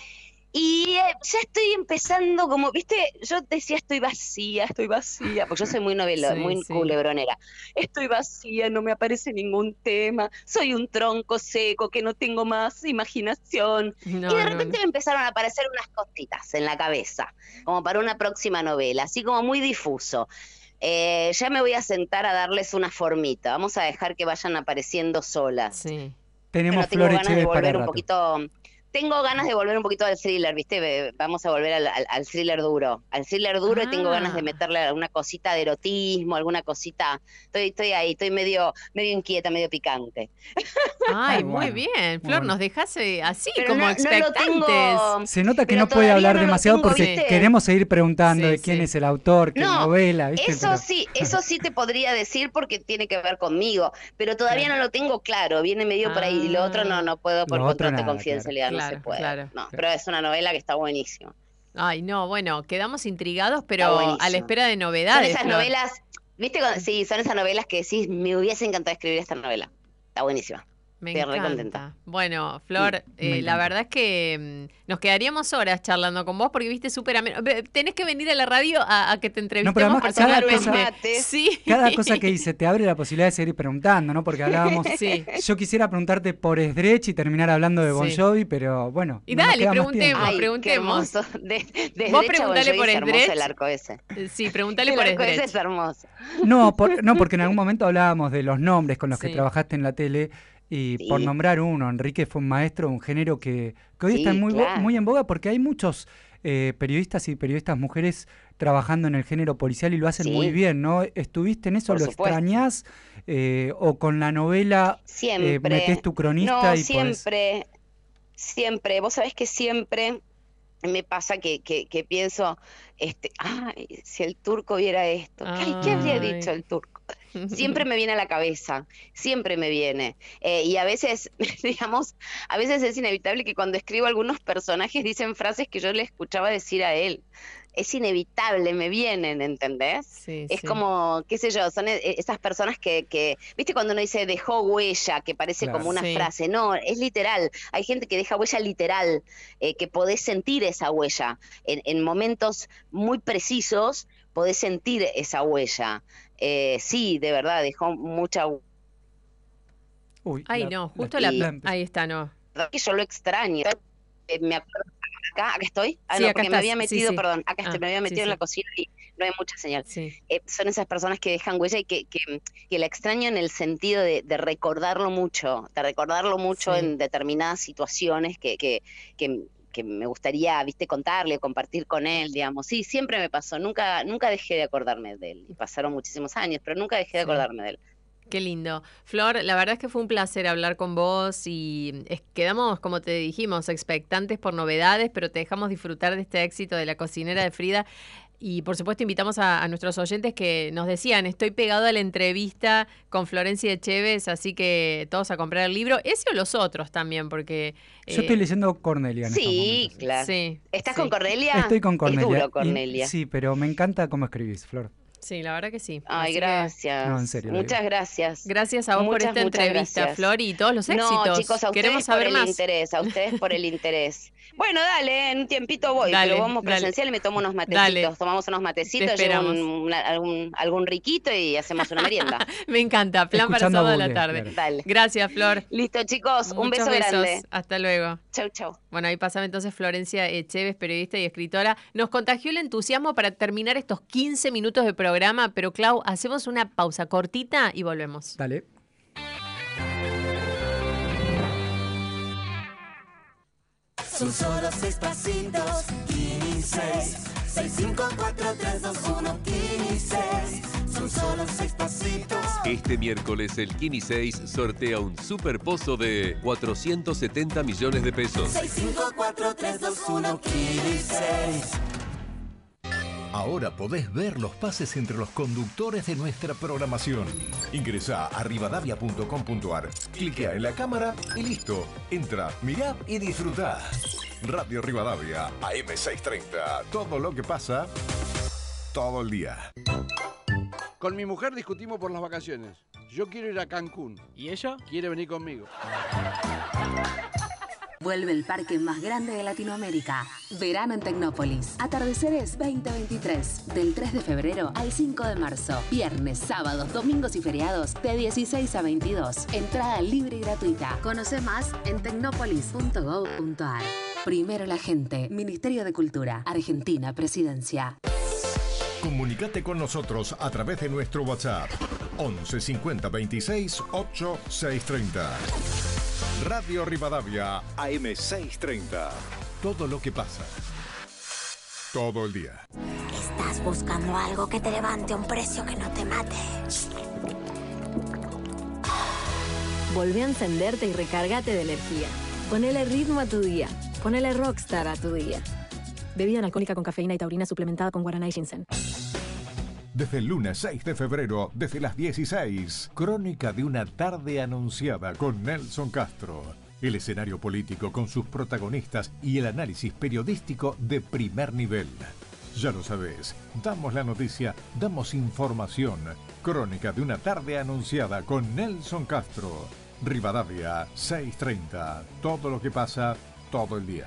Y eh, ya estoy empezando, como, viste, yo decía estoy vacía, estoy vacía, porque yo soy muy novela, Sí, muy sí. culebronera. Estoy vacía, no me aparece ningún tema, soy un tronco seco que no tengo más imaginación. No, y de no, repente me empezaron a aparecer unas cositas en la cabeza, como para una próxima novela, así como muy difuso. Eh, ya me voy a sentar a darles una formita, vamos a dejar que vayan apareciendo solas. Sí. Tenemos Bueno, tengo flores ganas de Chévez para volver un rato. poquito. Tengo ganas de volver un poquito al thriller, ¿viste? Vamos a volver al, al- al thriller duro. Al thriller duro y tengo ganas de Ah. meterle alguna cosita de erotismo, alguna cosita. Estoy, estoy ahí, estoy medio, medio inquieta, medio picante. Ay, muy Bueno, bien. Flor, bueno. nos dejas eh, así, Pero como no- expectantes. tengo- Se nota que no puede hablar no demasiado tengo, porque ¿viste? queremos seguir preguntando Sí, de quién sí. es el autor, qué No, novela, ¿viste? Eso Pero- sí, eso sí te podría decir porque tiene que ver conmigo, pero todavía no lo tengo claro, viene medio por ahí y lo otro no, no puedo por Lo contrato de confidencialidad, no se puede. claro. No, pero es una novela que está buenísima. Ay, no, bueno, quedamos intrigados, pero a la espera de Son novedades. esas Flor. novelas, ¿viste? Sí, son esas novelas que decís, me hubiese encantado escribir esta novela. Está buenísima. Me Estoy re encanta. contenta. Bueno, Flor, eh, la verdad es que mm, nos quedaríamos horas charlando con vos porque viste súper ameno. Tenés que venir a la radio a, a que te entrevistemos además cada personalmente. cosa- Sí. Cada cosa que dice te abre la posibilidad de seguir preguntando, ¿no? Porque hablábamos. Sí. Yo quisiera preguntarte por Sdrech y terminar hablando de Bon Sí. Jovi, pero bueno. Y no dale, preguntemos. Ay, preguntemos. De, de Vos preguntale Bon por Jovi es hermoso Sdrech. el arco ese. Eh, Sí, preguntale El por arco ese Sdrech. es hermoso. No, por- no, porque en algún momento hablábamos de los nombres con los que trabajaste en la tele y Sí. por nombrar uno, Enrique fue un maestro, un género que, que hoy Sí, está muy, claro. muy en boga porque hay muchos eh, periodistas y periodistas mujeres trabajando en el género policial y lo hacen Sí. muy bien, ¿no? ¿Estuviste en eso? Por ¿Lo supuesto. extrañás? Eh, ¿O con la novela eh, Siempre. metés tu cronista no, y podés- siempre, siempre. Vos sabés que siempre me pasa que, que, que pienso, este, ay, si el turco viera esto, ay, ¿qué habría dicho el turco? Siempre me viene a la cabeza, siempre me viene. Eh, y a veces, digamos, a veces es inevitable que cuando escribo algunos personajes dicen frases que yo le escuchaba decir a él. Es inevitable, me vienen, ¿entendés? Sí, Es sí. como, qué sé yo, son e- esas personas que, que, viste cuando uno dice dejó huella, que parece Claro. como una Sí. frase, no, es literal. Hay gente que deja huella literal, eh, que podés sentir esa huella. En, en momentos muy precisos podés sentir esa huella. Eh, sí, de verdad, dejó mucha Uy, Ay, la- no, justo la... la. Ahí está, no. que yo lo extraño. Eh, me acuerdo acá, acá estoy. Ah, Sí, no, acá porque me había Sí, metido, sí. perdón, acá estoy, Ah, me había sí, metido en sí. la cocina y no hay mucha señal. Sí. Eh, son esas personas que dejan huella y que, que, que la extraño en el sentido de, de recordarlo mucho, de recordarlo mucho Sí. en determinadas situaciones que, que, que, que me gustaría, viste, contarle o compartir con él, digamos. Sí, siempre me pasó, nunca, nunca dejé de acordarme de él. Y pasaron muchísimos años, pero nunca dejé de acordarme de él. Qué lindo. Flor, la verdad es que fue un placer hablar con vos y quedamos, como te dijimos, expectantes por novedades, pero te dejamos disfrutar de este éxito de la cocinera de Frida. Y por supuesto invitamos a, a nuestros oyentes que nos decían, estoy pegado a la entrevista con Florencia Echeves, así que todos a comprar el libro, ese o los otros también, porque... Yo eh, estoy leyendo Cornelia en Sí, claro. Sí, ¿Estás sí. con Cornelia? Estoy con Cornelia. Es duro, y- Cornelia. sí, pero me encanta cómo escribís, Flor. Sí, la verdad que sí. Ay, Así que- gracias. No, en serio, Muchas gracias. Gracias a vos por esta entrevista, gracias. Flor, y todos los éxitos. No, chicos, a ustedes Queremos por saber el más. interés, a ustedes por el interés. Bueno, dale, en un tiempito voy, Dale, pero vamos dale. presencial y me tomo unos matecitos. Dale. Tomamos unos matecitos, Te llevo un- algún, algún riquito y hacemos una merienda. Me encanta, plan para Escuchando a sábado a la tarde. claro. Dale. Gracias, Flor. Listo, chicos, un Muchos beso besos. grande. Hasta luego. Chau, chau. Bueno, ahí pasaba entonces Florencia Echeves, periodista y escritora. Nos contagió el entusiasmo para terminar estos 15 minutos de programa, pero Clau, hacemos una pausa cortita y volvemos. Dale. Son solo seis pasitos, 15, 6, 5, 4, 3, 2, 1, 15. Son solo seis pasitos. Este miércoles el Kini 6 sortea un super pozo de 470 millones de pesos. 6, 5, 4, 3, 2, 1, 15. Ahora podés ver los pases entre los conductores de nuestra programación. Ingresa a rivadavia.com.ar, cliquea en la cámara y listo. Entra, mirá y disfrutá. Radio Rivadavia, AM630. Todo lo que pasa, todo el día. Con mi mujer discutimos por las vacaciones. Yo quiero ir a Cancún. ¿Y ella? Quiere venir conmigo. Vuelve el parque más grande de Latinoamérica. Verano en Tecnópolis. Atardeceres 2023. Del 3 de febrero al 5 de marzo. Viernes, sábados, domingos y feriados de 16 a 22. Entrada libre y gratuita. Conoce más en tecnopolis.gov.ar. Primero la gente. Ministerio de Cultura. Argentina Presidencia. Comunicate con nosotros a través de nuestro WhatsApp 11 50 26 8 630. Radio Rivadavia AM630. Todo lo que pasa. Todo el día. Estás buscando algo que te levante a un precio que no te mate. Volvé a encenderte y recárgate de energía. Ponele ritmo a tu día. Ponele rockstar a tu día. Bebida alcohólica con cafeína y taurina suplementada con guaraná y ginseng. Desde el lunes 6 de febrero, desde las 16, Crónica de una tarde anunciada con Nelson Castro. El escenario político con sus protagonistas y el análisis periodístico de primer nivel. Ya lo sabes, damos la noticia, damos información. Crónica de una tarde anunciada con Nelson Castro. Rivadavia 630. Todo lo que pasa, todo el día.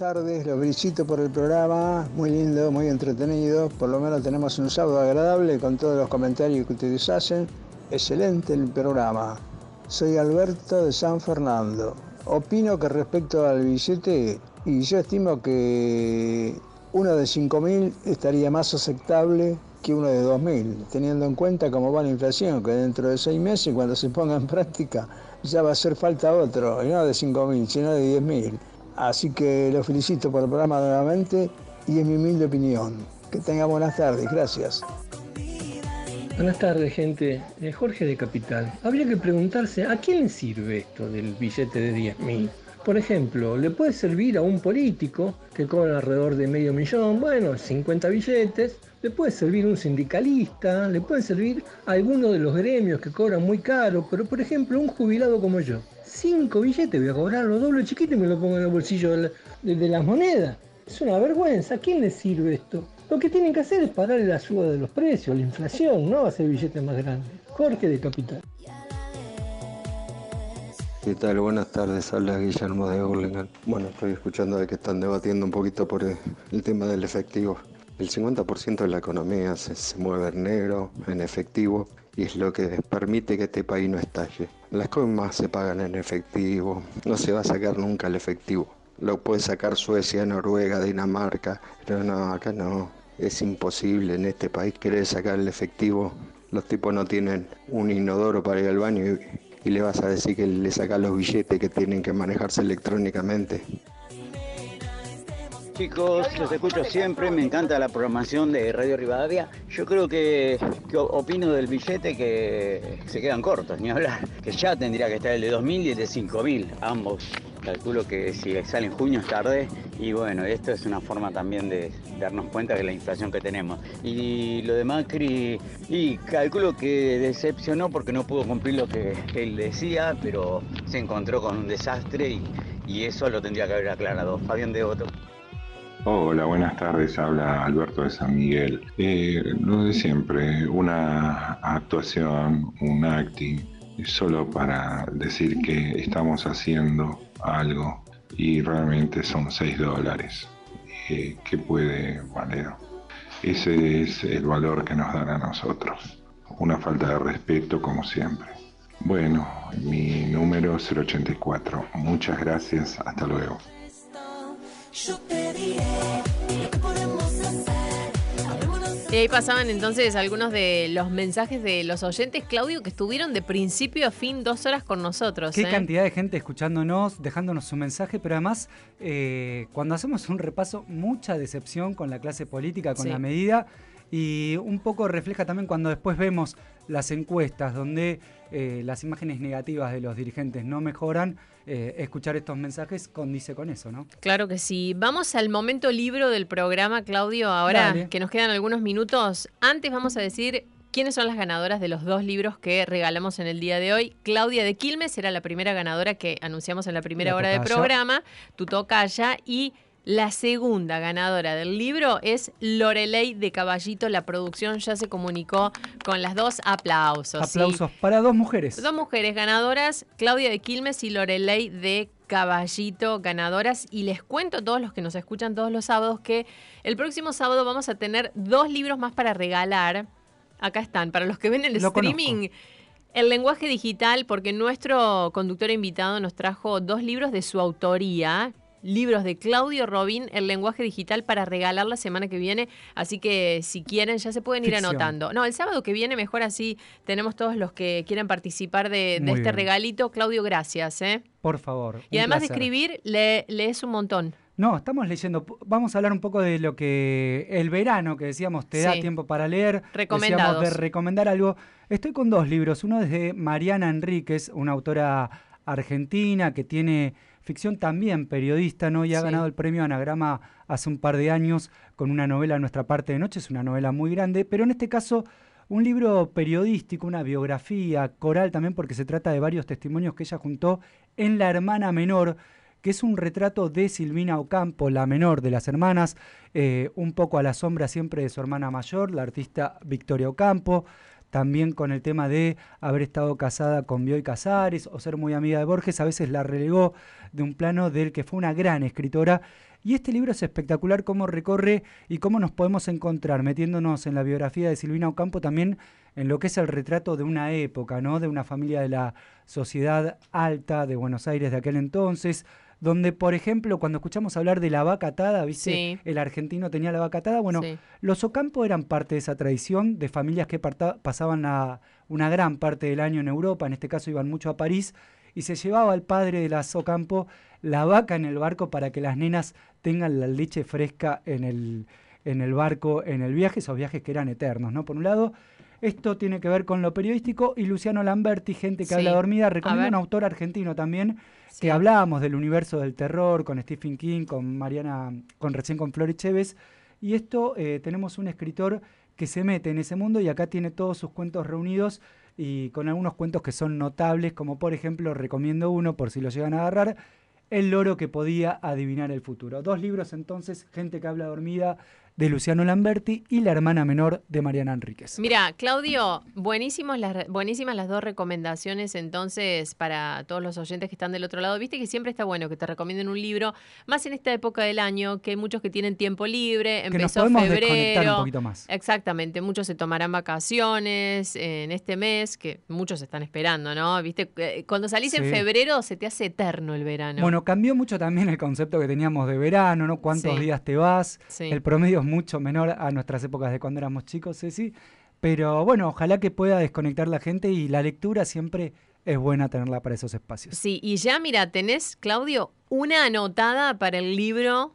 Buenas tardes, los felicito por el programa, muy lindo, muy entretenido, por lo menos tenemos un sábado agradable con todos los comentarios que ustedes hacen, excelente el programa. Soy Alberto de San Fernando. Opino que respecto al billete, y yo estimo que uno de 5.000 estaría más aceptable que uno de 2.000, teniendo en cuenta cómo va la inflación, que dentro de seis meses, cuando se ponga en práctica, ya va a hacer falta otro, y no de 5.000, sino de 10.000. Así que los felicito por el programa nuevamente y es mi humilde opinión. Que tengan buenas tardes, gracias. Buenas tardes, gente. Eh, Jorge de Capital. Habría que preguntarse a quién le sirve esto del billete de 10.000. Por ejemplo, ¿le puede servir a un político que cobra alrededor de medio millón? Bueno, 50 billetes. ¿Le puede servir a un sindicalista? ¿Le puede servir a alguno de los gremios que cobran muy caro? Pero, por ejemplo, un jubilado como yo. Cinco billetes voy a cobrar lo doble chiquito y me lo pongo en el bolsillo de, la- de- de las monedas. Es una vergüenza. ¿A quién le sirve esto? Lo que tienen que hacer es parar la suba de los precios, la inflación, no hacer billetes más grandes. Jorge de Capital. ¿Qué tal? Buenas tardes, habla Guillermo de Hurlingham. Bueno, estoy escuchando de que están debatiendo un poquito por el, el tema del efectivo. El 50% de la economía se, se mueve en negro, en efectivo, y es lo que permite que este país no estalle. Las coimas se pagan en efectivo, no se va a sacar nunca el efectivo. Lo puede sacar Suecia, Noruega, Dinamarca, pero no, acá no. Es imposible en este país querer sacar el efectivo. Los tipos no tienen un inodoro para ir al baño y, y le vas a decir que le sacas los billetes que tienen que manejarse electrónicamente. Chicos, los escucho siempre, me encanta la programación de Radio Rivadavia. Yo creo que, opino del billete que se quedan cortos, ni hablar. Que ya tendría que estar el de 2.000 y el de 5.000, ambos. Calculo que si sale en junio es tarde y bueno, esto es una forma también de darnos cuenta de la inflación que tenemos. Y lo de Macri, y calculo que decepcionó porque no pudo cumplir lo que él decía, pero se encontró con un desastre y, y eso lo tendría que haber aclarado. Fabián Devoto. Hola, buenas tardes. Habla Alberto de San Miguel. Eh, lo de siempre, una actuación, un acting, solo para decir que estamos haciendo algo y realmente son 6 dólares. Eh, ¿Qué puede valer? Ese es el valor que nos dan a nosotros. Una falta de respeto como siempre. Bueno, mi número es 084. Muchas gracias. Hasta luego. Yo te diré lo que podemos hacer. Y ahí pasaban entonces algunos de los mensajes de los oyentes, Claudio, que estuvieron de principio a fin dos horas con nosotros. Qué ¿eh? cantidad de gente escuchándonos, dejándonos su mensaje, pero además, eh, cuando hacemos un repaso, mucha decepción con la clase política, con Sí. la medida, y un poco refleja también cuando después vemos las encuestas donde eh, las imágenes negativas de los dirigentes no mejoran, eh, escuchar estos mensajes condice con eso, ¿no? Claro que sí. Vamos al momento libro del programa, Claudio. Ahora Dale. que nos quedan algunos minutos. Antes vamos a decir quiénes son las ganadoras de los dos libros que regalamos en el día de hoy. Claudia de Quilmes era la primera ganadora que anunciamos en la primera La hora del programa. Tu tocaya. Y la segunda ganadora del libro es Lorelei de Caballito. La producción ya se comunicó con las dos. Aplausos. sí. Aplausos para dos mujeres. Dos mujeres ganadoras, Claudia de Quilmes y Lorelei de Caballito ganadoras. Y les cuento a todos los que nos escuchan todos los sábados que el próximo sábado vamos a tener dos libros más para regalar. Acá están, para los que ven el Lo streaming. El lenguaje digital, porque nuestro conductor invitado nos trajo dos libros de su autoría. Libros de Claudio Robin, El lenguaje digital para regalar la semana que viene. Así que si quieren, ya se pueden ir Ficción. anotando. No, el sábado que viene, mejor así tenemos todos los que quieren participar de, este bien. regalito. Claudio, gracias. ¿eh? Por favor. Y además de escribir, le, lees un montón. No, estamos leyendo. Vamos a hablar un poco de lo que el verano que decíamos te da tiempo para leer. Recomendados. Decíamos de recomendar algo. Estoy con dos libros. Uno es de Mariana Enríquez, una autora argentina que tiene ficción también periodista, ¿no? Y ha Sí. ganado el premio Anagrama hace un par de años con una novela Nuestra parte de noche. Es una novela muy grande, pero en este caso un libro periodístico, una biografía coral también, porque se trata de varios testimonios que ella juntó en La hermana menor, que es un retrato de Silvina Ocampo, la menor de las hermanas, eh, un poco a la sombra siempre de su hermana mayor, la artista Victoria Ocampo, también con el tema de haber estado casada con Bioy Casares o ser muy amiga de Borges, a veces la relegó de un plano del que fue una gran escritora. Y este libro es espectacular cómo recorre y cómo nos podemos encontrar metiéndonos en la biografía de Silvina Ocampo también en lo que es el retrato de una época, ¿no? De una familia de la sociedad alta de Buenos Aires de aquel entonces, donde, por ejemplo, cuando escuchamos hablar de la vaca atada, ¿viste? Sí. El argentino tenía la vaca atada. Bueno, Sí. los Ocampo eran parte de esa tradición de familias que pasaban una gran parte del año en Europa, en este caso iban mucho a París, y se llevaba al padre de las Ocampo la vaca en el barco para que las nenas tengan la leche fresca en el, en el barco, en el viaje, esos viajes que eran eternos, ¿no? Por un lado, esto tiene que ver con lo periodístico y Luciano Lamberti, gente que Sí. habla dormida, recomiendo un autor argentino también, Que hablábamos del universo del terror con Stephen King, con Mariana, con recién con Flori Chévez, y esto eh, tenemos un escritor que se mete en ese mundo y acá tiene todos sus cuentos reunidos y con algunos cuentos que son notables, como por ejemplo, recomiendo uno por si lo llegan a agarrar, El loro que podía adivinar el futuro. Dos libros entonces, Gente que habla dormida, de Luciano Lamberti y La hermana menor de Mariana Enríquez. Mira, Claudio, buenísimos las, re- buenísimas las dos recomendaciones entonces para todos los oyentes que están del otro lado. Viste que siempre está bueno que te recomienden un libro, más en esta época del año, que hay muchos que tienen tiempo libre, Que nos empezó podemos desconectar febrero. un poquito más. Exactamente, muchos se tomarán vacaciones en este mes, que muchos están esperando, ¿no? Viste, Eh, cuando salís en febrero se te hace eterno el verano. Bueno, cambió mucho también el concepto que teníamos de verano, ¿no? ¿Cuántos Sí. días te vas? Sí. El promedio mucho menor a nuestras épocas de cuando éramos chicos, Ceci. Pero bueno, ojalá que pueda desconectar la gente y la lectura siempre es buena tenerla para esos espacios. Sí, y ya mira, tenés, Claudio, una anotada para el libro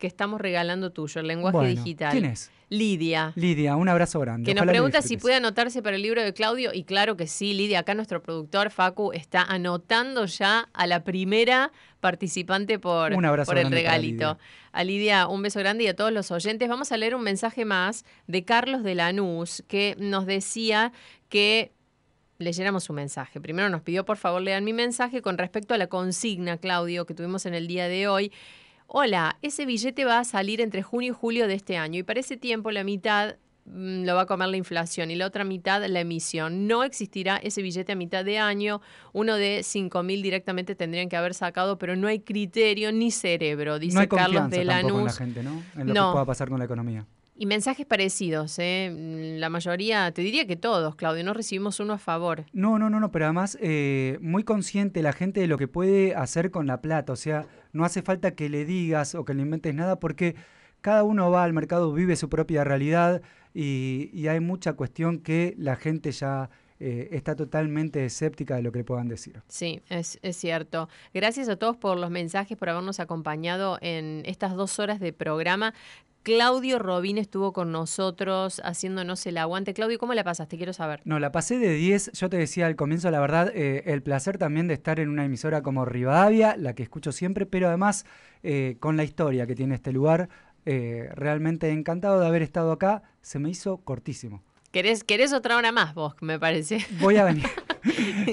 que estamos regalando tuyo, el lenguaje Bueno, digital. ¿quién es? Lidia. Lidia, un abrazo grande. Que nos Ojalá pregunta si puede anotarse para el libro de Claudio. Y claro que sí, Lidia. Acá nuestro productor, Facu, está anotando ya a la primera participante por, Un abrazo por el regalito. Lidia. A Lidia, un beso grande y a todos los oyentes. Vamos a leer un mensaje más de Carlos de Lanús, que nos decía que leyéramos su mensaje. Primero nos pidió, por favor, lean mi mensaje con respecto a la consigna, Claudio, que tuvimos en el día de hoy. Hola, ese billete va a salir entre junio y julio de este año y para ese tiempo la mitad mm, lo va a comer la inflación y la otra mitad la emisión. No existirá ese billete a mitad de año. Uno de 5 mil directamente tendrían que haber sacado, pero no hay criterio ni cerebro, dice no hay Carlos de la gente, ¿no? En lo No. que pueda pasar con la economía. Y mensajes parecidos, ¿eh? Mm, La mayoría, te diría que todos, Claudio, no recibimos uno a favor. No, no, no, no, pero además eh, muy consciente la gente de lo que puede hacer con la plata. O sea, no hace falta que le digas o que le inventes nada porque cada uno va al mercado, vive su propia realidad y, y hay mucha cuestión que la gente ya eh, está totalmente escéptica de lo que le puedan decir. Sí, es, es cierto. Gracias a todos por los mensajes, por habernos acompañado en estas dos horas de programa. Claudio Robín estuvo con nosotros haciéndonos el aguante. Claudio, ¿cómo la pasaste? Quiero saber. No, la pasé de 10. Yo te decía al comienzo, la verdad, eh, el placer también de estar en una emisora como Rivadavia, la que escucho siempre, pero además eh, con la historia que tiene este lugar. eh, realmente encantado de haber estado acá. Se me hizo cortísimo. ¿Querés, querés otra hora más vos, me parece? Voy a venir.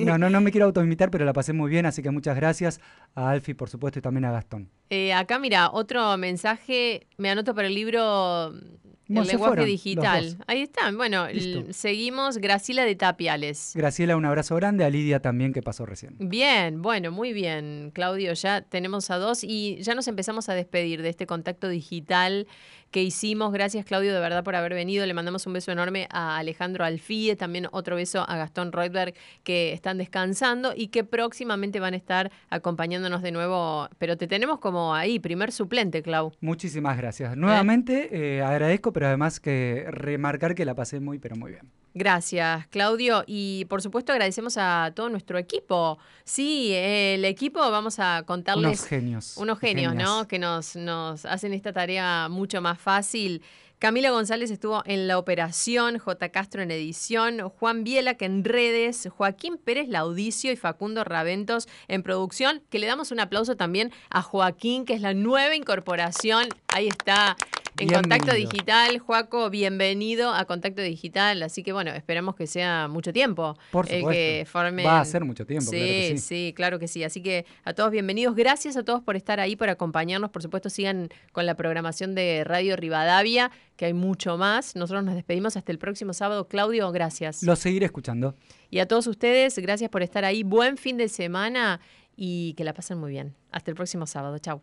No, no, no me quiero autoinvitar, pero la pasé muy bien, así que muchas gracias a Alfi, por supuesto, y también a Gastón. Eh, acá, mira, otro mensaje. Me anoto para el libro El Bueno, se lenguaje fueron digital. Ahí está. Bueno, seguimos. Graciela de Tapiales. Graciela, un abrazo grande. A Lidia también, que pasó recién. Bien, bueno, muy bien, Claudio. Ya tenemos a dos y ya nos empezamos a despedir de este contacto digital que hicimos. Gracias, Claudio, de verdad por haber venido. Le mandamos un beso enorme a Alejandro Alfie, también otro beso a Gastón Reutberg, que están descansando y que próximamente van a estar acompañándonos de nuevo. Pero te tenemos como ahí, primer suplente, Clau. Muchísimas gracias. Nuevamente eh, agradezco, pero además que remarcar que la pasé muy, pero muy bien. Gracias, Claudio. Y por supuesto agradecemos a todo nuestro equipo. Sí, el equipo, vamos a contarles... Unos genios. Unos genios, Genias. ¿no? Que nos, nos hacen esta tarea mucho más fácil. Camila González estuvo en la operación, J. Castro en edición, Juan Biela que en redes, Joaquín Pérez Laudicio y Facundo Raventos en producción, que le damos un aplauso también a Joaquín, que es la nueva incorporación. Ahí está. En Contacto. Digital, Joaco, bienvenido a Contacto Digital. Así que bueno, esperamos que sea mucho tiempo. Por el supuesto. que formen- Va a ser mucho tiempo, Sí, claro que sí. sí, claro que sí. Así que a todos bienvenidos. Gracias a todos por estar ahí, por acompañarnos. Por supuesto, sigan con la programación de Radio Rivadavia, que hay mucho más. Nosotros nos despedimos hasta el próximo sábado. Claudio, gracias. Lo seguiré escuchando. Y a todos ustedes, gracias por estar ahí. Buen fin de semana y que la pasen muy bien. Hasta el próximo sábado. Chau.